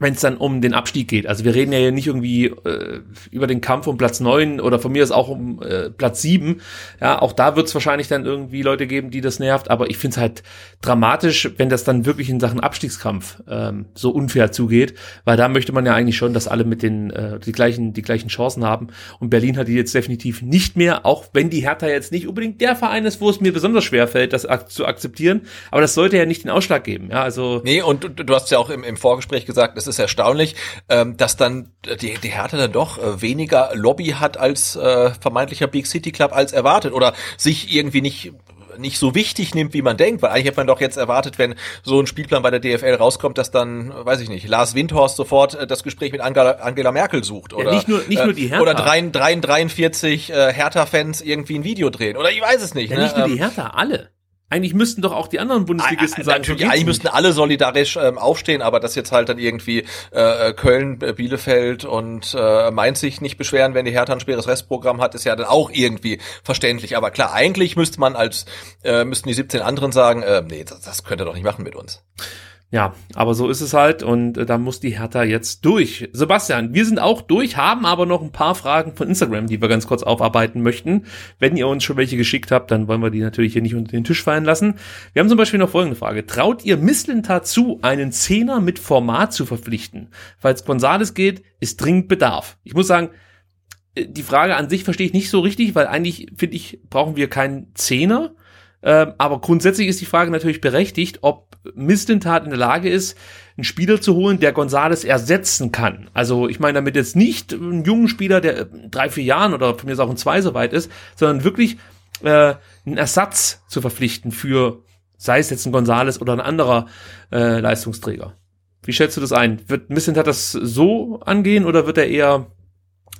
wenn es dann um den Abstieg geht. Also wir reden ja hier nicht irgendwie äh, über den Kampf um Platz neun oder von mir ist auch um äh, Platz sieben. Ja, auch da wird es wahrscheinlich dann irgendwie Leute geben, die das nervt. Aber ich finde es halt dramatisch, wenn das dann wirklich in Sachen Abstiegskampf ähm, so unfair zugeht, weil da möchte man ja eigentlich schon, dass alle mit den äh, die gleichen die gleichen Chancen haben. Und Berlin hat die jetzt definitiv nicht mehr, auch wenn die Hertha jetzt nicht unbedingt der Verein ist, wo es mir besonders schwer fällt, das ak zu akzeptieren. Aber das sollte ja nicht den Ausschlag geben. Ja, also nee, und du, du hast ja auch im, im Vorgespräch gesagt, es ist erstaunlich, ähm, dass dann die, die Hertha dann doch äh, weniger Lobby hat als äh, vermeintlicher Big City Club als erwartet oder sich irgendwie nicht nicht so wichtig nimmt, wie man denkt, weil eigentlich hätte man doch jetzt erwartet, wenn so ein Spielplan bei der DFL rauskommt, dass dann, weiß ich nicht, Lars Windhorst sofort äh, das Gespräch mit Angela, Angela Merkel sucht oder ja, nicht nur nicht nur die Hertha oder 43 äh, Hertha-Fans irgendwie ein Video drehen oder ich weiß es nicht. Ja, ne? nicht nur die ähm, Hertha, alle. Eigentlich müssten doch auch die anderen Bundesligisten sagen, natürlich, eigentlich müssten alle solidarisch ähm, aufstehen, aber dass jetzt halt dann irgendwie äh, äh, Köln, äh, Bielefeld und äh, Mainz sich nicht beschweren, wenn die Hertha ein schweres Restprogramm hat, ist ja dann auch irgendwie verständlich. Aber klar, eigentlich müsste man als äh, müssten die 17 anderen sagen, äh, nee, das, das könnt ihr doch nicht machen mit uns. Ja, aber so ist es halt und äh, da muss die Hertha jetzt durch. Sebastian, wir sind auch durch, haben aber noch ein paar Fragen von Instagram, die wir ganz kurz aufarbeiten möchten. Wenn ihr uns schon welche geschickt habt, dann wollen wir die natürlich hier nicht unter den Tisch fallen lassen. Wir haben zum Beispiel noch folgende Frage. Traut ihr Misslintat zu, einen Zehner mit Format zu verpflichten? Falls Gonzales geht, ist dringend Bedarf. Ich muss sagen, äh, die Frage an sich verstehe ich nicht so richtig, weil eigentlich, finde ich, brauchen wir keinen Zehner. Ähm, aber grundsätzlich ist die Frage natürlich berechtigt, ob Mislintat in der Lage ist, einen Spieler zu holen, der Gonzales ersetzen kann. Also ich meine damit jetzt nicht einen jungen Spieler, der drei, vier Jahren oder von mir ist auch ein zwei so weit ist, sondern wirklich äh, einen Ersatz zu verpflichten für, sei es jetzt ein Gonzales oder ein anderer äh, Leistungsträger. Wie schätzt du das ein? Wird Mislintat das so angehen oder wird er eher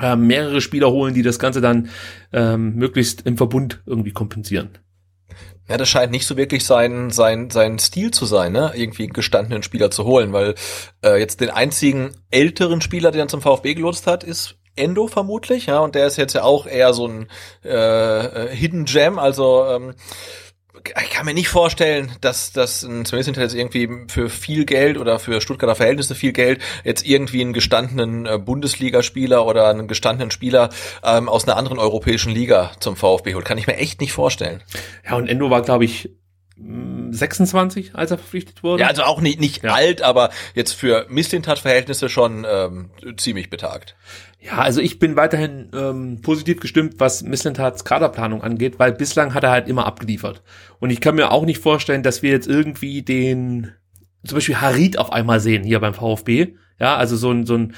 äh, mehrere Spieler holen, die das Ganze dann ähm, möglichst im Verbund irgendwie kompensieren? Ja, das scheint nicht so wirklich sein, sein, sein Stil zu sein, ne? irgendwie gestandenen Spieler zu holen, weil äh, jetzt den einzigen älteren Spieler, den er zum VfB gelotst hat, ist Endo vermutlich, ja, und der ist jetzt ja auch eher so ein äh, äh Hidden Gem, also ähm, ich kann mir nicht vorstellen, dass das ein Smith jetzt irgendwie für viel Geld oder für Stuttgarter Verhältnisse viel Geld jetzt irgendwie einen gestandenen äh, Bundesligaspieler oder einen gestandenen Spieler ähm, aus einer anderen europäischen Liga zum VfB holt. Kann ich mir echt nicht vorstellen. Ja, und Endo war, glaube ich, 26, als er verpflichtet wurde. Ja, also auch nicht, nicht ja. alt, aber jetzt für Mislintat-Verhältnisse schon ähm, ziemlich betagt. Ja, also ich bin weiterhin ähm, positiv gestimmt, was Mislintats Kaderplanung angeht, weil bislang hat er halt immer abgeliefert. Und ich kann mir auch nicht vorstellen, dass wir jetzt irgendwie den, zum Beispiel Harid auf einmal sehen hier beim VfB. Ja, also so ein, so ein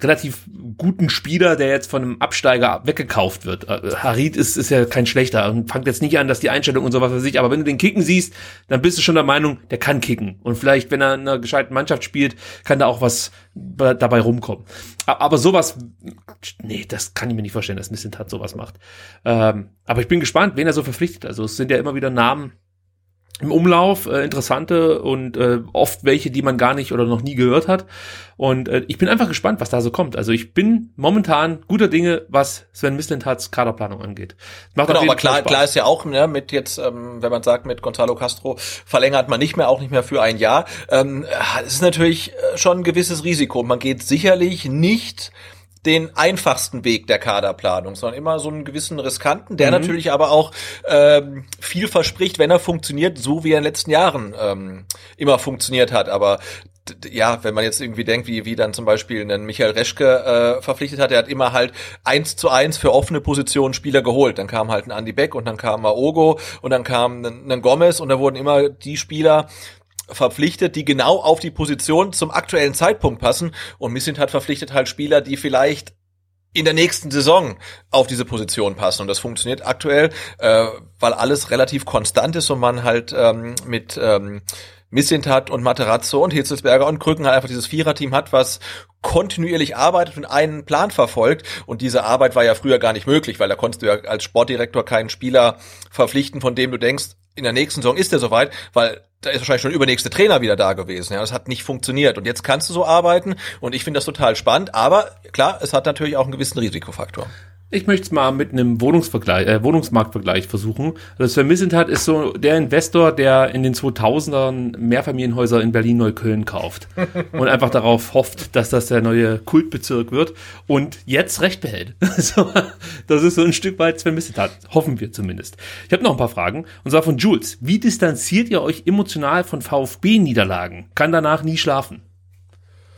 relativ guten Spieler, der jetzt von einem Absteiger weggekauft wird. Äh, Harid ist, ist ja kein schlechter und fangt jetzt nicht an, dass die Einstellung und sowas für sich, aber wenn du den kicken siehst, dann bist du schon der Meinung, der kann kicken. Und vielleicht, wenn er in einer gescheiten Mannschaft spielt, kann da auch was dabei rumkommen. Aber sowas, nee, das kann ich mir nicht vorstellen, dass Missentat sowas macht. Ähm, aber ich bin gespannt, wen er so verpflichtet. Also es sind ja immer wieder Namen, im Umlauf, äh, interessante und äh, oft welche, die man gar nicht oder noch nie gehört hat. Und äh, ich bin einfach gespannt, was da so kommt. Also ich bin momentan guter Dinge, was Sven Mislintats Kaderplanung angeht. Macht genau, aber klar, klar ist ja auch, ne, mit jetzt, ähm, wenn man sagt, mit Gonzalo Castro verlängert man nicht mehr, auch nicht mehr für ein Jahr. Ähm, es ist natürlich äh, schon ein gewisses Risiko. Man geht sicherlich nicht den einfachsten Weg der Kaderplanung, sondern immer so einen gewissen riskanten, der mhm. natürlich aber auch ähm, viel verspricht, wenn er funktioniert, so wie er in den letzten Jahren ähm, immer funktioniert hat. Aber ja, wenn man jetzt irgendwie denkt, wie, wie dann zum Beispiel einen Michael Reschke äh, verpflichtet hat, der hat immer halt eins zu eins für offene Positionen Spieler geholt. Dann kam halt ein Andy Beck und dann kam Maogo und dann kam ein, ein Gomez und da wurden immer die Spieler verpflichtet, die genau auf die Position zum aktuellen Zeitpunkt passen. Und Missint hat verpflichtet halt Spieler, die vielleicht in der nächsten Saison auf diese Position passen. Und das funktioniert aktuell, äh, weil alles relativ konstant ist und man halt ähm, mit ähm, Missintat und Materazzo und Hitzelsberger und Krücken halt einfach dieses Viererteam hat, was kontinuierlich arbeitet und einen Plan verfolgt. Und diese Arbeit war ja früher gar nicht möglich, weil da konntest du ja als Sportdirektor keinen Spieler verpflichten, von dem du denkst, in der nächsten Saison ist er soweit, weil da ist wahrscheinlich schon übernächste Trainer wieder da gewesen. Ja, das hat nicht funktioniert. Und jetzt kannst du so arbeiten und ich finde das total spannend. Aber klar, es hat natürlich auch einen gewissen Risikofaktor. Ich möchte es mal mit einem Wohnungsvergleich, äh, Wohnungsmarktvergleich versuchen. Also Sven Missentat ist so der Investor, der in den 2000ern Mehrfamilienhäuser in Berlin-Neukölln kauft [LAUGHS] und einfach darauf hofft, dass das der neue Kultbezirk wird und jetzt Recht behält. [LAUGHS] so, das ist so ein Stück weit Sven Missentat. Hoffen wir zumindest. Ich habe noch ein paar Fragen und zwar von Jules. Wie distanziert ihr euch emotional von VfB-Niederlagen? Kann danach nie schlafen.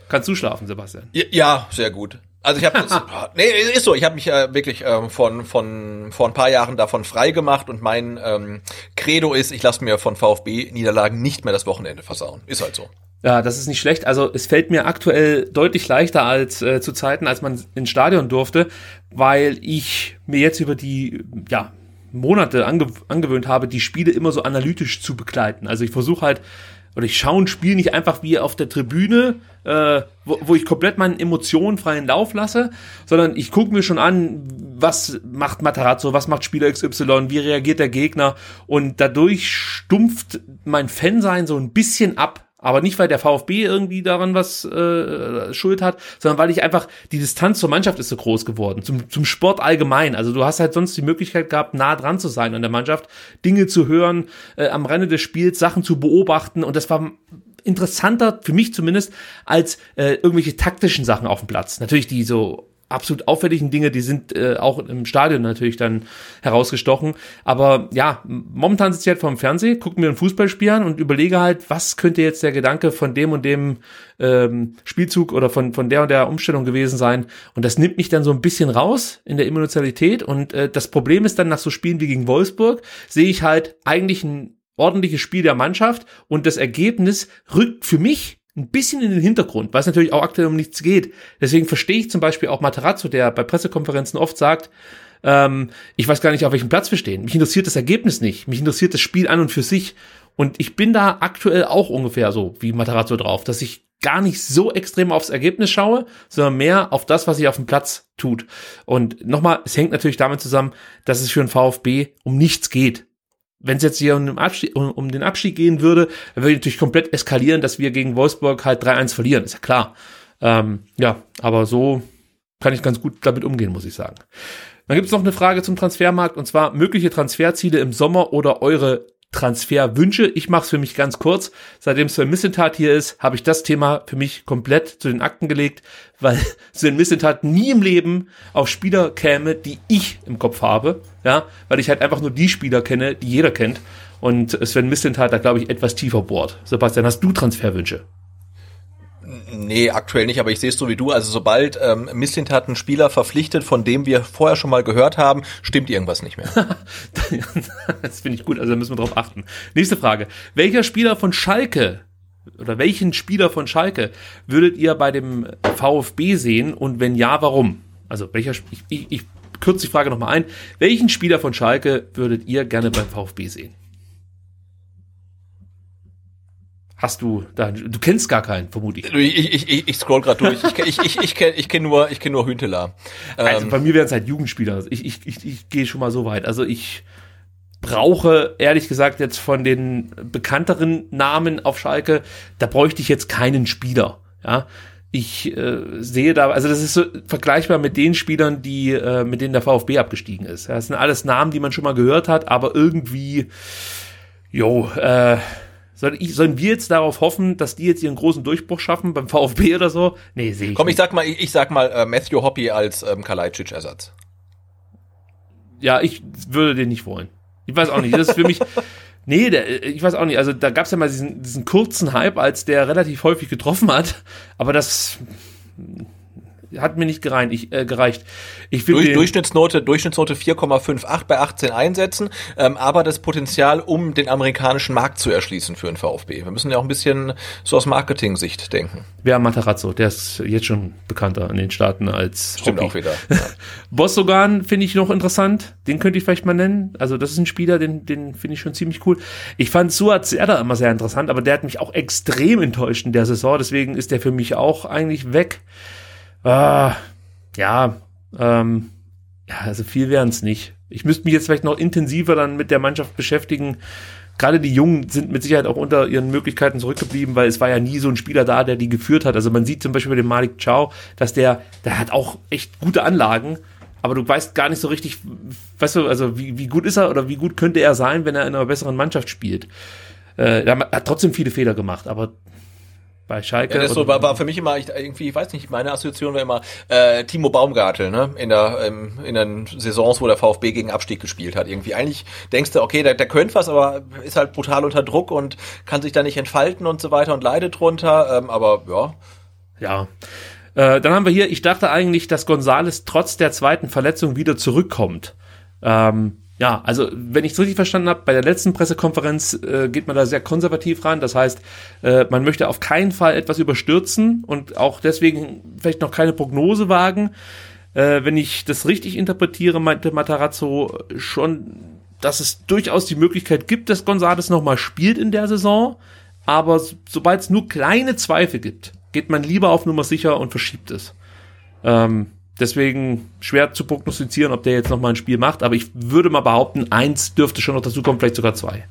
Kannst du schlafen, Sebastian? Ja, sehr gut. Also ich habe [LAUGHS] nee, ist so, ich habe mich äh, wirklich ähm, von von vor ein paar Jahren davon frei gemacht und mein ähm, Credo ist, ich lasse mir von VfB Niederlagen nicht mehr das Wochenende versauen. Ist halt so. Ja, das ist nicht schlecht. Also es fällt mir aktuell deutlich leichter als äh, zu Zeiten, als man ins Stadion durfte, weil ich mir jetzt über die ja Monate ange angewöhnt habe, die Spiele immer so analytisch zu begleiten. Also ich versuche halt oder ich schaue ein Spiel nicht einfach wie auf der Tribüne, äh, wo, wo ich komplett meinen Emotionen freien Lauf lasse, sondern ich gucke mir schon an, was macht Matarazzo, was macht Spieler XY, wie reagiert der Gegner? Und dadurch stumpft mein Fansein so ein bisschen ab aber nicht, weil der VfB irgendwie daran was äh, Schuld hat, sondern weil ich einfach, die Distanz zur Mannschaft ist so groß geworden, zum, zum Sport allgemein. Also du hast halt sonst die Möglichkeit gehabt, nah dran zu sein an der Mannschaft, Dinge zu hören, äh, am Rande des Spiels Sachen zu beobachten. Und das war interessanter, für mich zumindest, als äh, irgendwelche taktischen Sachen auf dem Platz. Natürlich die so absolut auffälligen Dinge, die sind äh, auch im Stadion natürlich dann herausgestochen. Aber ja, momentan sitze ich halt vorm Fernsehen, gucke mir ein Fußballspiel an und überlege halt, was könnte jetzt der Gedanke von dem und dem ähm, Spielzug oder von, von der und der Umstellung gewesen sein. Und das nimmt mich dann so ein bisschen raus in der Emotionalität. Und äh, das Problem ist dann nach so Spielen wie gegen Wolfsburg, sehe ich halt eigentlich ein ordentliches Spiel der Mannschaft und das Ergebnis rückt für mich ein bisschen in den Hintergrund, weil es natürlich auch aktuell um nichts geht. Deswegen verstehe ich zum Beispiel auch Materazzo, der bei Pressekonferenzen oft sagt, ähm, ich weiß gar nicht, auf welchem Platz wir stehen. Mich interessiert das Ergebnis nicht. Mich interessiert das Spiel an und für sich. Und ich bin da aktuell auch ungefähr so wie Materazzo drauf, dass ich gar nicht so extrem aufs Ergebnis schaue, sondern mehr auf das, was sich auf dem Platz tut. Und nochmal, es hängt natürlich damit zusammen, dass es für den VfB um nichts geht wenn es jetzt hier um den, Abstieg, um, um den Abstieg gehen würde, dann würde ich natürlich komplett eskalieren, dass wir gegen Wolfsburg halt 3-1 verlieren, ist ja klar. Ähm, ja, aber so kann ich ganz gut damit umgehen, muss ich sagen. Dann gibt es noch eine Frage zum Transfermarkt und zwar mögliche Transferziele im Sommer oder eure Transferwünsche. Ich mache es für mich ganz kurz. Seitdem Sven Missentat hier ist, habe ich das Thema für mich komplett zu den Akten gelegt, weil [LAUGHS] Sven Missentat nie im Leben auf Spieler käme, die ich im Kopf habe. Ja, weil ich halt einfach nur die Spieler kenne, die jeder kennt. Und Sven Missentat da, glaube ich, etwas tiefer bohrt. Sebastian, hast du Transferwünsche? Nee, aktuell nicht, aber ich sehe es so wie du. Also sobald ähm, Misslint hat einen Spieler verpflichtet, von dem wir vorher schon mal gehört haben, stimmt irgendwas nicht mehr. [LAUGHS] das finde ich gut, also da müssen wir drauf achten. Nächste Frage. Welcher Spieler von Schalke oder welchen Spieler von Schalke würdet ihr bei dem VfB sehen und wenn ja, warum? Also welcher, ich, ich, ich kürze die Frage nochmal ein. Welchen Spieler von Schalke würdet ihr gerne beim VfB sehen? Hast du da, du kennst gar keinen, vermute ich. Ich, ich, ich, scroll gerade durch. Ich, ich, ich, ich kenne ich kenn nur, ich kenn nur Hünteler. Also ähm, bei mir wären es halt Jugendspieler. Ich, ich, ich, ich gehe schon mal so weit. Also ich brauche, ehrlich gesagt, jetzt von den bekannteren Namen auf Schalke, da bräuchte ich jetzt keinen Spieler. Ja, ich äh, sehe da, also das ist so vergleichbar mit den Spielern, die äh, mit denen der VfB abgestiegen ist. Ja, das sind alles Namen, die man schon mal gehört hat, aber irgendwie, jo, äh, soll ich, sollen wir jetzt darauf hoffen, dass die jetzt ihren großen Durchbruch schaffen beim VfB oder so? Nee, sehe ich. Komm, nicht. ich sag mal, ich, ich sag mal äh, Matthew Hoppy als ähm, Kalajdzic-Ersatz. Ja, ich würde den nicht wollen. Ich weiß auch nicht. Das ist für mich. [LAUGHS] Nee, der, ich weiß auch nicht. Also da gab es ja mal diesen, diesen kurzen Hype, als der relativ häufig getroffen hat. Aber das hat mir nicht gereicht. Ich, äh, gereicht. Ich Durch, den, Durchschnittsnote, Durchschnittsnote 4,58 bei 18 Einsätzen, ähm, aber das Potenzial, um den amerikanischen Markt zu erschließen für den VfB. Wir müssen ja auch ein bisschen so aus Marketing-Sicht denken. Wer Matarazzo, der ist jetzt schon bekannter in den Staaten als Stimmt Hockey. auch wieder. [LAUGHS] Ja. Bossogan finde ich noch interessant. Den könnte ich vielleicht mal nennen. Also das ist ein Spieler, den, den finde ich schon ziemlich cool. Ich fand Suat Serda immer sehr interessant, aber der hat mich auch extrem enttäuscht in der Saison. Deswegen ist der für mich auch eigentlich weg. Ah, ja, ähm, ja, also viel wären es nicht. Ich müsste mich jetzt vielleicht noch intensiver dann mit der Mannschaft beschäftigen. Gerade die Jungen sind mit Sicherheit auch unter ihren Möglichkeiten zurückgeblieben, weil es war ja nie so ein Spieler da, der die geführt hat. Also man sieht zum Beispiel bei dem Malik Chow, dass der, der hat auch echt gute Anlagen, aber du weißt gar nicht so richtig, weißt du, also wie, wie gut ist er oder wie gut könnte er sein, wenn er in einer besseren Mannschaft spielt. Äh, er hat trotzdem viele Fehler gemacht, aber bei Schalke. Ja, das so, war, war für mich immer ich, irgendwie, ich weiß nicht, meine Assoziation war immer äh, Timo Baumgartel, ne? In der ähm, in den Saisons, wo der VfB gegen Abstieg gespielt hat. Irgendwie eigentlich denkst du, okay, der, der könnte was, aber ist halt brutal unter Druck und kann sich da nicht entfalten und so weiter und leidet drunter. Ähm, aber ja, Ja. Äh, dann haben wir hier, ich dachte eigentlich, dass Gonzales trotz der zweiten Verletzung wieder zurückkommt. Ähm, ja, also wenn ich es richtig verstanden habe, bei der letzten Pressekonferenz äh, geht man da sehr konservativ ran. Das heißt, äh, man möchte auf keinen Fall etwas überstürzen und auch deswegen vielleicht noch keine Prognose wagen. Äh, wenn ich das richtig interpretiere, meinte Matarazzo schon, dass es durchaus die Möglichkeit gibt, dass Gonzales nochmal spielt in der Saison. Aber so- sobald es nur kleine Zweifel gibt, geht man lieber auf Nummer sicher und verschiebt es. Ähm, deswegen schwer zu prognostizieren, ob der jetzt nochmal ein Spiel macht. Aber ich würde mal behaupten, eins dürfte schon noch dazu kommen, vielleicht sogar zwei.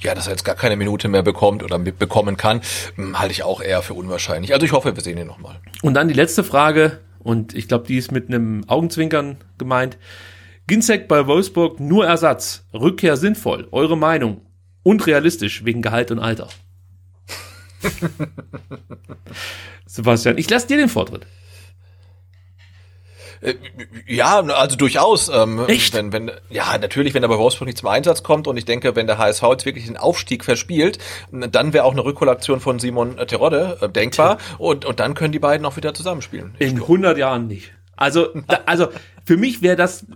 ja, dass er jetzt gar keine Minute mehr bekommt oder bekommen kann, hm, halte ich auch eher für unwahrscheinlich. Also ich hoffe, wir sehen ihn nochmal. Und dann die letzte Frage, und ich glaube, die ist mit einem Augenzwinkern gemeint. Ginzek bei Wolfsburg nur Ersatz. Rückkehr sinnvoll. Eure Meinung. Und realistisch wegen Gehalt und Alter. [LAUGHS] Sebastian, ich lasse dir den Vortritt. Äh, Ja, also durchaus. Ähm, Echt? Wenn, wenn, ja, natürlich, wenn er bei Wolfsburg nicht zum Einsatz kommt und ich denke, wenn der HSV jetzt wirklich den Aufstieg verspielt, dann wäre auch eine Rückkollektion von Simon äh, Terodde äh, denkbar und, und dann können die beiden auch wieder zusammenspielen. In 100 Jahren nicht. Also, da, also für mich wäre das,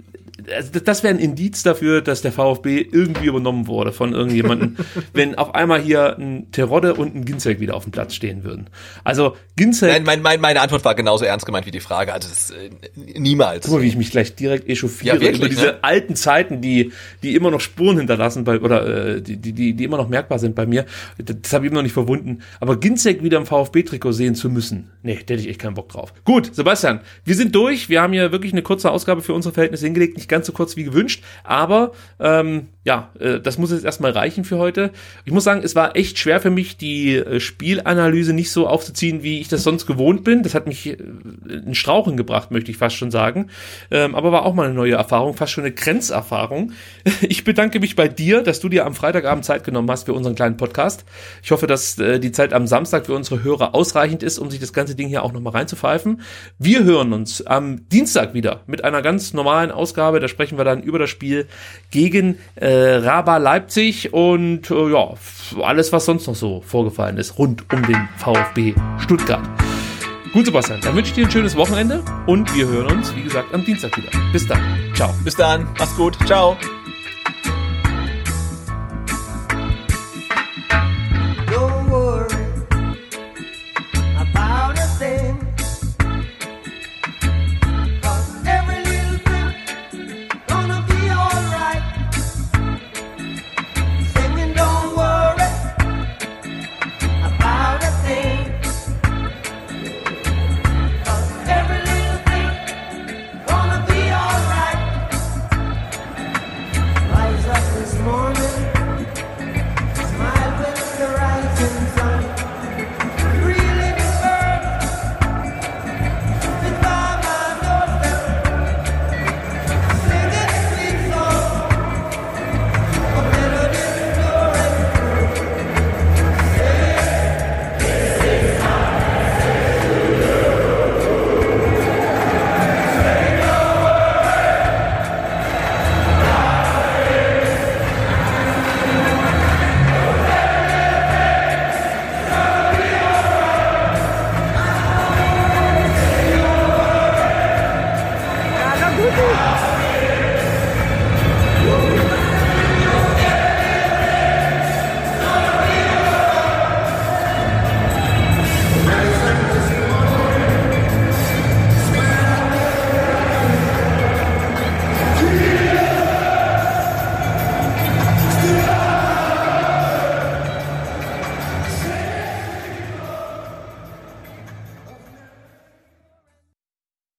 das- das wäre ein Indiz dafür, dass der VfB irgendwie übernommen wurde von irgendjemandem, [LAUGHS] wenn auf einmal hier ein Terodde und ein Ginzek wieder auf dem Platz stehen würden. Also Ginzek, Nein, mein, mein, meine Antwort war genauso ernst gemeint wie die Frage. Also das, äh, niemals. guck mal, wie ich mich gleich direkt echauffiere Ja, wirklich, über diese ne? alten Zeiten, die, die immer noch Spuren hinterlassen bei, oder äh, die, die, die, die immer noch merkbar sind bei mir. Das, das habe ich immer noch nicht verwunden. Aber Ginzek wieder im VfB-Trikot sehen zu müssen, nee, da hätte ich echt keinen Bock drauf. Gut, Sebastian, wir sind durch. Wir haben hier wirklich eine kurze Ausgabe für unsere Verhältnisse hingelegt, nicht ganz so kurz wie gewünscht, aber ähm, ja, äh, das muss jetzt erstmal reichen für heute. Ich muss sagen, es war echt schwer für mich, die äh, Spielanalyse nicht so aufzuziehen, wie ich das sonst gewohnt bin. Das hat mich äh, in Strauchen gebracht, möchte ich fast schon sagen. Ähm, aber war auch mal eine neue Erfahrung, fast schon eine Grenzerfahrung. [LAUGHS] Ich bedanke mich bei dir, dass du dir am Freitagabend Zeit genommen hast für unseren kleinen Podcast. Ich hoffe, dass äh, die Zeit am Samstag für unsere Hörer ausreichend ist, um sich das ganze Ding hier auch nochmal reinzupfeifen. Wir hören uns am Dienstag wieder mit einer ganz normalen Ausgabe. Da sprechen wir dann über das Spiel gegen äh, Raba Leipzig und äh, ja, alles, was sonst noch so vorgefallen ist rund um den VfB Stuttgart. Gut, Sebastian, dann wünsche ich dir ein schönes Wochenende und wir hören uns, wie gesagt, am Dienstag wieder. Bis dann. Ciao. Bis dann. Mach's gut. Ciao.